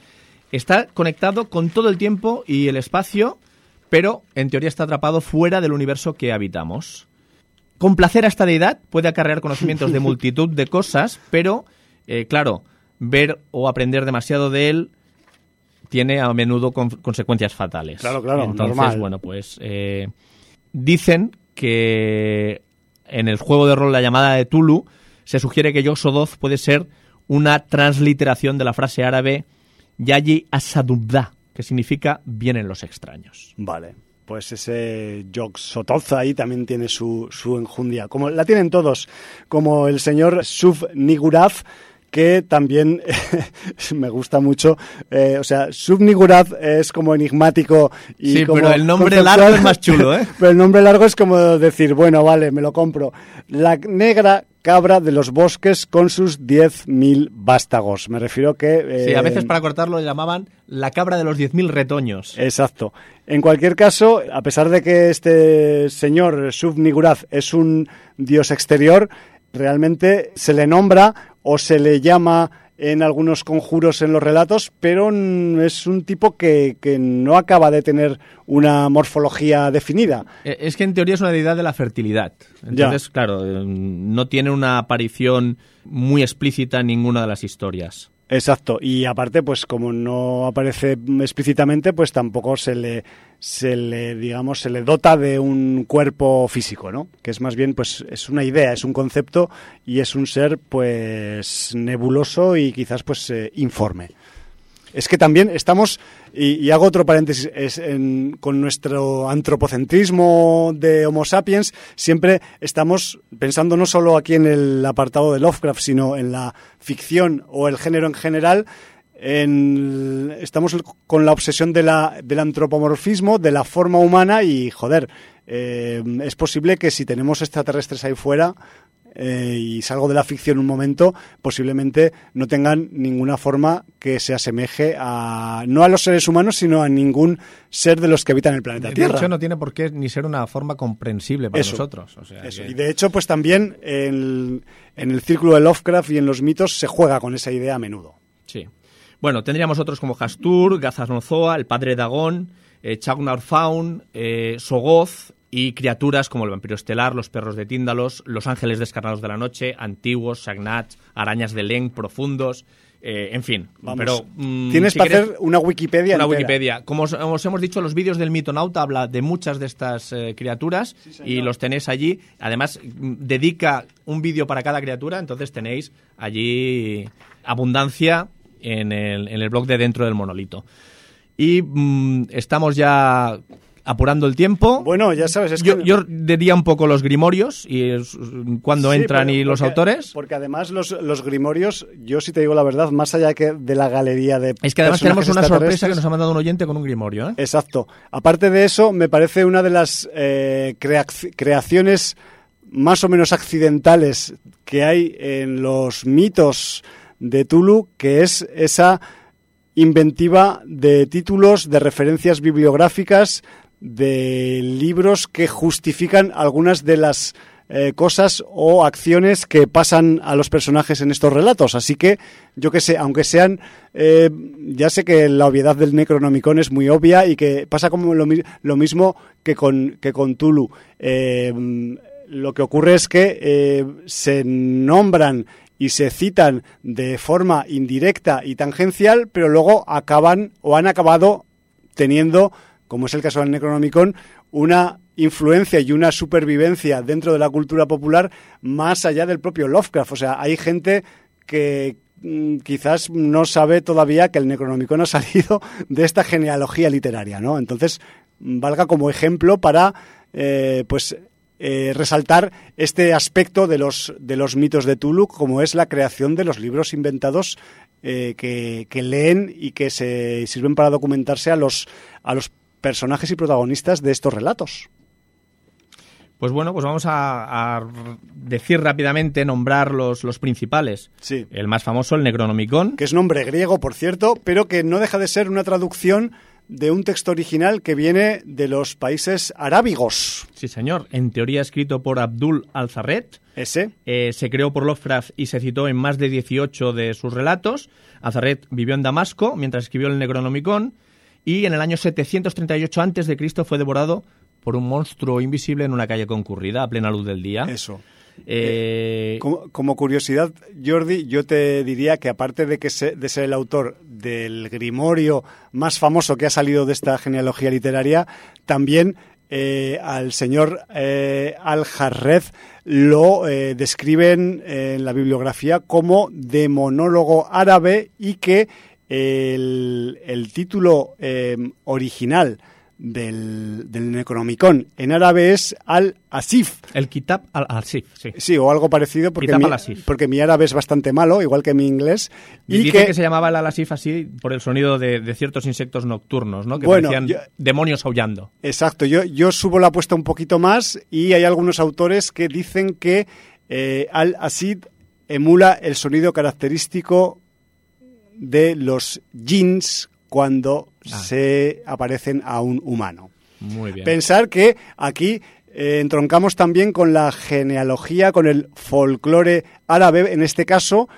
[SPEAKER 2] Está conectado con todo el tiempo y el espacio, pero en teoría está atrapado fuera del universo que habitamos. Complacer a esta deidad puede acarrear conocimientos de [LAUGHS] multitud de cosas, pero, eh, claro, ver o aprender demasiado de él tiene a menudo con- consecuencias fatales.
[SPEAKER 1] Claro, claro,
[SPEAKER 2] Entonces,
[SPEAKER 1] normal.
[SPEAKER 2] bueno, pues eh, dicen que en el juego de rol La llamada de Tulu se sugiere que Yoxodoth puede ser una transliteración de la frase árabe Yayi Asadubda, que significa vienen los extraños.
[SPEAKER 1] Vale. Pues ese Yoxototh ahí también tiene su, su enjundia. Como la tienen todos, como el señor Suf Nigurath, que también [LAUGHS] me gusta mucho. Eh, o sea, Suf Nigurath es como enigmático y
[SPEAKER 2] Sí,
[SPEAKER 1] como
[SPEAKER 2] pero el nombre
[SPEAKER 1] conceptual.
[SPEAKER 2] largo es más chulo, ¿eh? [LAUGHS]
[SPEAKER 1] pero el nombre largo es como decir, bueno, vale, me lo compro. La negra cabra de los bosques con sus 10.000 vástagos. Me refiero que...
[SPEAKER 2] Sí, a
[SPEAKER 1] eh,
[SPEAKER 2] veces para cortarlo le llamaban la cabra de los 10.000 retoños.
[SPEAKER 1] Exacto. En cualquier caso, a pesar de que este señor Subniguraz es un dios exterior, realmente se le nombra o se le llama en algunos conjuros en los relatos, pero es un tipo que, que no acaba de tener una morfología definida.
[SPEAKER 2] Eh, Es que en teoría es una deidad de la fertilidad. Entonces, claro, eh, no tiene una aparición muy explícita en ninguna de las historias.
[SPEAKER 1] Exacto, y aparte, pues como no aparece explícitamente, pues tampoco se le, se le, digamos, se le dota de un cuerpo físico, ¿no? Que es más bien, pues, es una idea, es un concepto y es un ser, pues, nebuloso y quizás, pues, eh, informe. Es que también estamos, y, hago otro paréntesis, es en- con nuestro antropocentrismo de Homo sapiens, siempre estamos pensando no solo aquí en el apartado de Lovecraft, sino en la ficción o el género en general. en- estamos con la obsesión del antropomorfismo, de la forma humana y, joder, eh, es posible que si tenemos extraterrestres ahí fuera, eh, y salgo de la ficción un momento, posiblemente no tengan ninguna forma que se asemeje a no a los seres humanos, sino a ningún ser de los que habitan el planeta Tierra.
[SPEAKER 2] De hecho, no tiene por qué ni ser una forma comprensible para nosotros.
[SPEAKER 1] Y de hecho, pues también en, en el círculo de Lovecraft y en los mitos se juega con esa idea a menudo.
[SPEAKER 2] Sí. Bueno, tendríamos otros como Hastur, Gazarnozoa, el padre Dagón, eh, Faun, eh, Sogoth y criaturas como el vampiro estelar, los perros de Tíndalos, los ángeles descarnados de la noche, antiguos, sagnats, arañas de Leng, profundos, eh, en fin. Pero,
[SPEAKER 1] mm, Tienes para hacer una Wikipedia.
[SPEAKER 2] Una Wikipedia. Como os, hemos dicho, los vídeos del mitonauta habla de muchas de estas eh, criaturas y los tenéis allí. Además, mm, dedica un vídeo para cada criatura, entonces tenéis allí abundancia en el, en el blog de dentro del monolito. Y mm, estamos ya apurando el tiempo.
[SPEAKER 1] Bueno, ya sabes, es
[SPEAKER 2] yo, que... yo diría un poco los grimorios y cuando entran y los autores.
[SPEAKER 1] Porque además los, los, grimorios, yo sí te digo la verdad, más allá que de la galería de.
[SPEAKER 2] Es que además tenemos una sorpresa que nos ha mandado un oyente con un grimorio. ¿eh?
[SPEAKER 1] Exacto. Aparte de eso, me parece una de las eh, creaciones más o menos accidentales que hay en los mitos de Tulu, que es esa inventiva de títulos, de referencias bibliográficas, de libros que justifican algunas de las eh, cosas o acciones que pasan a los personajes en estos relatos. Así que, yo que sé, aunque sean, eh, ya sé que la obviedad del Necronomicon es muy obvia y que pasa como lo, mismo que con, que con Tulu. Eh, lo que ocurre es que se nombran y se citan de forma indirecta y tangencial, pero luego acaban o han acabado teniendo, como es el caso del Necronomicon, una influencia y una supervivencia dentro de la cultura popular más allá del propio Lovecraft. O sea, hay gente que mm, quizás no sabe todavía que el Necronomicon ha salido [LAUGHS] de esta genealogía literaria, ¿no? Entonces, valga como ejemplo para eh, pues eh, resaltar este aspecto de los, de los mitos de Tulu, como es la creación de los libros inventados eh, que, leen y que se sirven para documentarse a los, a los personajes y protagonistas de estos relatos.
[SPEAKER 2] Pues bueno, pues vamos a, decir rápidamente, nombrar los, los principales.
[SPEAKER 1] Sí.
[SPEAKER 2] El más famoso, el Necronomicon.
[SPEAKER 1] Que es nombre griego, por cierto, pero que no deja de ser una traducción de un texto original que viene de los países arábigos.
[SPEAKER 2] Sí, señor. En teoría escrito por Abdul al-Zarret.
[SPEAKER 1] Ese.
[SPEAKER 2] Eh, se creó por Lovecraft y se citó en más de 18 de sus relatos. Al-Zarret vivió en Damasco mientras escribió el Necronomicon y en el año 738 a.C. fue devorado por un monstruo invisible en una calle concurrida a plena luz del día.
[SPEAKER 1] Eso. Eh, como, curiosidad, Jordi, yo te diría que aparte de, que de ser el autor del grimorio más famoso que ha salido de esta genealogía literaria, también eh, al señor eh, Al-Jarred lo describen en la bibliografía como demonólogo árabe y que el, el título original del, del Necronomicon. En árabe es Al-Asif.
[SPEAKER 2] El Kitab Al-Asif, sí.
[SPEAKER 1] Sí, o algo parecido, porque mi, porque mi árabe es bastante malo, igual que mi inglés.
[SPEAKER 2] Y, que, se llamaba el Al-Asif así por el sonido de, ciertos insectos nocturnos, ¿no? Que parecían demonios aullando.
[SPEAKER 1] Exacto, yo, yo subo la apuesta un poquito más y hay algunos autores que dicen que eh, Al-Asid emula el sonido característico de los jeans cuando ah. se aparecen a un humano.
[SPEAKER 2] Muy bien.
[SPEAKER 1] Pensar que aquí eh, entroncamos también con la genealogía, con el folclore árabe, en este caso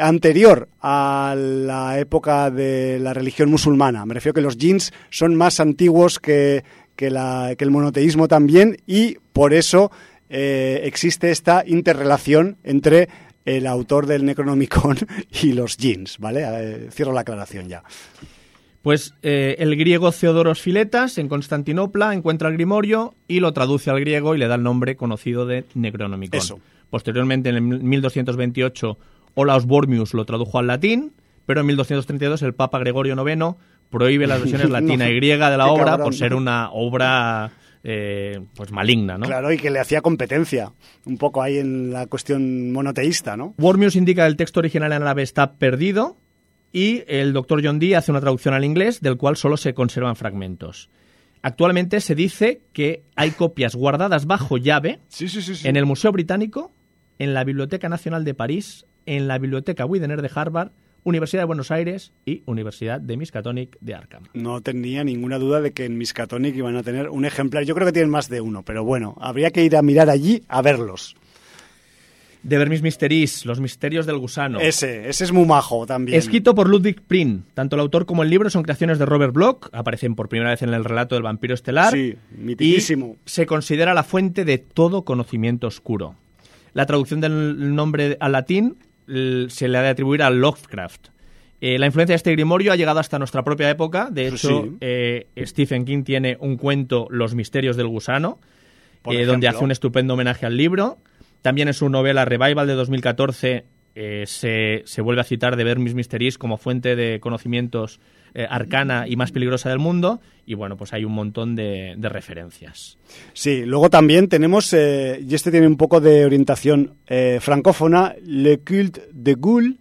[SPEAKER 1] anterior a la época de la religión musulmana. Me refiero que los jeans son más antiguos que, que, el monoteísmo también y por eso eh, existe esta interrelación entre el autor del Necronomicon [LAUGHS] y los jeans, ¿vale? Eh, cierro la aclaración ya.
[SPEAKER 2] Pues eh, el griego Theodoros Filetas en Constantinopla encuentra el grimorio y lo traduce al griego y le da el nombre conocido de Necronomicon. Posteriormente, en el 1228, Olaus Bormius lo tradujo al latín, pero en 1232 el Papa Gregorio IX prohíbe las versiones [LAUGHS] latina y griega de la obra por ser una obra eh, pues maligna, ¿no?
[SPEAKER 1] Claro, y que le hacía competencia, un poco ahí en la cuestión monoteísta, ¿no?
[SPEAKER 2] Bormius indica que el texto original en árabe está perdido, y el doctor John Dee hace una traducción al inglés del cual solo se conservan fragmentos. Actualmente se dice que hay copias guardadas bajo llave en el Museo Británico, en la Biblioteca Nacional de París, en la Biblioteca Widener de Harvard, Universidad de Buenos Aires y Universidad de Miskatonic de Arkham.
[SPEAKER 1] No tenía ninguna duda de que en Miskatonic iban a tener un ejemplar. Yo creo que tienen más de uno, pero bueno, habría que ir a mirar allí a verlos.
[SPEAKER 2] De Vermis Mysteries, Los misterios del gusano.
[SPEAKER 1] Ese, ese es muy majo también.
[SPEAKER 2] Escrito por Ludwig Prin. Tanto el autor como el libro son creaciones de Robert Bloch. Aparecen por primera vez en el relato del vampiro estelar.
[SPEAKER 1] Sí, mitiquísimo.
[SPEAKER 2] Y se considera la fuente de todo conocimiento oscuro. La traducción del nombre al latín se le ha de atribuir a Lovecraft. Eh, la influencia de este grimorio ha llegado hasta nuestra propia época. De hecho, eh, Stephen King tiene un cuento, Los misterios del gusano, eh, donde hace un estupendo homenaje al libro. También en su novela Revival de 2014 se, se, vuelve a citar de ver mis misterios como fuente de conocimientos arcana y más peligrosa del mundo. Y bueno, pues hay un montón de, de referencias.
[SPEAKER 1] Sí, luego también tenemos, y este tiene un poco de orientación francófona, Le Culte de Gaulle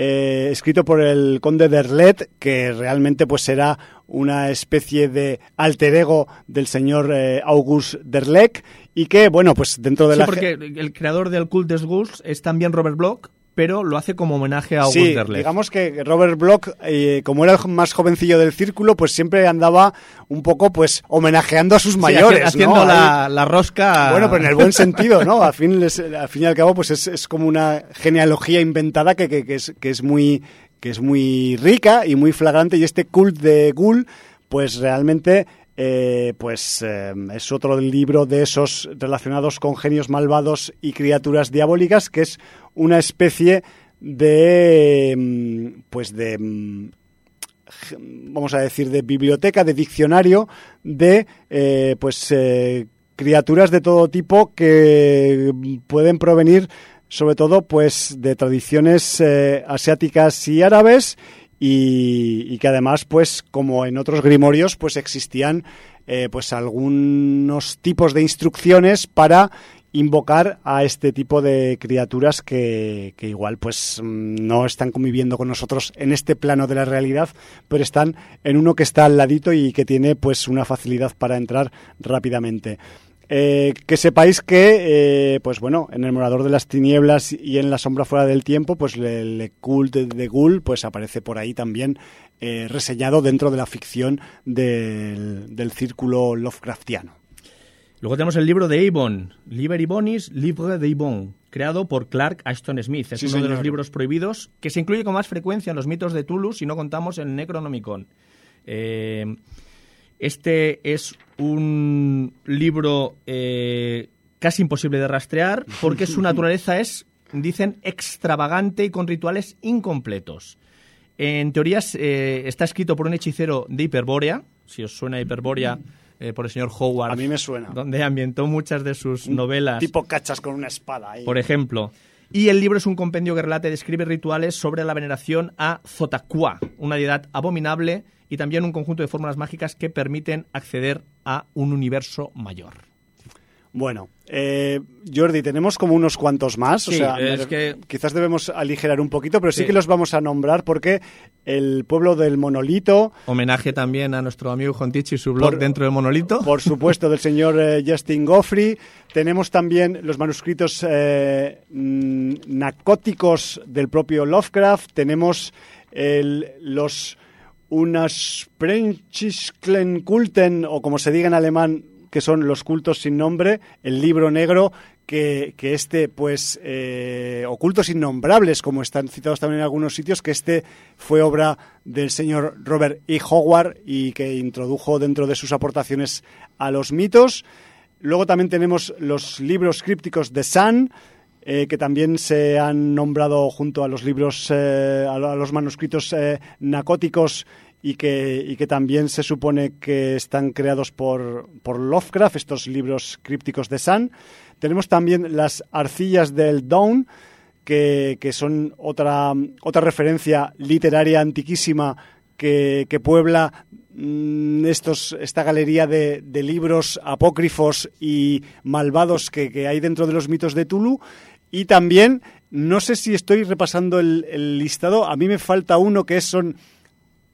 [SPEAKER 1] eh, escrito por el conde Derlet, que realmente pues será una especie de alter ego del señor eh, August Derleck y que, bueno, pues dentro de
[SPEAKER 2] sí,
[SPEAKER 1] la...
[SPEAKER 2] porque el creador del Cult des Ghouls es también Robert Bloch, pero lo hace como homenaje a August
[SPEAKER 1] sí,
[SPEAKER 2] Derleth.
[SPEAKER 1] digamos que Robert Bloch, eh, como era el más jovencillo del círculo, pues siempre andaba un poco pues homenajeando a sus
[SPEAKER 2] Sí,
[SPEAKER 1] mayores,
[SPEAKER 2] haci- haciendo
[SPEAKER 1] ¿no?
[SPEAKER 2] la, la rosca. [LAUGHS]
[SPEAKER 1] Bueno, pero en el buen sentido, ¿no? Al fin, les- al fin y al cabo, pues es, es como una genealogía inventada que, que- que es, que es muy que es muy rica y muy flagrante y este cult de Ghoul, pues realmente eh, pues eh, es otro libro de esos relacionados con genios malvados y criaturas diabólicas que es una especie de mm, pues de mm, vamos a decir, de biblioteca, de diccionario, de eh, pues criaturas de todo tipo que pueden provenir sobre todo pues de tradiciones asiáticas y árabes y, y que además pues como en otros grimorios pues existían eh, pues algunos tipos de instrucciones para invocar a este tipo de criaturas que, que igual pues no están conviviendo con nosotros en este plano de la realidad, pero están en uno que está al ladito y que tiene pues una facilidad para entrar rápidamente. Eh, que sepáis que, eh, pues bueno, en el Morador de las Tinieblas y en La Sombra Fuera del Tiempo, pues el le Cult de Ghoul, pues aparece por ahí también eh, reseñado dentro de la ficción del, del círculo Lovecraftiano.
[SPEAKER 2] Luego tenemos el libro de Avon, Liber Ibonis, Livre de Ibon, creado por Clark Ashton Smith. Es
[SPEAKER 1] Sí,
[SPEAKER 2] uno de los libros prohibidos que se incluye con más frecuencia en los mitos de Tulu si no contamos en Necronomicon. Eh, este es un libro eh, casi imposible de rastrear porque su [LAUGHS] naturaleza es, dicen, extravagante y con rituales incompletos. En teoría eh, está escrito por un hechicero de Hiperbórea, si os suena Hiperbórea, eh, por el señor Howard.
[SPEAKER 1] A mí me suena.
[SPEAKER 2] Donde ambientó muchas de sus novelas.
[SPEAKER 1] Tipo cachas con una espada ahí.
[SPEAKER 2] Por ejemplo. Y el libro es un compendio que relata y describe rituales sobre la veneración a Zotaquá, una deidad abominable, y también un conjunto de fórmulas mágicas que permiten acceder a un universo mayor.
[SPEAKER 1] Bueno, eh, Jordi, tenemos como unos cuantos más. o sea,
[SPEAKER 2] es
[SPEAKER 1] me-
[SPEAKER 2] que-
[SPEAKER 1] quizás debemos aligerar un poquito, pero sí,
[SPEAKER 2] Sí.
[SPEAKER 1] que los vamos a nombrar porque el pueblo del monolito,
[SPEAKER 2] Homenaje también a nuestro amigo Jontichi y su blog
[SPEAKER 1] Por-
[SPEAKER 2] dentro del monolito.
[SPEAKER 1] por supuesto, del señor eh, Justin Goffrey. Tenemos también los manuscritos eh, mm, narcóticos del propio Lovecraft. Tenemos el- los unas Kulten, o como se diga en alemán, que son los cultos sin nombre, el libro negro, que, que este, pues, eh, ocultos innombrables, como están citados también en algunos sitios, que este fue obra del señor Robert E. Howard y que introdujo dentro de sus aportaciones a los mitos. Luego también tenemos los libros crípticos de Sun, eh, que también se han nombrado junto a los libros, eh, a lo- a los manuscritos eh, nacóticos y que, y que también se supone que están creados por, por Lovecraft, estos libros crípticos de Sun. Tenemos también las arcillas del Dawn, que, que son otra, otra referencia literaria antiquísima que, que puebla mm, estos, esta galería de, de libros apócrifos y malvados que, que hay dentro de los mitos de Tulu. Y también, no sé si estoy repasando el, listado, a mí me falta uno que son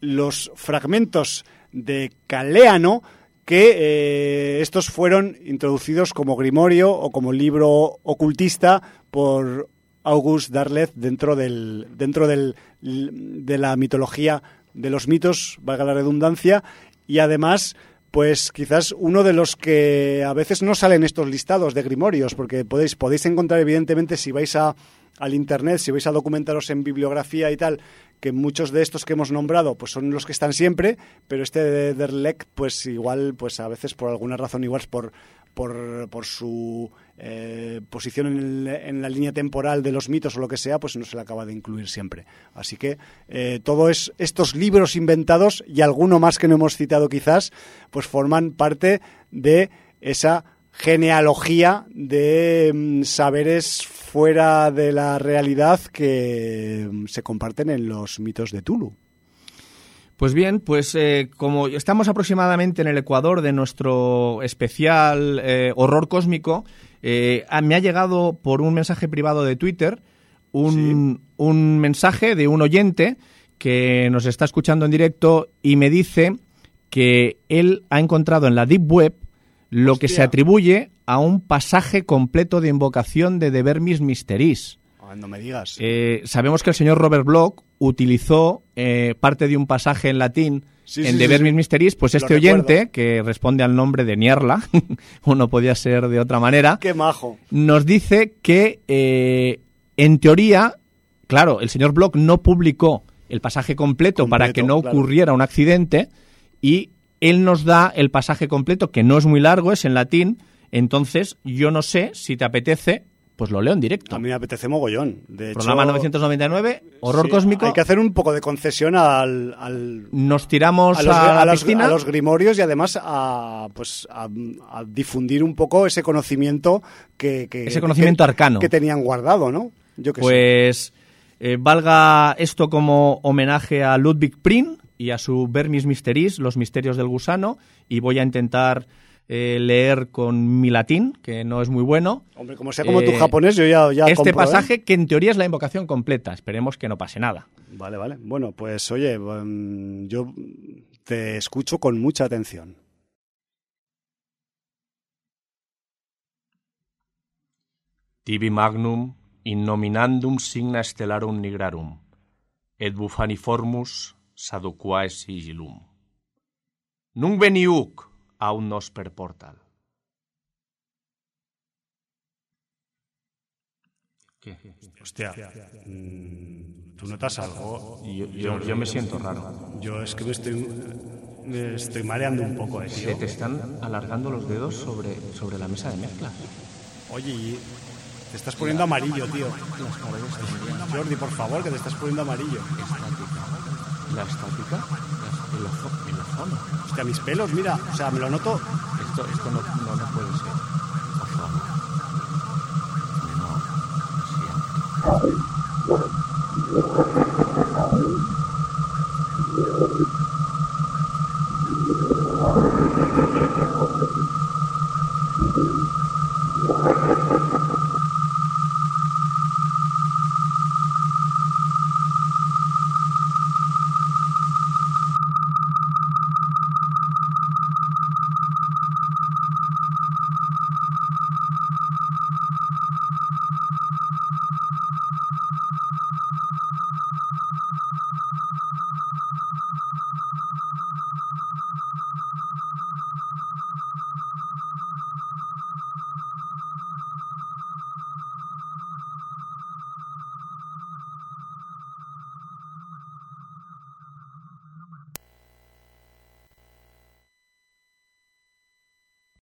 [SPEAKER 1] los fragmentos de Caléano que eh, estos fueron introducidos como grimorio o como libro ocultista por August Darlet dentro del dentro del, de la mitología de los mitos, valga la redundancia, y además pues quizás uno de los que a veces no salen estos listados de grimorios, porque podéis, podéis encontrar evidentemente si vais a, al internet, si vais a documentaros en bibliografía y tal, que muchos de estos que hemos nombrado pues son los que están siempre, pero este de Derlec pues igual pues a veces por alguna razón igual es por por, por su eh, posición en, en, la línea temporal de los mitos o lo que sea, pues no se le acaba de incluir siempre. Así que eh, todos estos libros inventados y alguno más que no hemos citado quizás, pues forman parte de esa genealogía de mm, saberes fuera de la realidad que mm, se comparten en los mitos de Tulu.
[SPEAKER 2] Pues bien, pues eh, como estamos aproximadamente en el Ecuador de nuestro especial eh, horror cósmico, eh, me ha llegado por un mensaje privado de Twitter un, un, mensaje de un oyente que nos está escuchando en directo y me dice que él ha encontrado en la Deep Web lo que se atribuye a un pasaje completo de invocación de De Vermis Mysteris.
[SPEAKER 1] No me digas.
[SPEAKER 2] Eh, sabemos que el señor Robert Bloch utilizó eh, parte de un pasaje en latín en De Vermis Mysteris, pues este oyente, que responde al nombre de Niarla, [LAUGHS] uno podía ser de otra manera,
[SPEAKER 1] Qué majo.
[SPEAKER 2] nos dice que, eh, en teoría, claro, el señor Bloch no publicó el pasaje completo, para que no ocurriera un accidente y él nos da el pasaje completo, que no es muy largo, es en latín, entonces yo no sé si te apetece pues lo leo en directo.
[SPEAKER 1] A mí me apetece mogollón. De
[SPEAKER 2] Programa 999, horror cósmico.
[SPEAKER 1] Hay que hacer un poco de concesión al...
[SPEAKER 2] Nos tiramos a, los, a,
[SPEAKER 1] los, a, los, grimorios y además a, pues, a, difundir un poco ese conocimiento que... que
[SPEAKER 2] ese conocimiento
[SPEAKER 1] que,
[SPEAKER 2] arcano.
[SPEAKER 1] Que tenían guardado, ¿no? Yo que
[SPEAKER 2] pues eh, valga esto como homenaje a Ludwig Prin y a su Vermis Mysteris, Los Misterios del Gusano, y voy a intentar eh, leer con mi latín, que no es muy bueno.
[SPEAKER 1] Hombre, como sea como tu japonés, yo ya, ya
[SPEAKER 2] Este
[SPEAKER 1] compro,
[SPEAKER 2] pasaje,
[SPEAKER 1] ¿eh?
[SPEAKER 2] que en teoría es la invocación completa. Esperemos que no pase nada.
[SPEAKER 1] Vale, vale. Bueno, pues oye, um, yo te escucho con mucha atención.
[SPEAKER 3] Tibi magnum in nominandum signa stellarum nigrarum, et bufaniformus saduquae sigillum. Nunc veniuc, aún nos per portal.
[SPEAKER 1] ¿Qué? Hostia, ¿tú notas algo?
[SPEAKER 3] Yo, yo, yo, me siento raro.
[SPEAKER 1] Yo es que me estoy, me estoy mareando un poco, eh, tío.
[SPEAKER 3] Se te están alargando los dedos sobre, sobre la mesa de mezcla.
[SPEAKER 1] Oye, te estás poniendo amarillo, tío. Jordi, por favor, que te estás poniendo amarillo.
[SPEAKER 3] ¿La estática? En la, en la.
[SPEAKER 1] Hostia, mis pelos, mira, o sea, me lo noto.
[SPEAKER 3] Esto, esto no, no, no puede ser. Por favor. No, siempre.